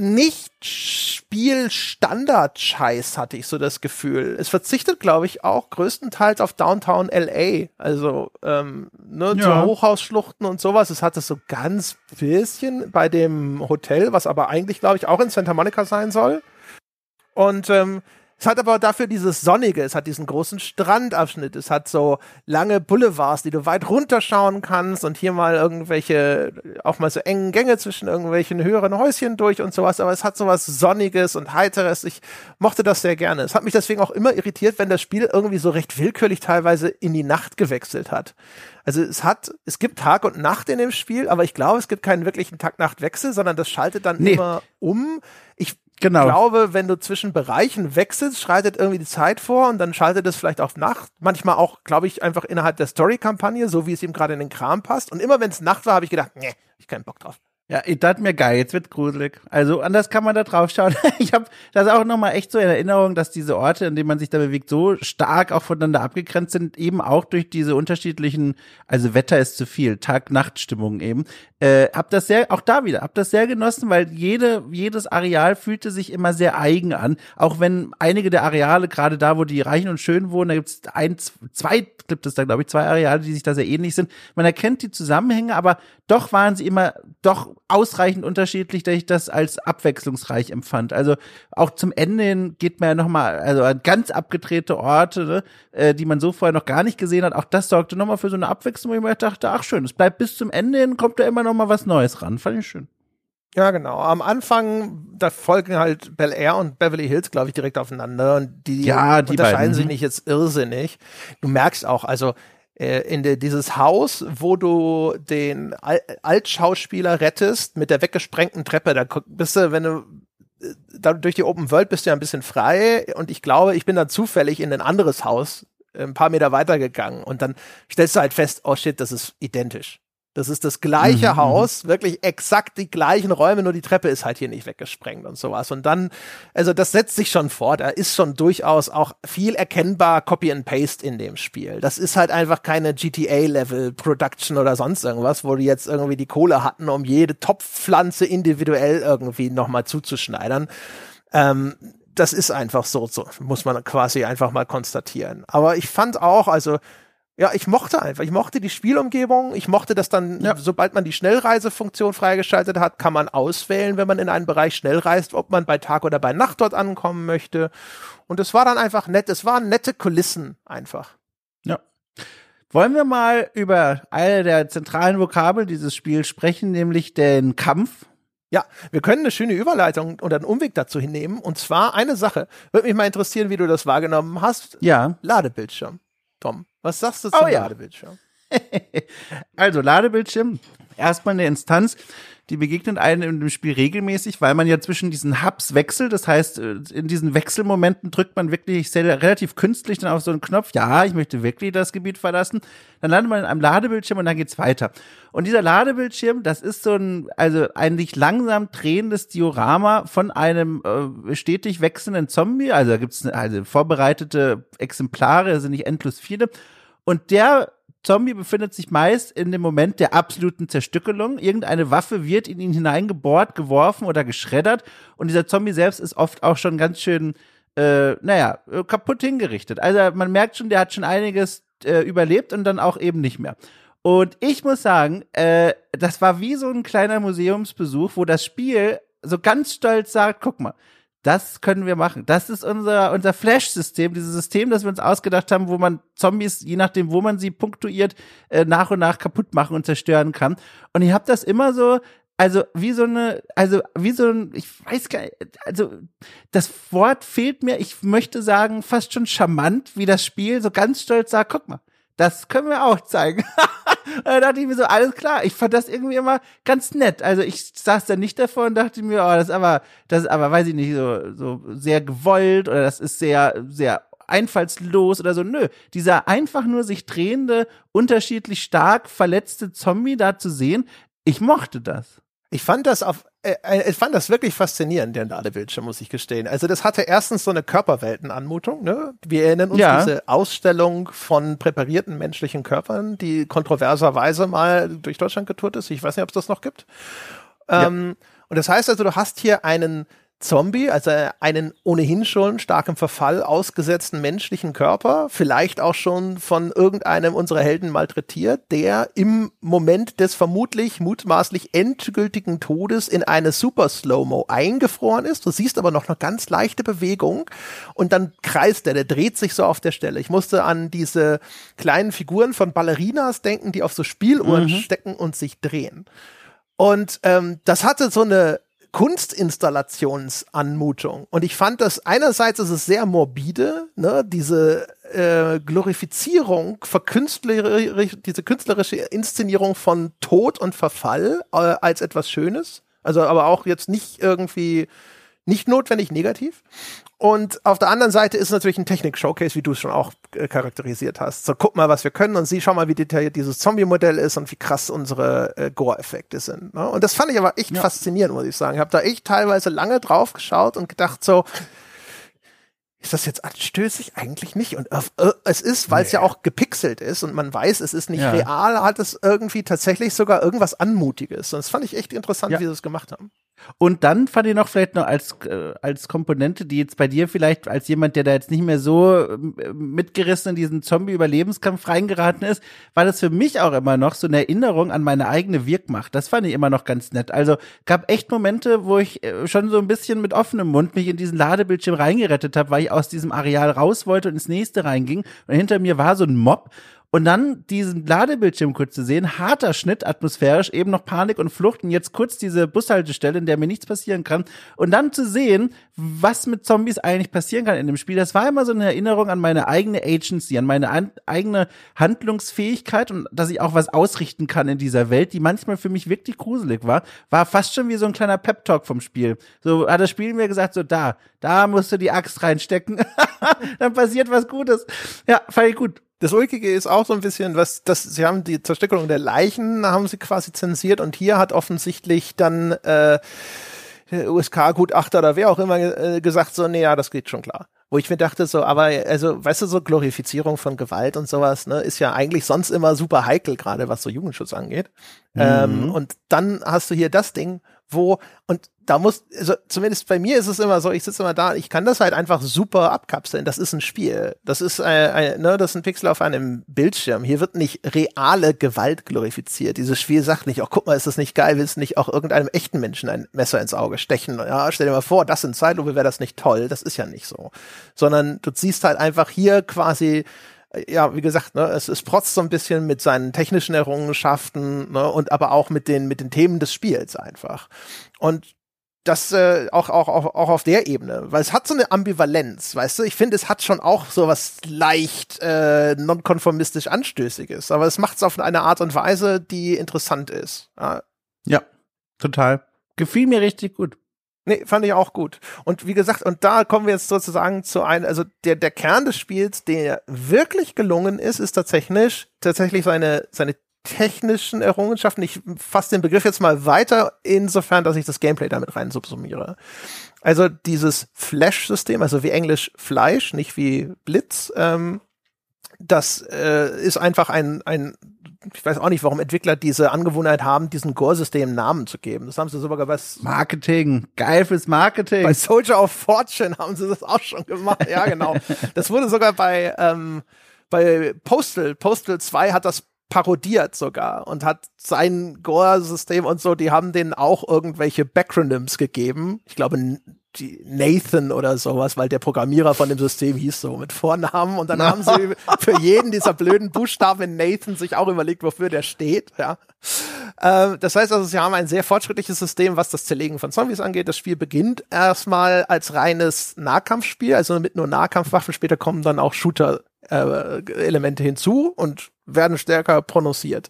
nicht Spielstandard-Scheiß, hatte ich so das Gefühl. Es verzichtet, glaube ich, auch größtenteils auf Downtown LA. Also, ähm, ne, ja. so Hochhausschluchten und sowas. Es hat es so ganz bisschen bei dem Hotel, was aber eigentlich, glaube ich, auch in Santa Monica sein soll. Und ähm, es hat aber dafür dieses Sonnige, es hat diesen großen Strandabschnitt, es hat so lange Boulevards, die du weit runterschauen kannst und hier mal irgendwelche, auch mal so engen Gänge zwischen irgendwelchen höheren Häuschen durch und sowas, aber es hat sowas Sonniges und Heiteres. Ich mochte das sehr gerne. Es hat mich deswegen auch immer irritiert, wenn das Spiel irgendwie so recht willkürlich teilweise in die Nacht gewechselt hat. Also es hat, es gibt Tag und Nacht in dem Spiel, aber ich glaube, es gibt keinen wirklichen Tag-Nacht-Wechsel, sondern das schaltet dann nee. immer um. Ich Genau. Ich glaube, wenn du zwischen Bereichen wechselst, schreitet irgendwie die Zeit vor und dann schaltet es vielleicht auf Nacht. Manchmal auch, glaube ich, einfach innerhalb der Story-Kampagne, so wie es ihm gerade in den Kram passt. Und immer wenn es Nacht war, habe ich gedacht, nee, ich keinen Bock drauf. Ja, das mir geil, jetzt wird gruselig. Also anders kann man da drauf schauen. ich habe das auch nochmal echt so in Erinnerung, dass diese Orte, in denen man sich da bewegt, so stark auch voneinander abgegrenzt sind, eben auch durch diese unterschiedlichen, also Wetter ist zu viel, Tag-Nacht-Stimmung eben. Äh, hab das sehr, auch da wieder, hab das sehr genossen, weil jede, jedes Areal fühlte sich immer sehr eigen an. Auch wenn einige der Areale, gerade da, wo die Reichen und Schönen wohnen, da gibt's ein, zwei, gibt es da, glaube ich, zwei Areale, die sich da sehr ähnlich sind. Man erkennt die Zusammenhänge, aber doch waren sie immer doch ausreichend unterschiedlich, dass ich das als abwechslungsreich empfand. Also auch zum Ende hin geht man ja nochmal, also an ganz abgedrehte Orte, ne, äh, die man so vorher noch gar nicht gesehen hat. Auch das sorgte nochmal für so eine Abwechslung, wo ich mir dachte, ach schön, es bleibt bis zum Ende hin, kommt da immer nochmal was Neues ran. Fand ich schön. Ja, genau. Am Anfang, da folgen halt Bel Air und Beverly Hills, glaube ich, direkt aufeinander und die, ja, die unterscheiden beiden. sich nicht jetzt irrsinnig. Du merkst auch, also äh, in de, dieses Haus, wo du den Al Altschauspieler rettest mit der weggesprengten Treppe. Da bist du, wenn du äh, da, durch die Open World bist du ja ein bisschen frei und ich glaube, ich bin dann zufällig in ein anderes Haus äh, ein paar Meter weiter gegangen und dann stellst du halt fest, oh shit, das ist identisch. Das ist das gleiche mhm, Haus, mhm. wirklich exakt die gleichen Räume, nur die Treppe ist halt hier nicht weggesprengt und sowas. Und dann, also das setzt sich schon fort. Da ist schon durchaus auch viel erkennbar Copy and Paste in dem Spiel. Das ist halt einfach keine GTA-Level Production oder sonst irgendwas, wo die jetzt irgendwie die Kohle hatten, um jede Topfpflanze individuell irgendwie nochmal zuzuschneidern. Ähm, das ist einfach so, so, muss man quasi einfach mal konstatieren. Aber ich fand auch, also ja, ich mochte einfach, ich mochte die Spielumgebung, ich mochte das dann, ja. sobald man die Schnellreisefunktion freigeschaltet hat, kann man auswählen, wenn man in einen Bereich schnell reist, ob man bei Tag oder bei Nacht dort ankommen möchte. Und es war dann einfach nett, es waren nette Kulissen einfach. Ja. Wollen wir mal über eine der zentralen Vokabeln dieses Spiels sprechen, nämlich den Kampf? Ja, wir können eine schöne Überleitung oder einen Umweg dazu hinnehmen. Und zwar eine Sache. Würde mich mal interessieren, wie du das wahrgenommen hast. Ja. Ladebildschirm. Tom. Was sagst du zum oh, ja. Ladebildschirm? also Ladebildschirm erstmal eine Instanz, die begegnet einem in dem Spiel regelmäßig, weil man ja zwischen diesen Hubs wechselt. Das heißt, äh, in diesen Wechselmomenten drückt man wirklich sehr, relativ künstlich dann auf so einen Knopf. Ja, ich möchte wirklich das Gebiet verlassen. Dann landet man in einem Ladebildschirm und dann geht's weiter. Und dieser Ladebildschirm, das ist so ein, also eigentlich langsam drehendes Diorama von einem äh, stetig wechselnden Zombie. Also da gibt's also vorbereitete Exemplare, sind nicht endlos viele. Und der Zombie befindet sich meist in dem Moment der absoluten Zerstückelung. Irgendeine Waffe wird in ihn hineingebohrt, geworfen oder geschreddert. Und dieser Zombie selbst ist oft auch schon ganz schön, äh, naja, kaputt hingerichtet. Also man merkt schon, der hat schon einiges äh, überlebt und dann auch eben nicht mehr. Und ich muss sagen, äh, das war wie so ein kleiner Museumsbesuch, wo das Spiel so ganz stolz sagt, guck mal, das können wir machen. Das ist unser, unser Flash-System, dieses System, das wir uns ausgedacht haben, wo man Zombies, je nachdem, wo man sie punktuiert, äh, nach und nach kaputt machen und zerstören kann. Und ich habe das immer so, also wie so eine, also wie so ein, ich weiß gar nicht, also das Wort fehlt mir, ich möchte sagen, fast schon charmant, wie das Spiel so ganz stolz sagt, guck mal, das können wir auch zeigen. da dachte ich mir so, alles klar. Ich fand das irgendwie immer ganz nett. Also ich saß da nicht davor und dachte mir, oh, das ist aber, das ist aber, weiß ich nicht, so, so sehr gewollt oder das ist sehr, sehr einfallslos oder so. Nö, dieser einfach nur sich drehende, unterschiedlich stark verletzte Zombie da zu sehen, ich mochte das. Ich fand das auf, ich fand das wirklich faszinierend, der Ladebildschirm, muss ich gestehen. Also das hatte erstens so eine Körperweltenanmutung, ne? Wir erinnern uns ja. diese Ausstellung von präparierten menschlichen Körpern, die kontroverserweise mal durch Deutschland getourt ist. Ich weiß nicht, ob es das noch gibt. Ja. Ähm, und das heißt also, du hast hier einen Zombie, also einen ohnehin schon starkem Verfall ausgesetzten menschlichen Körper, vielleicht auch schon von irgendeinem unserer Helden malträtiert, der im Moment des vermutlich mutmaßlich endgültigen Todes in eine Super Slow-Mo eingefroren ist. Du siehst aber noch eine ganz leichte Bewegung und dann kreist er, der dreht sich so auf der Stelle. Ich musste an diese kleinen Figuren von Ballerinas denken, die auf so Spieluhren mhm. stecken und sich drehen. Und ähm, das hatte so eine Kunstinstallationsanmutung. Und ich fand das einerseits ist es sehr morbide, ne, diese äh, Glorifizierung, verkünstlerisch, diese künstlerische Inszenierung von Tod und Verfall äh, als etwas Schönes. Also aber auch jetzt nicht irgendwie nicht notwendig negativ. Und auf der anderen Seite ist natürlich ein Technik-Showcase, wie du es schon auch äh, charakterisiert hast. So, guck mal, was wir können und sieh, schau mal, wie detailliert dieses Zombie-Modell ist und wie krass unsere äh, Gore-Effekte sind. Ne? Und das fand ich aber echt ja. faszinierend, muss ich sagen. Ich habe da echt teilweise lange drauf geschaut und gedacht so, ist das jetzt anstößig? Eigentlich nicht. Und äh, es ist, weil es nee. ja auch gepixelt ist und man weiß, es ist nicht ja. real, hat es irgendwie tatsächlich sogar irgendwas Anmutiges. Und das fand ich echt interessant, ja. wie sie es gemacht haben. Und dann fand ich noch vielleicht noch als, äh, als Komponente, die jetzt bei dir vielleicht als jemand, der da jetzt nicht mehr so äh, mitgerissen in diesen Zombie-Überlebenskampf reingeraten ist, war das für mich auch immer noch so eine Erinnerung an meine eigene Wirkmacht. Das fand ich immer noch ganz nett. Also gab echt Momente, wo ich äh, schon so ein bisschen mit offenem Mund mich in diesen Ladebildschirm reingerettet habe, weil ich aus diesem Areal raus wollte und ins nächste reinging. Und hinter mir war so ein Mob und dann diesen Ladebildschirm kurz zu sehen, harter Schnitt, atmosphärisch, eben noch Panik und Flucht und jetzt kurz diese Bushaltestelle, in der mir nichts passieren kann. Und dann zu sehen, was mit Zombies eigentlich passieren kann in dem Spiel, das war immer so eine Erinnerung an meine eigene Agency, an meine an, eigene Handlungsfähigkeit und dass ich auch was ausrichten kann in dieser Welt, die manchmal für mich wirklich gruselig war, war fast schon wie so ein kleiner Pep-Talk vom Spiel. So hat das Spiel mir gesagt, so da, da musst du die Axt reinstecken, dann passiert was Gutes. Ja, fand ich gut. Das Ulkige ist auch so ein bisschen, was, das, sie haben die Zerstückelung der Leichen, haben sie quasi zensiert und hier hat offensichtlich dann äh, USK-Gutachter oder wer auch immer äh, gesagt, so, nee, ja, das geht schon klar. Wo ich mir dachte, so, aber, also, weißt du, so Glorifizierung von Gewalt und sowas, ne, ist ja eigentlich sonst immer super heikel, gerade was so Jugendschutz angeht. Ähm, mhm. Ähm, und dann hast du hier das Ding, wo, und da muss, also zumindest bei mir ist es immer so, ich sitze immer da, ich kann das halt einfach super abkapseln. Das ist ein Spiel. Das ist, äh, ne, das ist ein Pixel auf einem Bildschirm. Hier wird nicht reale Gewalt glorifiziert. Dieses Spiel sagt nicht, oh, guck mal, ist das nicht geil, willst du nicht auch irgendeinem echten Menschen ein Messer ins Auge stechen? Ja, stell dir mal vor, das in Zeitlupe wäre das nicht toll. Das ist ja nicht so. Sondern du siehst halt einfach hier quasi ja, wie gesagt, ne, es, es protzt so ein bisschen mit seinen technischen Errungenschaften, ne, und aber auch mit den, mit den Themen des Spiels einfach. Und das äh, auch, auch, auch, auch auf der Ebene, weil es hat so eine Ambivalenz, weißt du? Ich finde, es hat schon auch so was leicht äh, nonkonformistisch anstößiges, aber es macht es auf eine Art und Weise, die interessant ist. Ja, ja total. Gefiel mir richtig gut. Nee, fand ich auch gut. Und wie gesagt, und da kommen wir jetzt sozusagen zu einem, also der, der Kern des Spiels, der wirklich gelungen ist, ist tatsächlich, tatsächlich seine, seine technischen Errungenschaften. Ich fasse den Begriff jetzt mal weiter, insofern, dass ich das Gameplay damit rein subsumiere. Also dieses Flash-System, also wie Englisch Fleisch, nicht wie Blitz, ähm, das äh, ist einfach ein, ein, ich weiß auch nicht, warum Entwickler diese Angewohnheit haben, diesen Gore-System Namen zu geben. Das haben sie sogar bei Marketing, geil fürs Marketing. Bei Soldier of Fortune haben sie das auch schon gemacht. Ja, genau. das wurde sogar bei ähm, bei Postal, Postal 2 hat das parodiert sogar und hat sein Gore-System und so, die haben denen auch irgendwelche Backronyms gegeben. Ich glaube, Nathan oder sowas, weil der Programmierer von dem System hieß so mit Vornamen und dann haben sie für jeden dieser blöden Buchstaben Nathan sich auch überlegt, wofür der steht, ja. Äh, das heißt also, sie haben ein sehr fortschrittliches System, was das Zerlegen von Zombies angeht. Das Spiel beginnt erstmal als reines Nahkampfspiel, also mit nur Nahkampfwaffen. Später kommen dann auch Shooter äh, hinzu und werden stärker prononciert.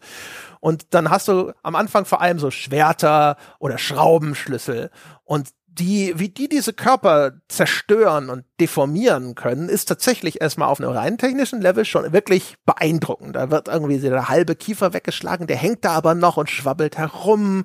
Und dann hast du am Anfang vor allem so Schwerter oder Schraubenschlüssel. Und die, wie die diese Körper zerstören und deformieren können, ist tatsächlich erstmal auf einem rein technischen Level schon wirklich beeindruckend. Da wird irgendwie der halbe Kiefer weggeschlagen, der hängt da aber noch und schwabbelt herum.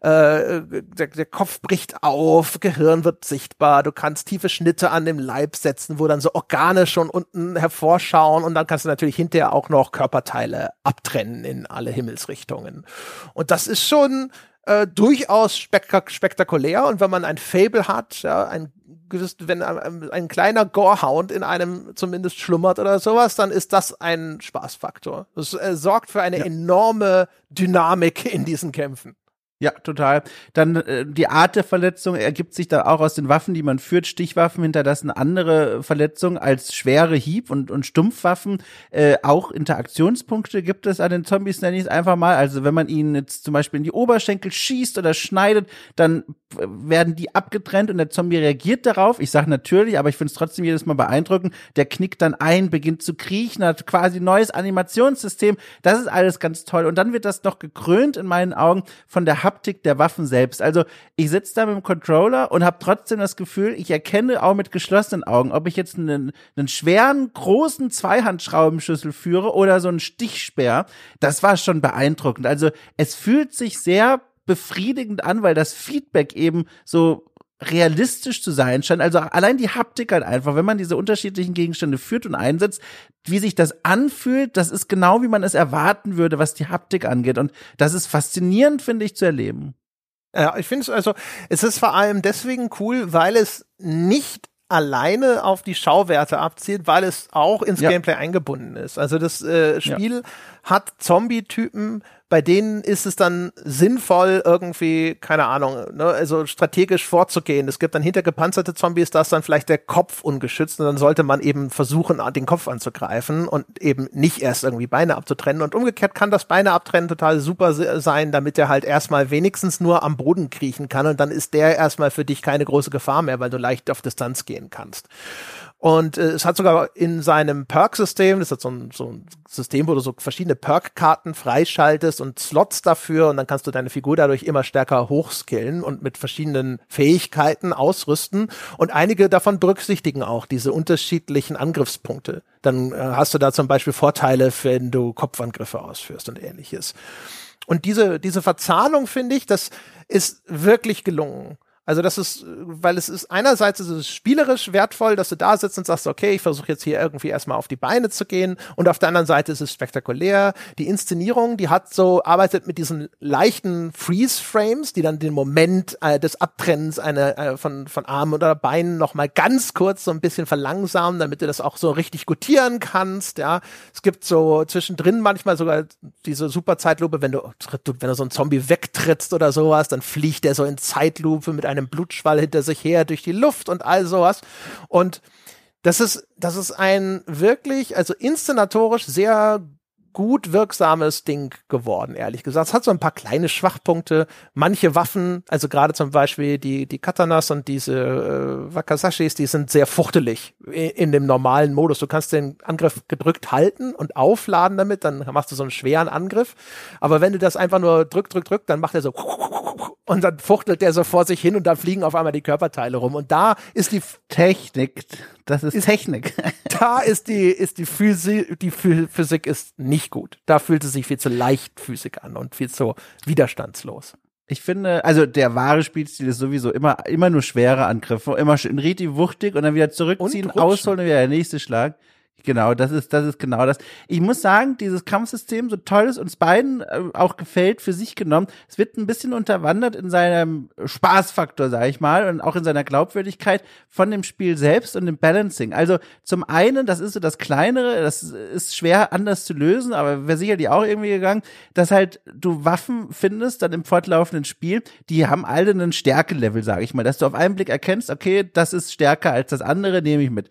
Äh, der, der Kopf bricht auf, Gehirn wird sichtbar, du kannst tiefe Schnitte an dem Leib setzen, wo dann so Organe schon unten hervorschauen und dann kannst du natürlich hinterher auch noch Körperteile abtrennen in alle Himmelsrichtungen. Und das ist schon äh, durchaus spek spektakulär und wenn man ein Fable hat, ja, ein gewiss, wenn ein, ein kleiner Gorehound in einem zumindest schlummert oder sowas, dann ist das ein Spaßfaktor. Das äh, sorgt für eine ja. enorme Dynamik in diesen Kämpfen. Ja, total. Dann äh, die Art der Verletzung ergibt sich dann auch aus den Waffen, die man führt. Stichwaffen hinterlassen andere Verletzungen als schwere Hieb- und, und Stumpfwaffen. Äh, auch Interaktionspunkte gibt es an den Zombies, nenne ich es einfach mal. Also wenn man ihnen jetzt zum Beispiel in die Oberschenkel schießt oder schneidet, dann werden die abgetrennt und der Zombie reagiert darauf. Ich sage natürlich, aber ich finde es trotzdem jedes Mal beeindruckend. Der knickt dann ein, beginnt zu kriechen, hat quasi neues Animationssystem. Das ist alles ganz toll. Und dann wird das noch gekrönt in meinen Augen von der Haptik der Waffen selbst. Also ich sitze da mit dem Controller und habe trotzdem das Gefühl, ich erkenne auch mit geschlossenen Augen, ob ich jetzt einen, einen schweren, großen Zweihandschraubenschlüssel führe oder so einen Stichsperr. Das war schon beeindruckend. Also es fühlt sich sehr befriedigend an, weil das Feedback eben so realistisch zu sein scheint. Also allein die Haptik halt einfach, wenn man diese unterschiedlichen Gegenstände führt und einsetzt, wie sich das anfühlt, das ist genau wie man es erwarten würde, was die Haptik angeht. Und das ist faszinierend, finde ich, zu erleben. Ja, ich finde es also, es ist vor allem deswegen cool, weil es nicht alleine auf die Schauwerte abzielt, weil es auch ins ja. Gameplay eingebunden ist. Also das äh, Spiel ja. hat Zombie-Typen, bei denen ist es dann sinnvoll, irgendwie, keine Ahnung, ne, also strategisch vorzugehen. Es gibt dann hintergepanzerte Zombies, da ist dann vielleicht der Kopf ungeschützt und dann sollte man eben versuchen, den Kopf anzugreifen und eben nicht erst irgendwie Beine abzutrennen. Und umgekehrt kann das Beine abtrennen total super sein, damit er halt erstmal wenigstens nur am Boden kriechen kann und dann ist der erstmal für dich keine große Gefahr mehr, weil du leicht auf Distanz gehen kannst. Und äh, es hat sogar in seinem Perk-System, das ist so ein, so ein System, wo du so verschiedene Perk-Karten freischaltest und Slots dafür und dann kannst du deine Figur dadurch immer stärker hochskillen und mit verschiedenen Fähigkeiten ausrüsten. Und einige davon berücksichtigen auch diese unterschiedlichen Angriffspunkte. Dann äh, hast du da zum Beispiel Vorteile, wenn du Kopfangriffe ausführst und ähnliches. Und diese, diese Verzahnung, finde ich, das ist wirklich gelungen. Also das ist, weil es ist einerseits ist es spielerisch wertvoll, dass du da sitzt und sagst, okay, ich versuche jetzt hier irgendwie erstmal auf die Beine zu gehen und auf der anderen Seite ist es spektakulär. Die Inszenierung, die hat so, arbeitet mit diesen leichten Freeze-Frames, die dann den Moment äh, des Abtrennens einer, äh, von, von Armen oder Beinen nochmal ganz kurz so ein bisschen verlangsamen, damit du das auch so richtig gutieren kannst, ja. Es gibt so zwischendrin manchmal sogar diese super Zeitlupe, wenn du, wenn du so einen Zombie wegtrittst oder sowas, dann fliegt der so in Zeitlupe mit einem einem Blutschwall hinter sich her durch die Luft und all sowas. Und das ist, das ist ein wirklich, also inszenatorisch sehr gut wirksames Ding geworden, ehrlich gesagt. Es hat so ein paar kleine Schwachpunkte. Manche Waffen, also gerade zum Beispiel die, die Katanas und diese äh, Wakasashis, die sind sehr fuchtelig in, in, dem normalen Modus. Du kannst den Angriff gedrückt halten und aufladen damit, dann machst du so einen schweren Angriff. Aber wenn du das einfach nur drück, drück, drück, dann macht er so und dann fuchtelt der so vor sich hin und dann fliegen auf einmal die Körperteile rum. Und da ist die Technik. Das ist, ist Technik. Da ist die, ist die Physik, die Physik ist nicht gut. Da fühlt es sich viel zu leicht Physik an und viel zu widerstandslos. Ich finde, also der wahre Spielstil ist sowieso immer, immer nur schwere Angriffe, immer schön richtig wuchtig und dann wieder zurückziehen, ausholen und wieder der nächste Schlag. Genau, das ist, das ist genau das. Ich muss sagen, dieses Kampfsystem, so toll es uns beiden äh, auch gefällt, für sich genommen, es wird ein bisschen unterwandert in seinem Spaßfaktor, sag ich mal, und auch in seiner Glaubwürdigkeit von dem Spiel selbst und dem Balancing. Also zum einen, das ist so das Kleinere, das ist schwer anders zu lösen, aber wäre sicherlich auch irgendwie gegangen, dass halt du Waffen findest dann im fortlaufenden Spiel, die haben alle einen Stärkelevel, sag ich mal, dass du auf einen Blick erkennst, okay, das ist stärker als das andere, nehme ich mit.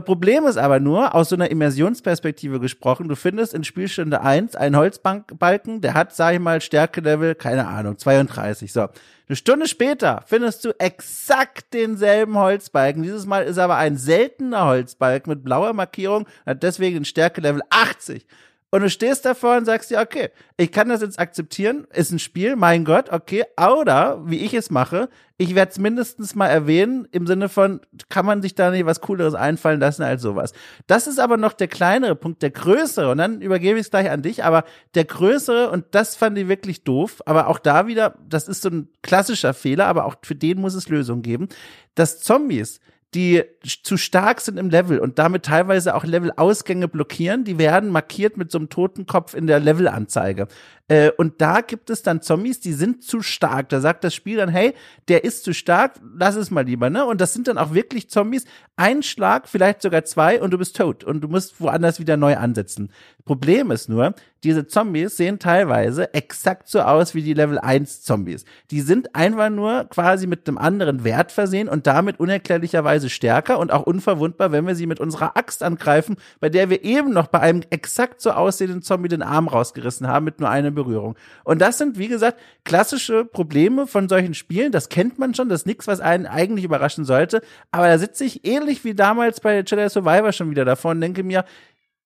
Problem ist aber nur, aus so einer Immersionsperspektive gesprochen, du findest in Spielstunde 1 einen Holzbalken, der hat, sag ich mal, Stärkelevel, keine Ahnung, 32. So. Eine Stunde später findest du exakt denselben Holzbalken. Dieses Mal ist aber ein seltener Holzbalken mit blauer Markierung, hat deswegen ein Stärkelevel 80 und du stehst davor und sagst dir, okay, ich kann das jetzt akzeptieren, ist ein Spiel, mein Gott, okay, oder wie ich es mache, ich werde es mindestens mal erwähnen, im Sinne von, kann man sich da nicht was Cooleres einfallen lassen als sowas. Das ist aber noch der kleinere Punkt, der größere, und dann übergebe ich es gleich an dich, aber der größere, und das fand ich wirklich doof, aber auch da wieder, das ist so ein klassischer Fehler, aber auch für den muss es Lösungen geben, dass Zombies die zu stark sind im Level und damit teilweise auch Levelausgänge blockieren, die werden markiert mit so einem Totenkopf in der Levelanzeige. Äh, und da gibt es dann Zombies, die sind zu stark. Da sagt das Spiel dann, hey, der ist zu stark, lass es mal lieber, ne? Und das sind dann auch wirklich Zombies. Ein Schlag, vielleicht sogar zwei und du bist tot und du musst woanders wieder neu ansetzen. Problem ist nur, diese Zombies sehen teilweise exakt so aus wie die Level 1 Zombies. Die sind einfach nur quasi mit einem anderen Wert versehen und damit unerklärlicherweise stärker und auch unverwundbar, wenn wir sie mit unserer Axt angreifen, bei der wir eben noch bei einem exakt so aussehenden Zombie den Arm rausgerissen haben mit nur einer Berührung. Und das sind, wie gesagt, klassische Probleme von solchen Spielen. Das kennt man schon, das ist nichts, was einen eigentlich überraschen sollte. Aber da sitze ich ähnlich wie damals bei Jedi Survivor schon wieder davor und denke mir,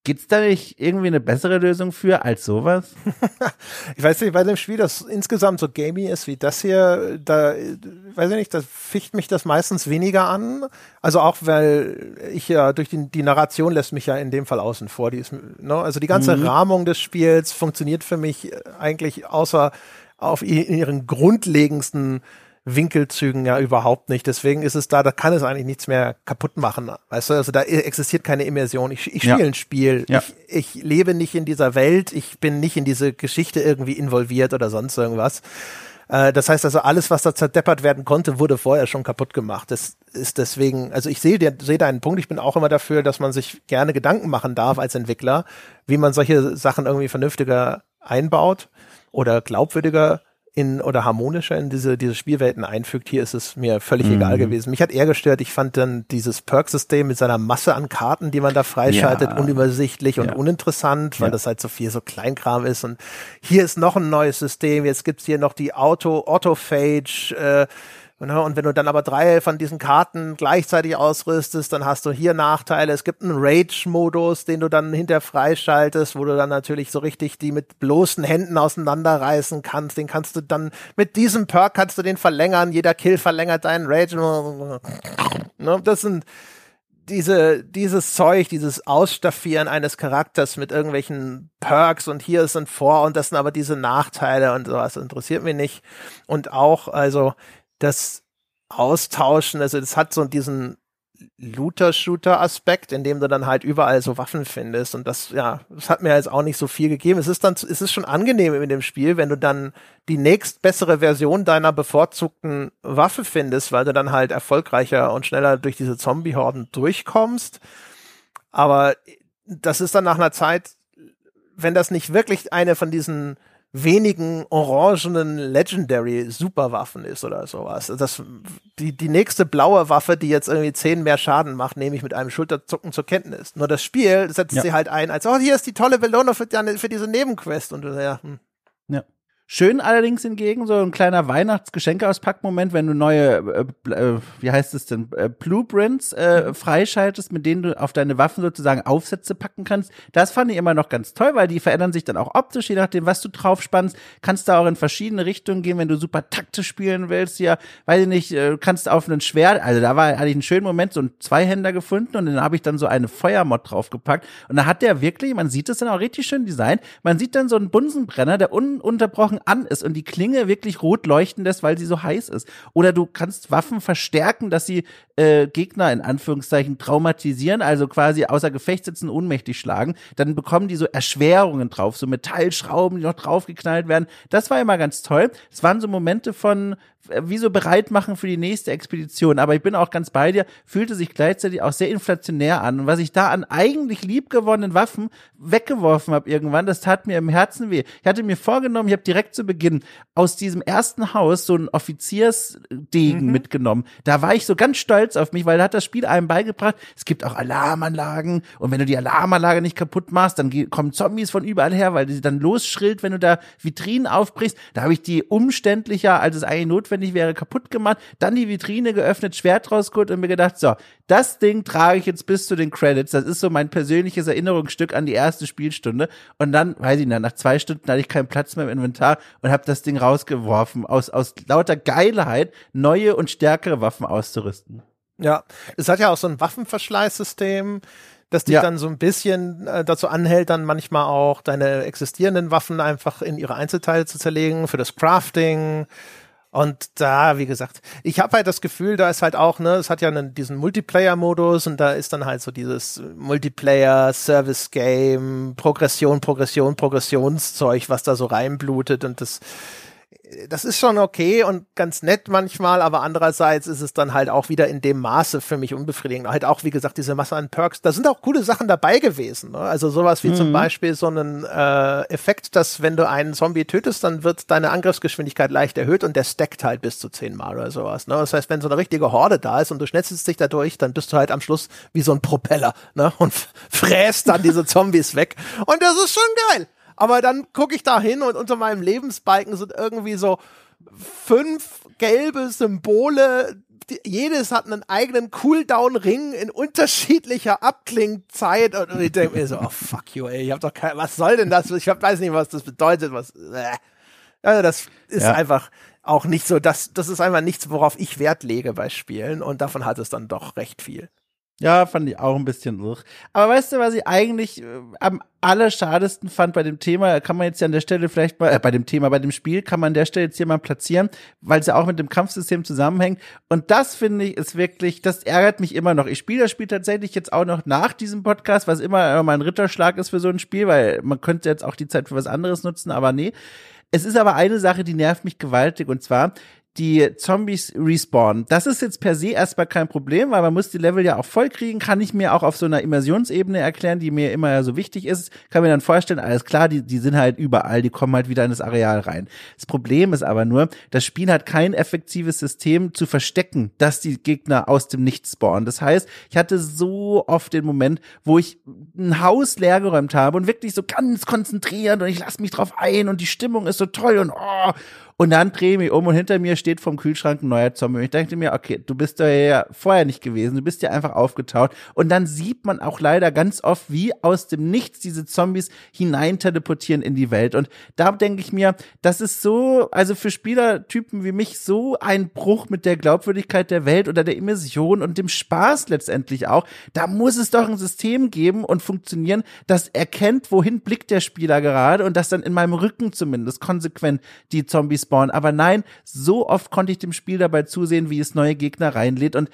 Gibt's da nicht irgendwie eine bessere Lösung für als sowas? ich weiß nicht, bei dem Spiel, das insgesamt so gamey ist wie das hier, da weiß ich nicht, da ficht mich das meistens weniger an. Also auch, weil ich ja durch die, die Narration lässt mich ja in dem Fall außen vor. Die ist, ne? Also die ganze mhm. Rahmung des Spiels funktioniert für mich eigentlich außer auf ihren grundlegendsten Winkelzügen ja überhaupt nicht. Deswegen ist es da, da kann es eigentlich nichts mehr kaputt machen. Weißt du, also da existiert keine Immersion. Ich, ich spiele ja. ein Spiel. Ja. Ich, ich lebe nicht in dieser Welt. Ich bin nicht in diese Geschichte irgendwie involviert oder sonst irgendwas. Äh, das heißt also, alles, was da zerdeppert werden konnte, wurde vorher schon kaputt gemacht. Das ist deswegen, also ich sehe sehe deinen Punkt. Ich bin auch immer dafür, dass man sich gerne Gedanken machen darf als Entwickler, wie man solche Sachen irgendwie vernünftiger einbaut oder glaubwürdiger in oder harmonischer in diese, diese Spielwelten einfügt. Hier ist es mir völlig mhm. egal gewesen. Mich hat eher gestört, ich fand dann dieses Perk-System mit seiner Masse an Karten, die man da freischaltet, ja. unübersichtlich und ja. uninteressant, weil ja. das halt so viel so Kleinkram ist. Und hier ist noch ein neues System, jetzt gibt's hier noch die Auto, Autophage, äh? Und wenn du dann aber drei von diesen Karten gleichzeitig ausrüstest, dann hast du hier Nachteile. Es gibt einen Rage-Modus, den du dann hinter freischaltest, wo du dann natürlich so richtig die mit bloßen Händen auseinanderreißen kannst. Den kannst du dann, mit diesem Perk kannst du den verlängern. Jeder Kill verlängert deinen Rage. Ne? Das sind diese, dieses Zeug, dieses Ausstaffieren eines Charakters mit irgendwelchen Perks und hier ist ein Vor und das sind aber diese Nachteile und sowas interessiert mich nicht. Und auch, also, das Austauschen, also das hat so diesen Looter-Shooter-Aspekt, in dem du dann halt überall so Waffen findest und das, ja, das hat mir jetzt auch nicht so viel gegeben. Es ist dann, es ist schon angenehm in dem Spiel, wenn du dann die nächst bessere Version deiner bevorzugten Waffe findest, weil du dann halt erfolgreicher und schneller durch diese Zombie-Horden durchkommst. Aber das ist dann nach einer Zeit, wenn das nicht wirklich eine von diesen wenigen orangenen Legendary Superwaffen ist oder sowas. Das, die, die nächste blaue Waffe, die jetzt irgendwie zehn mehr Schaden macht, nehme ich mit einem Schulterzucken zur Kenntnis. Nur das Spiel setzt ja. sie halt ein als, oh, hier ist die tolle Belohnung für, für diese Nebenquest und ja, hm. Schön allerdings hingegen so ein kleiner Weihnachtsgeschenkeauspackmoment, wenn du neue, äh, äh, wie heißt es denn, äh, Blueprints äh, freischaltest, mit denen du auf deine Waffen sozusagen Aufsätze packen kannst. Das fand ich immer noch ganz toll, weil die verändern sich dann auch optisch, je nachdem, was du drauf spannst. Kannst da auch in verschiedene Richtungen gehen, wenn du super taktisch spielen willst. Ja, weiß ich nicht, äh, kannst auf einen Schwert, also da war hatte ich einen schönen Moment, so ein Zweihänder gefunden und dann habe ich dann so eine Feuermod draufgepackt und da hat der wirklich, man sieht es dann auch richtig schön designt, man sieht dann so einen Bunsenbrenner, der ununterbrochen Augen an ist und die Klinge wirklich rot leuchten lässt, weil sie so heiß ist. Oder du kannst Waffen verstärken, dass sie äh, Gegner in Anführungszeichen traumatisieren, also quasi außer Gefecht sitzen, ohnmächtig schlagen. Dann bekommen die so Erschwerungen drauf, so Metallschrauben, die noch draufgeknallt werden. Das war immer ganz toll. Es waren so Momente von, äh, wie so bereit machen für die nächste Expedition. Aber ich bin auch ganz bei dir, fühlte sich gleichzeitig auch sehr inflationär an. Und was ich da an eigentlich liebgewonnenen Waffen weggeworfen habe irgendwann, das tat mir im Herzen weh. Ich hatte mir vorgenommen, ich habe direkt zu Beginn aus diesem ersten Haus so ein Offiziersdegen mhm. mitgenommen. Da war ich so ganz stolz auf mich, weil da hat das Spiel einem beigebracht, es gibt auch Alarmanlagen und wenn du die Alarmanlage nicht kaputt machst, dann kommen Zombies von überall her, weil sie dann losschrillt, wenn du da Vitrinen aufbrichst. Da habe ich die umständlicher, als es eigentlich notwendig notwendig wäre, kaputt gemacht, dann die Vitrine geöffnet, Schwert rausgeholt und mir gedacht, so, das Ding trage ich jetzt bis zu den Credits. Das ist so mein persönliches Erinnerungsstück an die erste Spielstunde. Und dann, weiß ich nicht, nach zwei Stunden hatte ich keinen Platz mehr im Inventar und habe das Ding rausgeworfen, aus, aus lauter Geilheit neue und stärkere Waffen auszurüsten. Ja, es hat ja auch so ein Waffenverschleißsystem das dich ja. dann so ein bisschen äh, dazu anhält, dann manchmal auch deine existierenden Waffen einfach in ihre Einzelteile zu zerlegen für das Crafting. Und da, wie gesagt, ich habe halt das Gefühl, da ist halt auch, ne, es hat ja einen, diesen Multiplayer-Modus und da ist dann halt so dieses Multiplayer-Service-Game, Progression, Progression, Progressionszeug, was da so reinblutet und das das ist schon okay und ganz nett manchmal, aber andererseits ist es dann halt auch wieder in dem Maße für mich unbefriedigend. Halt auch, wie gesagt, diese Masse an Perks. Da sind auch coole Sachen dabei gewesen. Ne? Also sowas wie mhm. zum Beispiel so einen äh, Effekt, dass wenn du einen Zombie tötest, dann wird deine Angriffsgeschwindigkeit leicht erhöht und der stackt halt bis zu zehnmal oder sowas. Ne? Das heißt, wenn so eine richtige Horde da ist und du schnetzelst dich dadurch, dann bist du halt am Schluss wie so ein Propeller ne? und fräst dann diese Zombies weg. Und das ist schon geil. Aber dann gucke ich da hin und unter meinem Lebensbalken sind irgendwie so fünf gelbe Symbole. Jedes hat einen eigenen Cooldown-Ring in unterschiedlicher Abklingzeit. Und ich denke mir so, oh fuck you, ey, ich hab doch kein, was soll denn das? Ich weiß nicht, was das bedeutet. Was, äh. Also das ist ja. einfach auch nicht so, das, das ist einfach nichts, worauf ich Wert lege bei Spielen. Und davon hat es dann doch recht viel. Ja, fand ich auch ein bisschen irr. Aber weißt du, was ich eigentlich äh, am allerschadesten fand bei dem Thema, kann man jetzt ja an der Stelle vielleicht mal, äh, bei dem Thema, bei dem Spiel, kann man an der Stelle jetzt hier mal platzieren, weil es ja auch mit dem Kampfsystem zusammenhängt. Und das finde ich ist wirklich, das ärgert mich immer noch. Ich spiele das Spiel tatsächlich jetzt auch noch nach diesem Podcast, was immer mein Ritterschlag ist für so ein Spiel, weil man könnte jetzt auch die Zeit für was anderes nutzen, aber nee. Es ist aber eine Sache, die nervt mich gewaltig und zwar, die Zombies respawnen. Das ist jetzt per se erstmal kein Problem, weil man muss die Level ja auch voll kriegen, kann ich mir auch auf so einer Immersionsebene erklären, die mir immer ja so wichtig ist. Kann mir dann vorstellen, alles klar, die, die sind halt überall, die kommen halt wieder in das Areal rein. Das Problem ist aber nur, das Spiel hat kein effektives System zu verstecken, dass die Gegner aus dem Nichts spawnen. Das heißt, ich hatte so oft den Moment, wo ich ein Haus leergeräumt habe und wirklich so ganz konzentriert und ich lasse mich drauf ein und die Stimmung ist so toll und oh, und dann drehe ich mich um und hinter mir steht vom Kühlschrank ein neuer Zombie. Und ich dachte mir, okay, du bist da ja vorher nicht gewesen, du bist ja einfach aufgetaucht. Und dann sieht man auch leider ganz oft, wie aus dem Nichts diese Zombies hinein teleportieren in die Welt. Und da denke ich mir, das ist so, also für Spielertypen wie mich so ein Bruch mit der Glaubwürdigkeit der Welt oder der Immersion und dem Spaß letztendlich auch. Da muss es doch ein System geben und funktionieren, das erkennt, wohin blickt der Spieler gerade und das dann in meinem Rücken zumindest konsequent die Zombies spawnen. Aber nein, so oft konnte ich dem Spiel dabei zusehen, wie es neue Gegner reinlädt und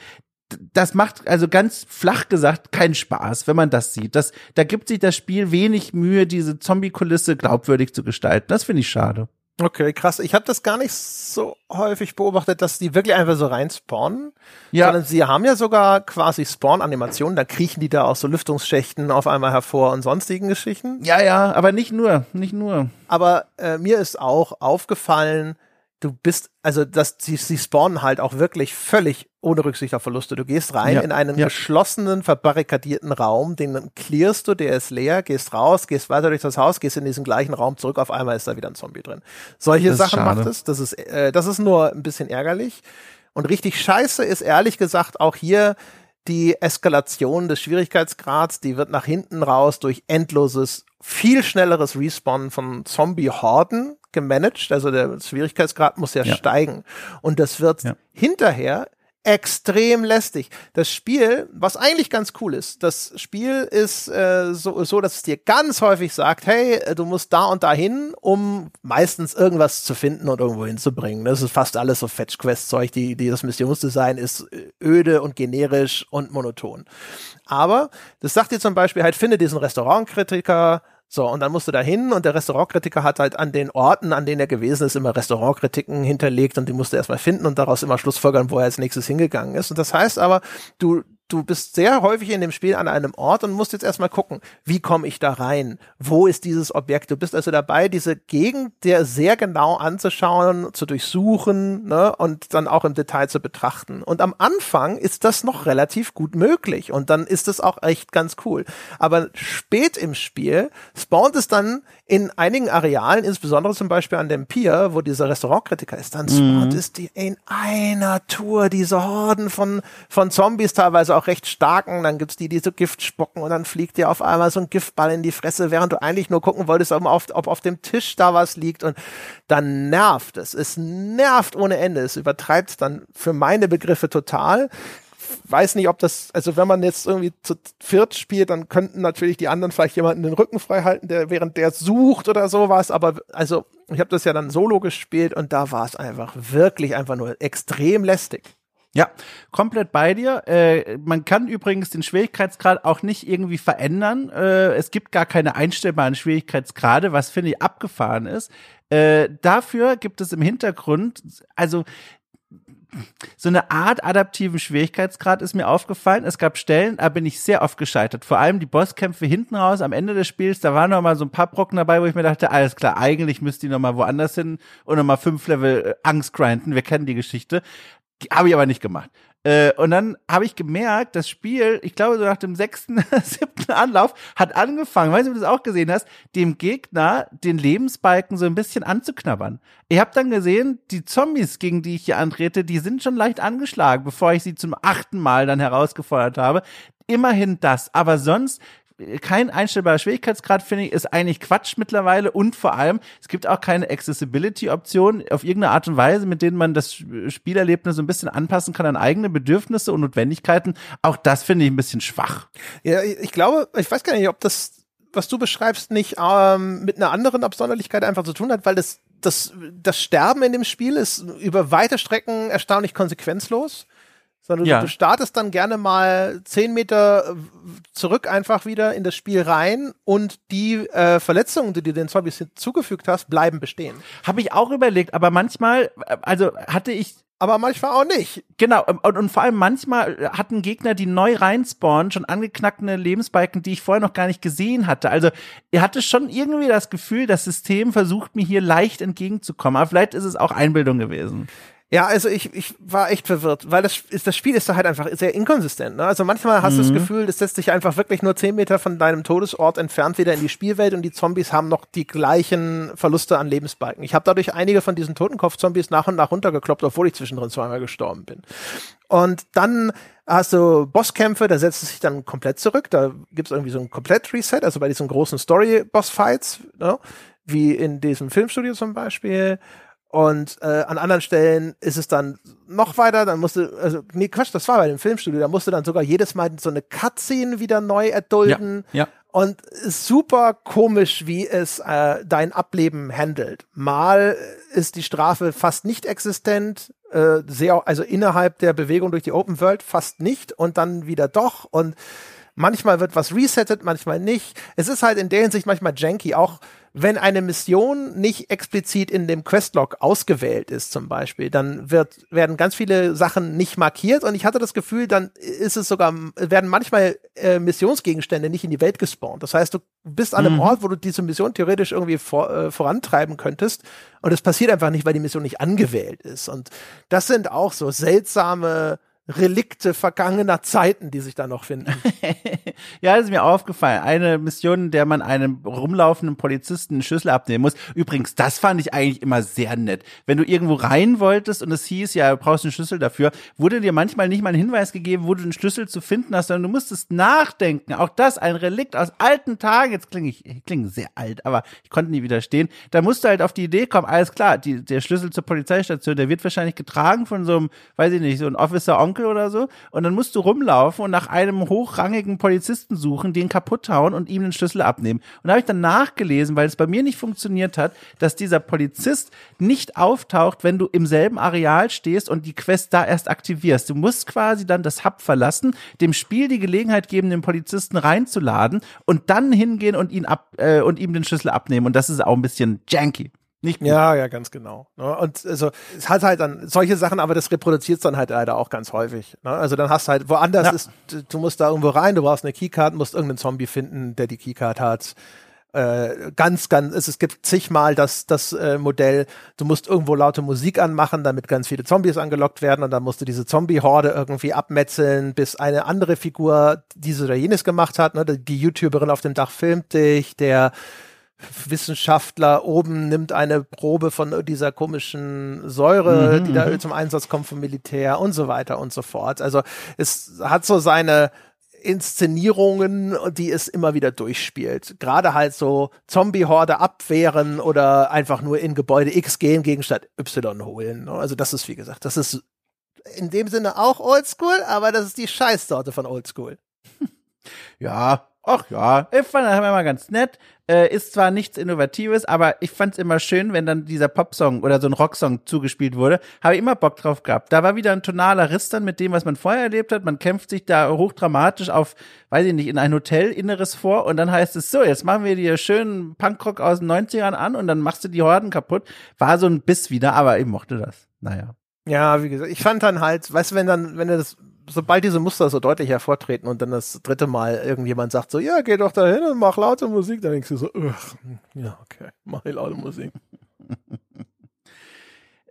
das macht also ganz flach gesagt keinen Spaß, wenn man das sieht. Das, da gibt sich das Spiel wenig Mühe, diese Zombie-Kulisse glaubwürdig zu gestalten. Das finde ich schade. Okay, krass. Ich habe das gar nicht so häufig beobachtet, dass die wirklich einfach so rein spawnen. Ja. Sondern sie haben ja sogar quasi Spawn-Animationen, da kriechen die da aus so Lüftungsschächten auf einmal hervor und sonstigen Geschichten. Ja, ja, aber nicht nur, nicht nur. Aber äh, mir ist auch aufgefallen, du bist, also dass sie, sie spawnen halt auch wirklich völlig ohne Rücksicht auf Verluste. Du gehst rein Ja, in einen ja. geschlossenen, verbarrikadierten Raum, den clearst du, der ist leer, gehst raus, gehst weiter durch das Haus, gehst in diesen gleichen Raum zurück, auf einmal ist da wieder ein Zombie drin. Solche Das Sachen macht es, das ist, äh, das ist nur ein bisschen ärgerlich. Und richtig scheiße ist ehrlich gesagt auch hier die Eskalation des Schwierigkeitsgrads, die wird nach hinten raus durch endloses, viel schnelleres Respawnen von Zombie-Horden gemanagt. Also der Schwierigkeitsgrad muss ja, Ja. steigen. Und das wird Ja. hinterher extrem lästig. Das Spiel, was eigentlich ganz cool ist, das Spiel ist äh, so, so, dass es dir ganz häufig sagt, hey, äh, du musst da und da hin, um meistens irgendwas zu finden und irgendwo hinzubringen. Das ist fast alles so Fetch-Quest-Zeug, die, die das Missionsdesign ist äh, öde und generisch und monoton. Aber das sagt dir zum Beispiel halt, finde diesen Restaurantkritiker, so, und dann musst du da hin und der Restaurantkritiker hat halt an den Orten, an denen er gewesen ist, immer Restaurantkritiken hinterlegt und die musst du erstmal finden und daraus immer schlussfolgern, wo er als nächstes hingegangen ist. Und das heißt aber, du, du bist sehr häufig in dem Spiel an einem Ort und musst jetzt erstmal gucken, wie komme ich da rein? Wo ist dieses Objekt? Du bist also dabei, diese Gegend der sehr genau anzuschauen, zu durchsuchen ne, und dann auch im Detail zu betrachten. Und am Anfang ist das noch relativ gut möglich und dann ist es auch echt ganz cool. Aber spät im Spiel spawnt es dann in einigen Arealen, insbesondere zum Beispiel an dem Pier, wo dieser Restaurantkritiker ist, dann spawnt es die in einer Tour, diese Horden von, von Zombies, teilweise auch recht starken, dann gibt's die, die so Gift spucken und dann fliegt dir auf einmal so ein Giftball in die Fresse, während du eigentlich nur gucken wolltest, ob auf, ob auf dem Tisch da was liegt und dann nervt es. Es nervt ohne Ende. Es übertreibt dann für meine Begriffe total weiß nicht, ob das, also wenn man jetzt irgendwie zu viert spielt, dann könnten natürlich die anderen vielleicht jemanden den Rücken frei halten, der während der sucht oder sowas, aber also ich habe das ja dann solo gespielt und da war es einfach wirklich einfach nur extrem lästig. Ja, komplett bei dir. Äh, man kann übrigens den Schwierigkeitsgrad auch nicht irgendwie verändern. Äh, es gibt gar keine einstellbaren Schwierigkeitsgrade, was finde ich abgefahren ist. Äh, dafür gibt es im Hintergrund, also so eine Art adaptiven Schwierigkeitsgrad ist mir aufgefallen. Es gab Stellen, da bin ich sehr oft gescheitert. Vor allem die Bosskämpfe hinten raus am Ende des Spiels, da waren noch mal so ein paar Brocken dabei, wo ich mir dachte, alles klar, eigentlich müsste ich noch mal woanders hin und noch mal fünf Level äh, Angst grinden. Wir kennen die Geschichte. Habe ich aber nicht gemacht. Äh, und dann habe ich gemerkt, das Spiel, ich glaube so nach dem sechsten, siebten Anlauf, hat angefangen, weiß nicht, ob du das auch gesehen hast, dem Gegner den Lebensbalken so ein bisschen anzuknabbern. Ich habe dann gesehen, die Zombies, gegen die ich hier antrete, die sind schon leicht angeschlagen, bevor ich sie zum achten Mal dann herausgefordert habe. Immerhin das. Aber sonst kein einstellbarer Schwierigkeitsgrad, finde ich, ist eigentlich Quatsch mittlerweile und vor allem, es gibt auch keine Accessibility-Option auf irgendeine Art und Weise, mit denen man das Spielerlebnis ein bisschen anpassen kann an eigene Bedürfnisse und Notwendigkeiten. Auch das finde ich ein bisschen schwach. Ja, ich glaube, ich weiß gar nicht, ob das, was du beschreibst, nicht ähm, mit einer anderen Absonderlichkeit einfach zu tun hat, weil das, das, das Sterben in dem Spiel ist über weite Strecken erstaunlich konsequenzlos. Sondern Ja. du startest dann gerne mal zehn Meter zurück einfach wieder in das Spiel rein und die äh, Verletzungen, die du den Zombies hinzugefügt hast, bleiben bestehen. Habe ich auch überlegt, aber manchmal, äh, also hatte ich Aber manchmal auch nicht. Genau, und, und vor allem manchmal hatten Gegner, die neu reinspawnen, schon angeknackte Lebensbalken, die ich vorher noch gar nicht gesehen hatte. Also ihr hatte schon irgendwie das Gefühl, das System versucht mir hier leicht entgegenzukommen. Aber vielleicht ist es auch Einbildung gewesen. Ja, also ich, ich war echt verwirrt, weil das, ist, das Spiel ist da halt einfach sehr inkonsistent. Ne? Also manchmal hast du das Gefühl, das setzt dich einfach wirklich nur zehn Meter von deinem Todesort entfernt wieder in die Spielwelt und die Zombies haben noch die gleichen Verluste an Lebensbalken. Ich habe dadurch einige von diesen Totenkopf-Zombies nach und nach runtergekloppt, obwohl ich zwischendrin zweimal gestorben bin. Und dann hast du Bosskämpfe, da setzt es sich dann komplett zurück. Da gibt's irgendwie so ein Komplett-Reset, also bei diesen großen Story-Boss-Fights, ne? wie in diesem Filmstudio zum Beispiel. Und äh, an anderen Stellen ist es dann noch weiter, dann musste, also, nee, Quatsch, das war bei dem Filmstudio, da musste dann sogar jedes Mal so eine Cutscene wieder neu erdulden. Ja, ja. Und super komisch, wie es äh, dein Ableben handelt. Mal ist die Strafe fast nicht existent, äh, sehr, also innerhalb der Bewegung durch die Open World fast nicht und dann wieder doch. Und manchmal wird was resettet, manchmal nicht. Es ist halt in der Hinsicht manchmal janky, auch wenn eine Mission nicht explizit in dem Questlog ausgewählt ist, zum Beispiel, dann wird, werden ganz viele Sachen nicht markiert und ich hatte das Gefühl, dann ist es sogar, werden manchmal äh, Missionsgegenstände nicht in die Welt gespawnt. Das heißt, du bist an einem mhm. Ort, wo du diese Mission theoretisch irgendwie vor, äh, vorantreiben könntest und es passiert einfach nicht, weil die Mission nicht angewählt ist. Und das sind auch so seltsame Relikte vergangener Zeiten, die sich da noch finden. ja, ist mir aufgefallen. Eine Mission, in der man einem rumlaufenden Polizisten einen Schlüssel abnehmen muss. Übrigens, das fand ich eigentlich immer sehr nett. Wenn du irgendwo rein wolltest und es hieß, ja, du brauchst einen Schlüssel dafür, wurde dir manchmal nicht mal ein Hinweis gegeben, wo du den Schlüssel zu finden hast, sondern du musstest nachdenken. Auch das ein Relikt aus alten Tagen. Jetzt klinge ich, ich klinge sehr alt, aber ich konnte nie widerstehen. Da musst du halt auf die Idee kommen, alles klar, die, der Schlüssel zur Polizeistation, der wird wahrscheinlich getragen von so einem, weiß ich nicht, so ein Officer Onkel oder so. Und dann musst du rumlaufen und nach einem hochrangigen Polizisten suchen, den kaputt hauen und ihm den Schlüssel abnehmen. Und da habe ich dann nachgelesen, weil es bei mir nicht funktioniert hat, dass dieser Polizist nicht auftaucht, wenn du im selben Areal stehst und die Quest da erst aktivierst. Du musst quasi dann das Hub verlassen, dem Spiel die Gelegenheit geben, den Polizisten reinzuladen und dann hingehen und ihn ab äh, und ihm den Schlüssel abnehmen. Und das ist auch ein bisschen janky. Nicht gut. Ja, ja, ganz genau. Ne? Und also es hat halt dann solche Sachen, aber das reproduziert dann halt leider auch ganz häufig. Ne? Also dann hast du halt woanders ja. ist, du musst da irgendwo rein, du brauchst eine Keycard, musst irgendeinen Zombie finden, der die Keycard hat. Äh, ganz, ganz, es, es gibt zigmal das, das äh, Modell, du musst irgendwo laute Musik anmachen, damit ganz viele Zombies angelockt werden und dann musst du diese Zombie-Horde irgendwie abmetzeln, bis eine andere Figur diese oder jenes gemacht hat. Ne? Die YouTuberin auf dem Dach filmt dich, der Wissenschaftler oben nimmt eine Probe von dieser komischen Säure, mhm, die da mhm. zum Einsatz kommt vom Militär und so weiter und so fort. Also es hat so seine Inszenierungen, die es immer wieder durchspielt. Gerade halt so Zombie-Horde abwehren oder einfach nur in Gebäude X gehen, Gegenstand Y holen. Also das ist, wie gesagt, das ist in dem Sinne auch Oldschool, aber das ist die Scheißsorte von Oldschool. Ja, ach ja, ich fand das immer ganz nett. Äh, ist zwar nichts Innovatives, aber ich fand's immer schön, wenn dann dieser Popsong oder so ein Rocksong zugespielt wurde. Habe ich immer Bock drauf gehabt. Da war wieder ein tonaler Riss dann mit dem, was man vorher erlebt hat. Man kämpft sich da hochdramatisch auf, weiß ich nicht, in ein Hotelinneres vor und dann heißt es so, jetzt machen wir dir schönen Punkrock aus den 90ern an und dann machst du die Horden kaputt. War so ein Biss wieder, aber ich mochte das. Naja. Ja, wie gesagt, ich fand dann halt, weißt du, wenn dann, wenn du das sobald diese Muster so deutlich hervortreten und dann das dritte Mal irgendjemand sagt so, ja, geh doch da hin und mach laute Musik, dann denkst du so, ja, okay, mach ich laute Musik.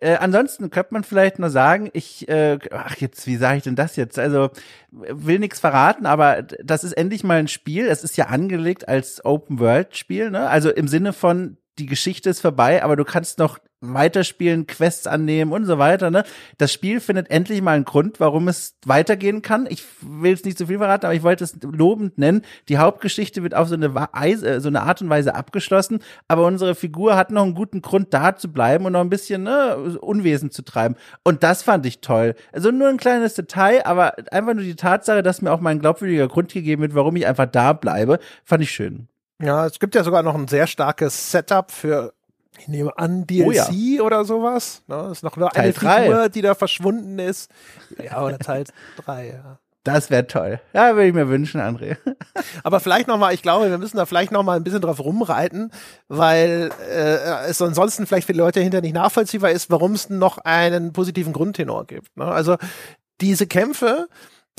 Äh, ansonsten könnte man vielleicht nur sagen, ich, äh, ach jetzt, wie sage ich denn das jetzt? Also will nichts verraten, aber das ist endlich mal ein Spiel. Es ist ja angelegt als Open World Spiel, ne? Also im Sinne von die Geschichte ist vorbei, aber du kannst noch weiterspielen, Quests annehmen und so weiter. Ne? Das Spiel findet endlich mal einen Grund, warum es weitergehen kann. Ich will es nicht zu viel verraten, aber ich wollte es lobend nennen. Die Hauptgeschichte wird auf so eine, Weise, äh, so eine Art und Weise abgeschlossen, aber unsere Figur hat noch einen guten Grund, da zu bleiben und noch ein bisschen ne, Unwesen zu treiben. Und das fand ich toll. Also nur ein kleines Detail, aber einfach nur die Tatsache, dass mir auch mal ein glaubwürdiger Grund gegeben wird, warum ich einfach da bleibe, fand ich schön. Ja, es gibt ja sogar noch ein sehr starkes Setup für, ich nehme an, DLC oh ja. oder sowas. Ne? Ist noch nur eine drei. Figur, die da verschwunden ist. Ja, oder Teil 3, ja. Das wäre toll. Ja, würde ich mir wünschen, André. Aber vielleicht nochmal, ich glaube, wir müssen da vielleicht nochmal ein bisschen drauf rumreiten, weil äh, es ansonsten vielleicht für die Leute hinter nicht nachvollziehbar ist, warum es noch einen positiven Grundtenor gibt. Ne? Also diese Kämpfe,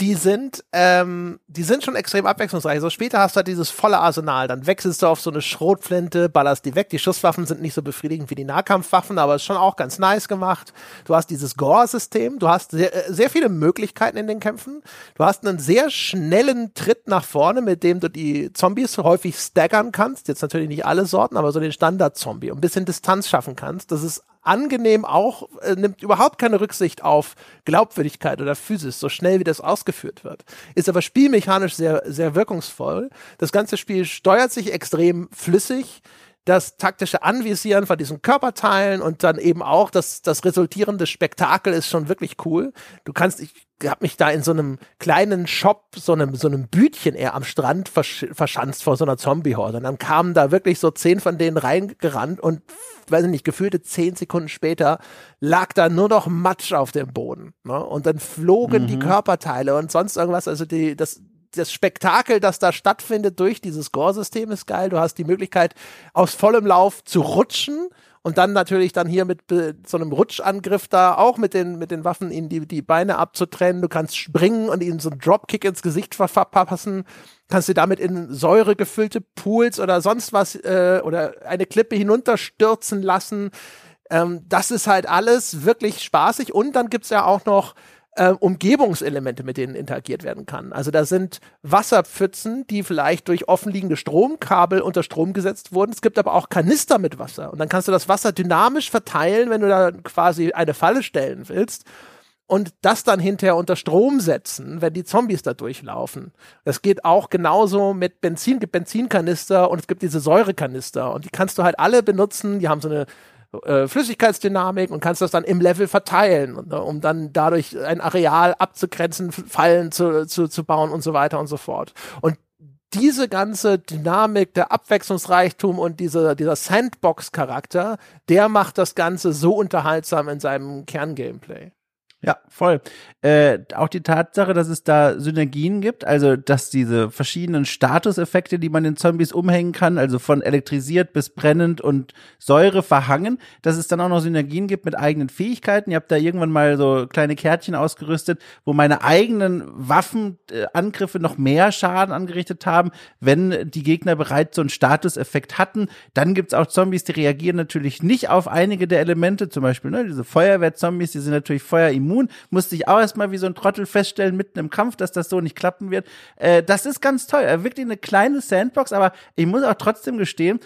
die sind, ähm, die sind schon extrem abwechslungsreich. So später hast du halt dieses volle Arsenal. Dann wechselst du auf so eine Schrotflinte, ballerst die weg. Die Schusswaffen sind nicht so befriedigend wie die Nahkampfwaffen, aber ist schon auch ganz nice gemacht. Du hast dieses Gore-System. Du hast sehr, äh, sehr viele Möglichkeiten in den Kämpfen. Du hast einen sehr schnellen Tritt nach vorne, mit dem du die Zombies häufig staggern kannst. Jetzt natürlich nicht alle Sorten, aber so den Standard-Zombie. Und ein bisschen Distanz schaffen kannst. Das ist angenehm auch, äh, nimmt überhaupt keine Rücksicht auf Glaubwürdigkeit oder Physis, so schnell wie das ausgeführt wird. Ist aber spielmechanisch sehr, sehr wirkungsvoll. Das ganze Spiel steuert sich extrem flüssig das taktische Anvisieren von diesen Körperteilen und dann eben auch das, das resultierende Spektakel ist schon wirklich cool. Du kannst, ich habe mich da in so einem kleinen Shop, so einem, so einem Bütchen eher am Strand versch verschanzt vor so einer Zombie-Horde. Und dann kamen da wirklich so zehn von denen reingerannt und, weiß ich nicht, gefühlte zehn Sekunden später lag da nur noch Matsch auf dem Boden. Ne? Und dann flogen mhm. die Körperteile und sonst irgendwas. Also die, das, das Spektakel, das da stattfindet durch dieses Gore-System ist geil. Du hast die Möglichkeit, aus vollem Lauf zu rutschen und dann natürlich dann hier mit so einem Rutschangriff da auch mit den, mit den Waffen ihnen die, die Beine abzutrennen. Du kannst springen und ihnen so einen Dropkick ins Gesicht verpassen. Kannst du damit in Säure gefüllte Pools oder sonst was äh, oder eine Klippe hinunterstürzen lassen. Ähm, das ist halt alles wirklich spaßig. Und dann gibt's ja auch noch äh, Umgebungselemente, mit denen interagiert werden kann. Also da sind Wasserpfützen, die vielleicht durch offenliegende Stromkabel unter Strom gesetzt wurden. Es gibt aber auch Kanister mit Wasser. Und dann kannst du das Wasser dynamisch verteilen, wenn du da quasi eine Falle stellen willst. Und das dann hinterher unter Strom setzen, wenn die Zombies da durchlaufen. Das geht auch genauso mit Benzin, gibt Benzinkanister und es gibt diese Säurekanister und die kannst du halt alle benutzen. Die haben so eine äh, Flüssigkeitsdynamik und kannst das dann im Level verteilen, ne, um dann dadurch ein Areal abzugrenzen, Fallen zu, zu, zu bauen und so weiter und so fort. Und diese ganze Dynamik, der Abwechslungsreichtum und dieser, dieser Sandbox-Charakter, der macht das Ganze so unterhaltsam in seinem Kerngameplay. Ja, voll. Äh, auch die Tatsache, dass es da Synergien gibt, also dass diese verschiedenen Statuseffekte, die man den Zombies umhängen kann, also von elektrisiert bis brennend und Säure verhangen, dass es dann auch noch Synergien gibt mit eigenen Fähigkeiten. Ihr habt da irgendwann mal so kleine Kärtchen ausgerüstet, wo meine eigenen Waffenangriffe noch mehr Schaden angerichtet haben, wenn die Gegner bereits so einen Statuseffekt hatten. Dann gibt's auch Zombies, die reagieren natürlich nicht auf einige der Elemente, zum Beispiel ne, diese Feuerwehrzombies, die sind natürlich feuerimmun immun. Musste ich auch erstmal wie so ein Trottel feststellen, mitten im Kampf, dass das so nicht klappen wird. Äh, das ist ganz toll. Er wirklich eine kleine Sandbox, aber ich muss auch trotzdem gestehen,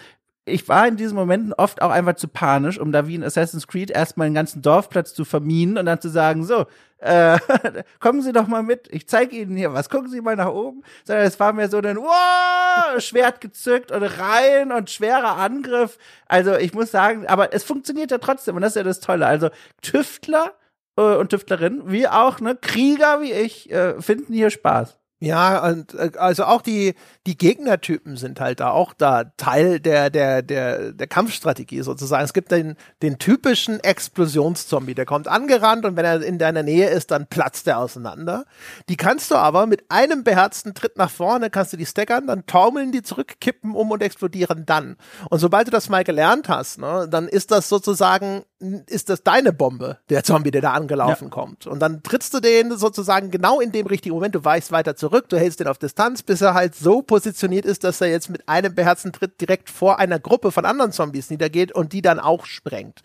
ich war in diesen Momenten oft auch einfach zu panisch, um da wie in Assassin's Creed erstmal einen ganzen Dorfplatz zu verminen und dann zu sagen, so, äh, kommen Sie doch mal mit, ich zeige Ihnen hier was, gucken Sie mal nach oben. Sondern es war mir so ein wow, Schwert gezückt und rein und schwerer Angriff. Also ich muss sagen, aber es funktioniert ja trotzdem und das ist ja das Tolle. Also Tüftler äh, und Tüftlerinnen, wie auch ne, Krieger wie ich, äh, finden hier Spaß. Ja, und äh, also auch die die Gegnertypen sind halt da auch da Teil der der der der Kampfstrategie sozusagen. Es gibt den den typischen Explosionszombie, der kommt angerannt und wenn er in deiner Nähe ist, dann platzt er auseinander. Die kannst du aber mit einem beherzten Tritt nach vorne kannst du die stackern, dann taumeln die zurück, kippen um und explodieren dann. Und sobald du das mal gelernt hast, ne, dann ist das sozusagen ist das deine Bombe, der Zombie, der da angelaufen ja. kommt. Und dann trittst du den sozusagen genau in dem richtigen Moment, du weichst weiter zurück, du hältst den auf Distanz, bis er halt so positioniert ist, dass er jetzt mit einem beherzten Tritt direkt vor einer Gruppe von anderen Zombies niedergeht und die dann auch sprengt.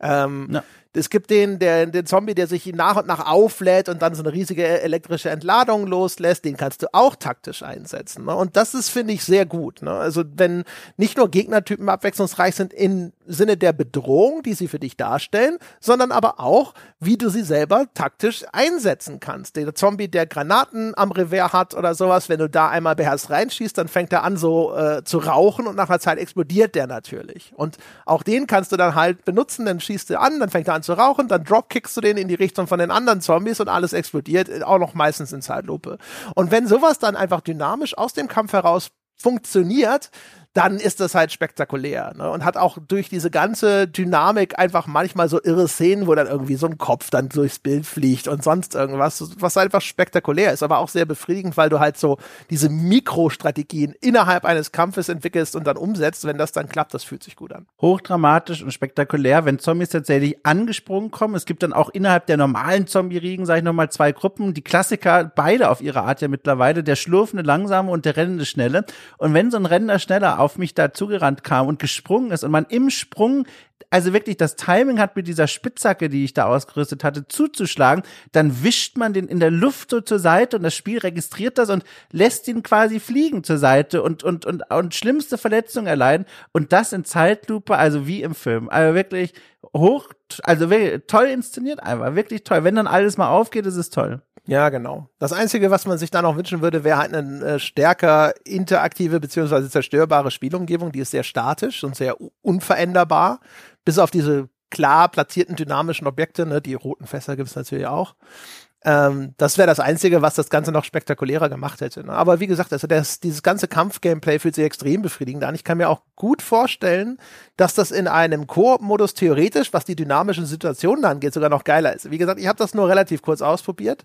Ähm, ja. Es gibt den, der, den Zombie, der sich nach und nach auflädt und dann so eine riesige elektrische Entladung loslässt. Den kannst du auch taktisch einsetzen. Ne? Und das ist, finde ich, sehr gut. Ne? Also wenn nicht nur Gegnertypen abwechslungsreich sind im Sinne der Bedrohung, die sie für dich darstellen, sondern aber auch, wie du sie selber taktisch einsetzen kannst. Der Zombie, der Granaten am Revers hat oder sowas, wenn du da einmal beherzt reinschießt, dann fängt er an so äh, zu rauchen und nach einer Zeit explodiert der natürlich. Und auch den kannst du dann halt benutzen, dann schießt du an, dann fängt er an zu rauchen, dann dropkickst du den in die Richtung von den anderen Zombies und alles explodiert, auch noch meistens in Zeitlupe. Und wenn sowas dann einfach dynamisch aus dem Kampf heraus funktioniert, dann ist das halt spektakulär ne? und hat auch durch diese ganze Dynamik einfach manchmal so irre Szenen, wo dann irgendwie so ein Kopf dann durchs Bild fliegt und sonst irgendwas, was einfach spektakulär ist, aber auch sehr befriedigend, weil du halt so diese Mikrostrategien innerhalb eines Kampfes entwickelst und dann umsetzt. Wenn das dann klappt, das fühlt sich gut an. Hochdramatisch und spektakulär, wenn Zombies tatsächlich angesprungen kommen. Es gibt dann auch innerhalb der normalen Zombie-Riegen, sage ich nochmal, zwei Gruppen. Die Klassiker, beide auf ihre Art ja mittlerweile, der schlurfende langsame und der rennende schnelle. Und wenn so ein Rennender schneller auf mich da zugerannt kam und gesprungen ist und man im Sprung also wirklich das Timing hat mit dieser Spitzhacke, die ich da ausgerüstet hatte, zuzuschlagen, dann wischt man den in der Luft so zur Seite und das Spiel registriert das und lässt ihn quasi fliegen zur Seite und, und, und, und schlimmste Verletzungen erleiden und das in Zeitlupe, also wie im Film. Also wirklich hoch, also wirklich toll inszeniert einfach, wirklich toll. Wenn dann alles mal aufgeht, ist es toll. Ja, genau. Das Einzige, was man sich da noch wünschen würde, wäre halt eine äh, stärker interaktive beziehungsweise zerstörbare Spielumgebung. Die ist sehr statisch und sehr unveränderbar, bis auf diese klar platzierten dynamischen Objekte. Ne? Die roten Fässer gibt es natürlich auch. Ähm, das wäre das Einzige, was das Ganze noch spektakulärer gemacht hätte. Ne? Aber wie gesagt, also das, dieses ganze Kampf-Gameplay fühlt sich extrem befriedigend an. Ich kann mir auch gut vorstellen, dass das in einem Koop-Modus theoretisch, was die dynamischen Situationen angeht, sogar noch geiler ist. Wie gesagt, ich habe das nur relativ kurz ausprobiert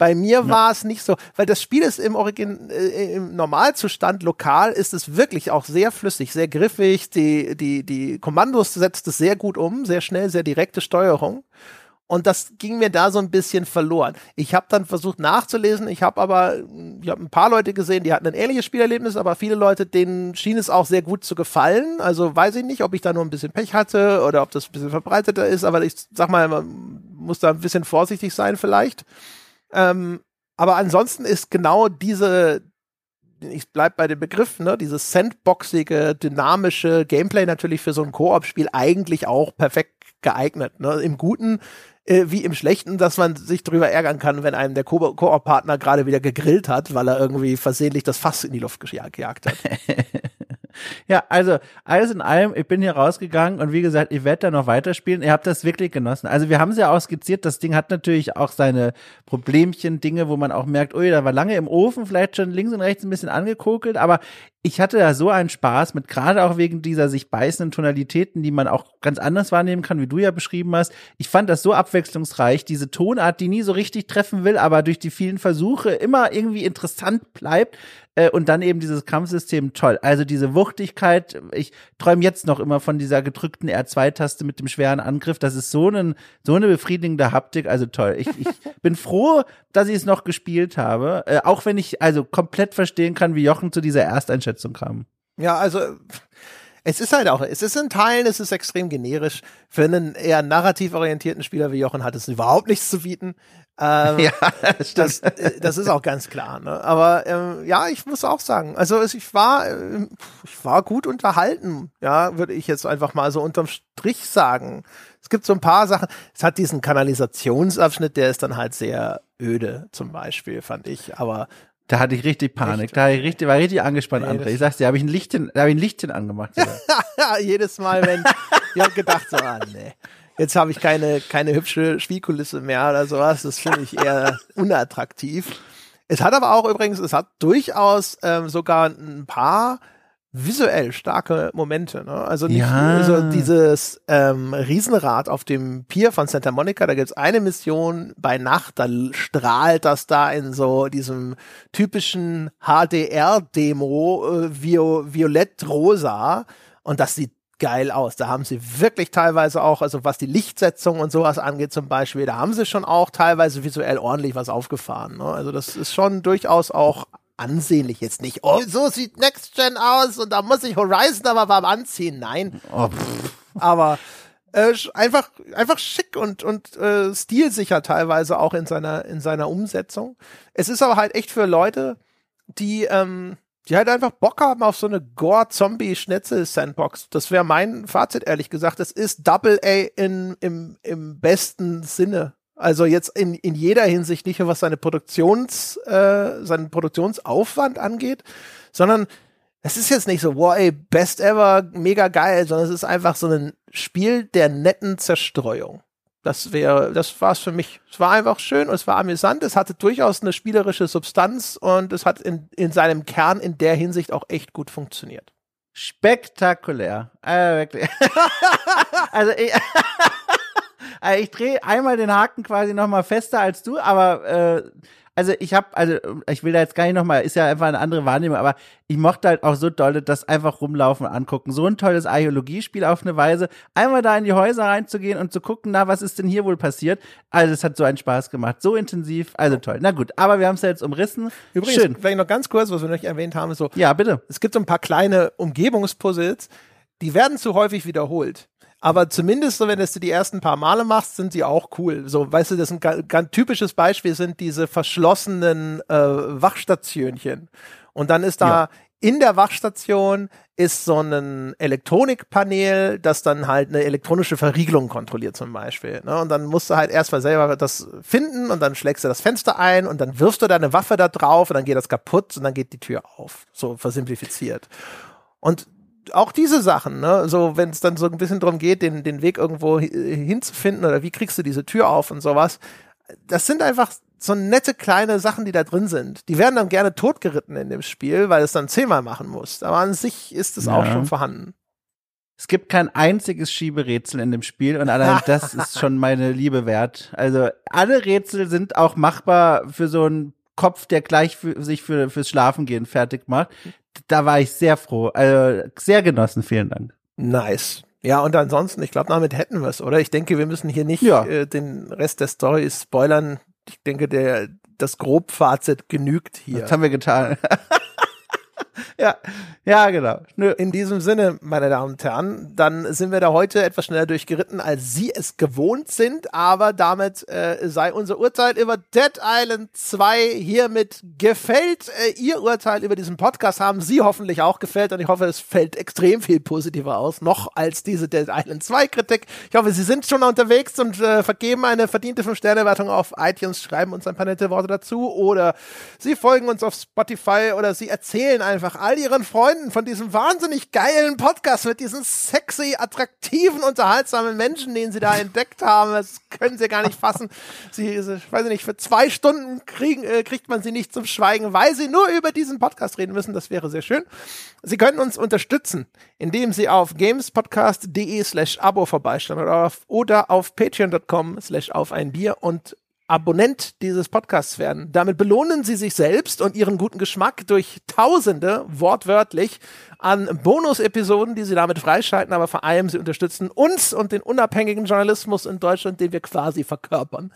Bei mir ja. war es nicht so, weil das Spiel ist im Origin, äh, im Normalzustand lokal ist es wirklich auch sehr flüssig, sehr griffig. Die, die, die Kommandos setzt es sehr gut um, sehr schnell, sehr direkte Steuerung. Und das ging mir da so ein bisschen verloren. Ich habe dann versucht nachzulesen. Ich habe aber, ich habe ein paar Leute gesehen, die hatten ein ähnliches Spielerlebnis, aber viele Leute, denen schien es auch sehr gut zu gefallen. Also weiß ich nicht, ob ich da nur ein bisschen Pech hatte oder ob das ein bisschen verbreiteter ist. Aber ich sag mal, man muss da ein bisschen vorsichtig sein vielleicht. Ähm, aber ansonsten ist genau diese, ich bleib bei dem Begriff, ne, dieses sandboxige, dynamische Gameplay natürlich für so ein Koop-Spiel eigentlich auch perfekt geeignet. Ne? Im Guten äh, wie im Schlechten, dass man sich darüber ärgern kann, wenn einem der Koop-Partner gerade wieder gegrillt hat, weil er irgendwie versehentlich das Fass in die Luft gejagt hat. Ja, also alles in allem, ich bin hier rausgegangen und wie gesagt, ich werde da noch weiterspielen. Ihr habt das wirklich genossen. Also wir haben es ja auch skizziert, das Ding hat natürlich auch seine Problemchen, Dinge, wo man auch merkt, ui, da war lange im Ofen, vielleicht schon links und rechts ein bisschen angekokelt, aber ich hatte da so einen Spaß mit, gerade auch wegen dieser sich beißenden Tonalitäten, die man auch ganz anders wahrnehmen kann, wie du ja beschrieben hast. Ich fand das so abwechslungsreich, diese Tonart, die nie so richtig treffen will, aber durch die vielen Versuche immer irgendwie interessant bleibt. Äh, und dann eben dieses Kampfsystem toll. Also diese Wuchtigkeit, ich träume jetzt noch immer von dieser gedrückten R2-Taste mit dem schweren Angriff. Das ist so, ein, so eine befriedigende Haptik, also toll. Ich, ich bin froh, dass ich es noch gespielt habe, äh, auch wenn ich also komplett verstehen kann, wie Jochen zu dieser Ersteinschätzung kam. Ja, also es ist halt auch, es ist in Teilen, es ist extrem generisch. Für einen eher narrativ orientierten Spieler wie Jochen hat es überhaupt nichts zu bieten. Ähm, ja, das, das, äh, das, ist auch ganz klar. Ne? Aber ähm, ja, ich muss auch sagen, also ich war, äh, ich war gut unterhalten. Ja, würde ich jetzt einfach mal so unterm Strich sagen. Es gibt so ein paar Sachen. Es hat diesen Kanalisationsabschnitt, der ist dann halt sehr öde, zum Beispiel, fand ich. Aber da hatte ich richtig Panik. Echt? Da ich richtig, war richtig angespannt, nee, André. Ich sag's dir, habe ich ein Lichtchen, da habe ich ein Lichtchen angemacht. Jedes Mal, wenn ich gedacht, so, ah, nee jetzt habe ich keine, keine hübsche Spielkulisse mehr oder sowas. Das finde ich eher unattraktiv. Es hat aber auch übrigens, es hat durchaus ähm, sogar ein paar visuell starke Momente. Ne? Also nicht ja. also dieses ähm, Riesenrad auf dem Pier von Santa Monica, da gibt's eine Mission bei Nacht, da strahlt das da in so diesem typischen HDR-Demo äh, violett-rosa und das sieht geil aus. Da haben sie wirklich teilweise auch, also was die Lichtsetzung und sowas angeht zum Beispiel, da haben sie schon auch teilweise visuell ordentlich was aufgefahren. Ne? Also das ist schon durchaus auch ansehnlich jetzt nicht. Oh, so sieht Next Gen aus und da muss ich Horizon aber beim Anziehen. Nein. Oh, aber äh, einfach einfach schick und und äh, stilsicher teilweise auch in seiner in seiner Umsetzung. Es ist aber halt echt für Leute, die ähm, die halt einfach Bock haben auf so eine Gore-Zombie-Schnetzel-Sandbox. Das wäre mein Fazit, ehrlich gesagt. Es ist Double A in, im, im besten Sinne. Also jetzt in, in jeder Hinsicht nicht nur was seine Produktions, äh, seinen Produktionsaufwand angeht, sondern es ist jetzt nicht so, wow, ey, best ever, mega geil, sondern es ist einfach so ein Spiel der netten Zerstreuung. Das wäre, das war es für mich. Es war einfach schön und es war amüsant. Es hatte durchaus eine spielerische Substanz und es hat in, in seinem Kern in der Hinsicht auch echt gut funktioniert. Spektakulär. Äh, wirklich. also ich, also ich drehe einmal den Haken quasi noch mal fester als du, aber äh, also ich habe, also ich will da jetzt gar nicht nochmal, ist ja einfach eine andere Wahrnehmung, aber ich mochte halt auch so dolle das einfach rumlaufen und angucken. So ein tolles Archäologiespiel auf eine Weise, einmal da in die Häuser reinzugehen und zu gucken, na, was ist denn hier wohl passiert? Also es hat so einen Spaß gemacht, so intensiv, also toll. Na gut, aber wir haben es ja jetzt umrissen. Übrigens, Schön. vielleicht noch ganz kurz, was wir noch nicht erwähnt haben, so. Ja, bitte. Es gibt so ein paar kleine Umgebungspuzzles, die werden zu häufig wiederholt. Aber zumindest so, wenn du die ersten paar Male machst, sind sie auch cool. So, weißt du, das ist ein ganz typisches Beispiel sind diese verschlossenen äh, Wachstationchen. Und dann ist da ja. in der Wachstation ist so ein Elektronikpanel, das dann halt eine elektronische Verriegelung kontrolliert zum Beispiel. Ne? Und dann musst du halt erstmal selber das finden und dann schlägst du das Fenster ein und dann wirfst du deine Waffe da drauf und dann geht das kaputt und dann geht die Tür auf. So versimplifiziert. Und auch diese Sachen, ne, so wenn es dann so ein bisschen darum geht, den, den Weg irgendwo hinzufinden oder wie kriegst du diese Tür auf und sowas, das sind einfach so nette kleine Sachen, die da drin sind. Die werden dann gerne totgeritten in dem Spiel, weil es dann zehnmal machen muss. Aber an sich ist es ja. auch schon vorhanden. Es gibt kein einziges Schieberätsel in dem Spiel und allein das ist schon meine Liebe wert. Also alle Rätsel sind auch machbar für so einen Kopf, der gleich für, sich für, fürs Schlafengehen fertig macht. Da war ich sehr froh. Also sehr genossen. Vielen Dank. Nice. Ja, und ansonsten, ich glaube, damit hätten wir es, oder? Ich denke, wir müssen hier nicht ja. äh, den Rest der Story spoilern. Ich denke, der, das Grobfazit genügt hier. Das haben wir getan. ja, ja, genau. Nö. In diesem Sinne, meine Damen und Herren, dann sind wir da heute etwas schneller durchgeritten, als Sie es gewohnt sind, aber damit äh, sei unser Urteil über Dead Island 2 hiermit gefällt. Äh, Ihr Urteil über diesen Podcast haben Sie hoffentlich auch gefällt und ich hoffe, es fällt extrem viel positiver aus, noch als diese Dead Island 2 Kritik. Ich hoffe, Sie sind schon unterwegs und äh, vergeben eine verdiente 5-Sterne-Wertung auf iTunes, schreiben uns ein paar nette Worte dazu oder Sie folgen uns auf Spotify oder Sie erzählen einfach all Ihren Freunden von diesem wahnsinnig geilen Podcast mit diesen sexy, attraktiven, unterhaltsamen Menschen, den Sie da entdeckt haben. Das können Sie gar nicht fassen. Sie, ich weiß nicht, für zwei Stunden kriegen, äh, kriegt man Sie nicht zum Schweigen, weil Sie nur über diesen Podcast reden müssen. Das wäre sehr schön. Sie können uns unterstützen, indem Sie auf gamespodcast.de slash Abo vorbeischauen oder auf, oder auf patreon.com slash auf ein Bier und Abonnent dieses Podcasts werden. Damit belohnen sie sich selbst und ihren guten Geschmack durch Tausende, wortwörtlich, an Bonus-Episoden, die sie damit freischalten, aber vor allem sie unterstützen uns und den unabhängigen Journalismus in Deutschland, den wir quasi verkörpern.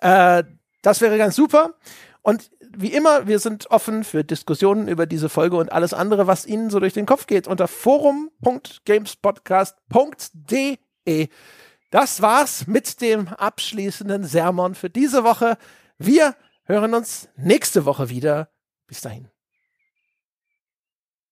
Äh, das wäre ganz super. Und wie immer, wir sind offen für Diskussionen über diese Folge und alles andere, was Ihnen so durch den Kopf geht, unter forum.gamespodcast.de. Das war's mit dem abschließenden Sermon für diese Woche. Wir hören uns nächste Woche wieder. Bis dahin.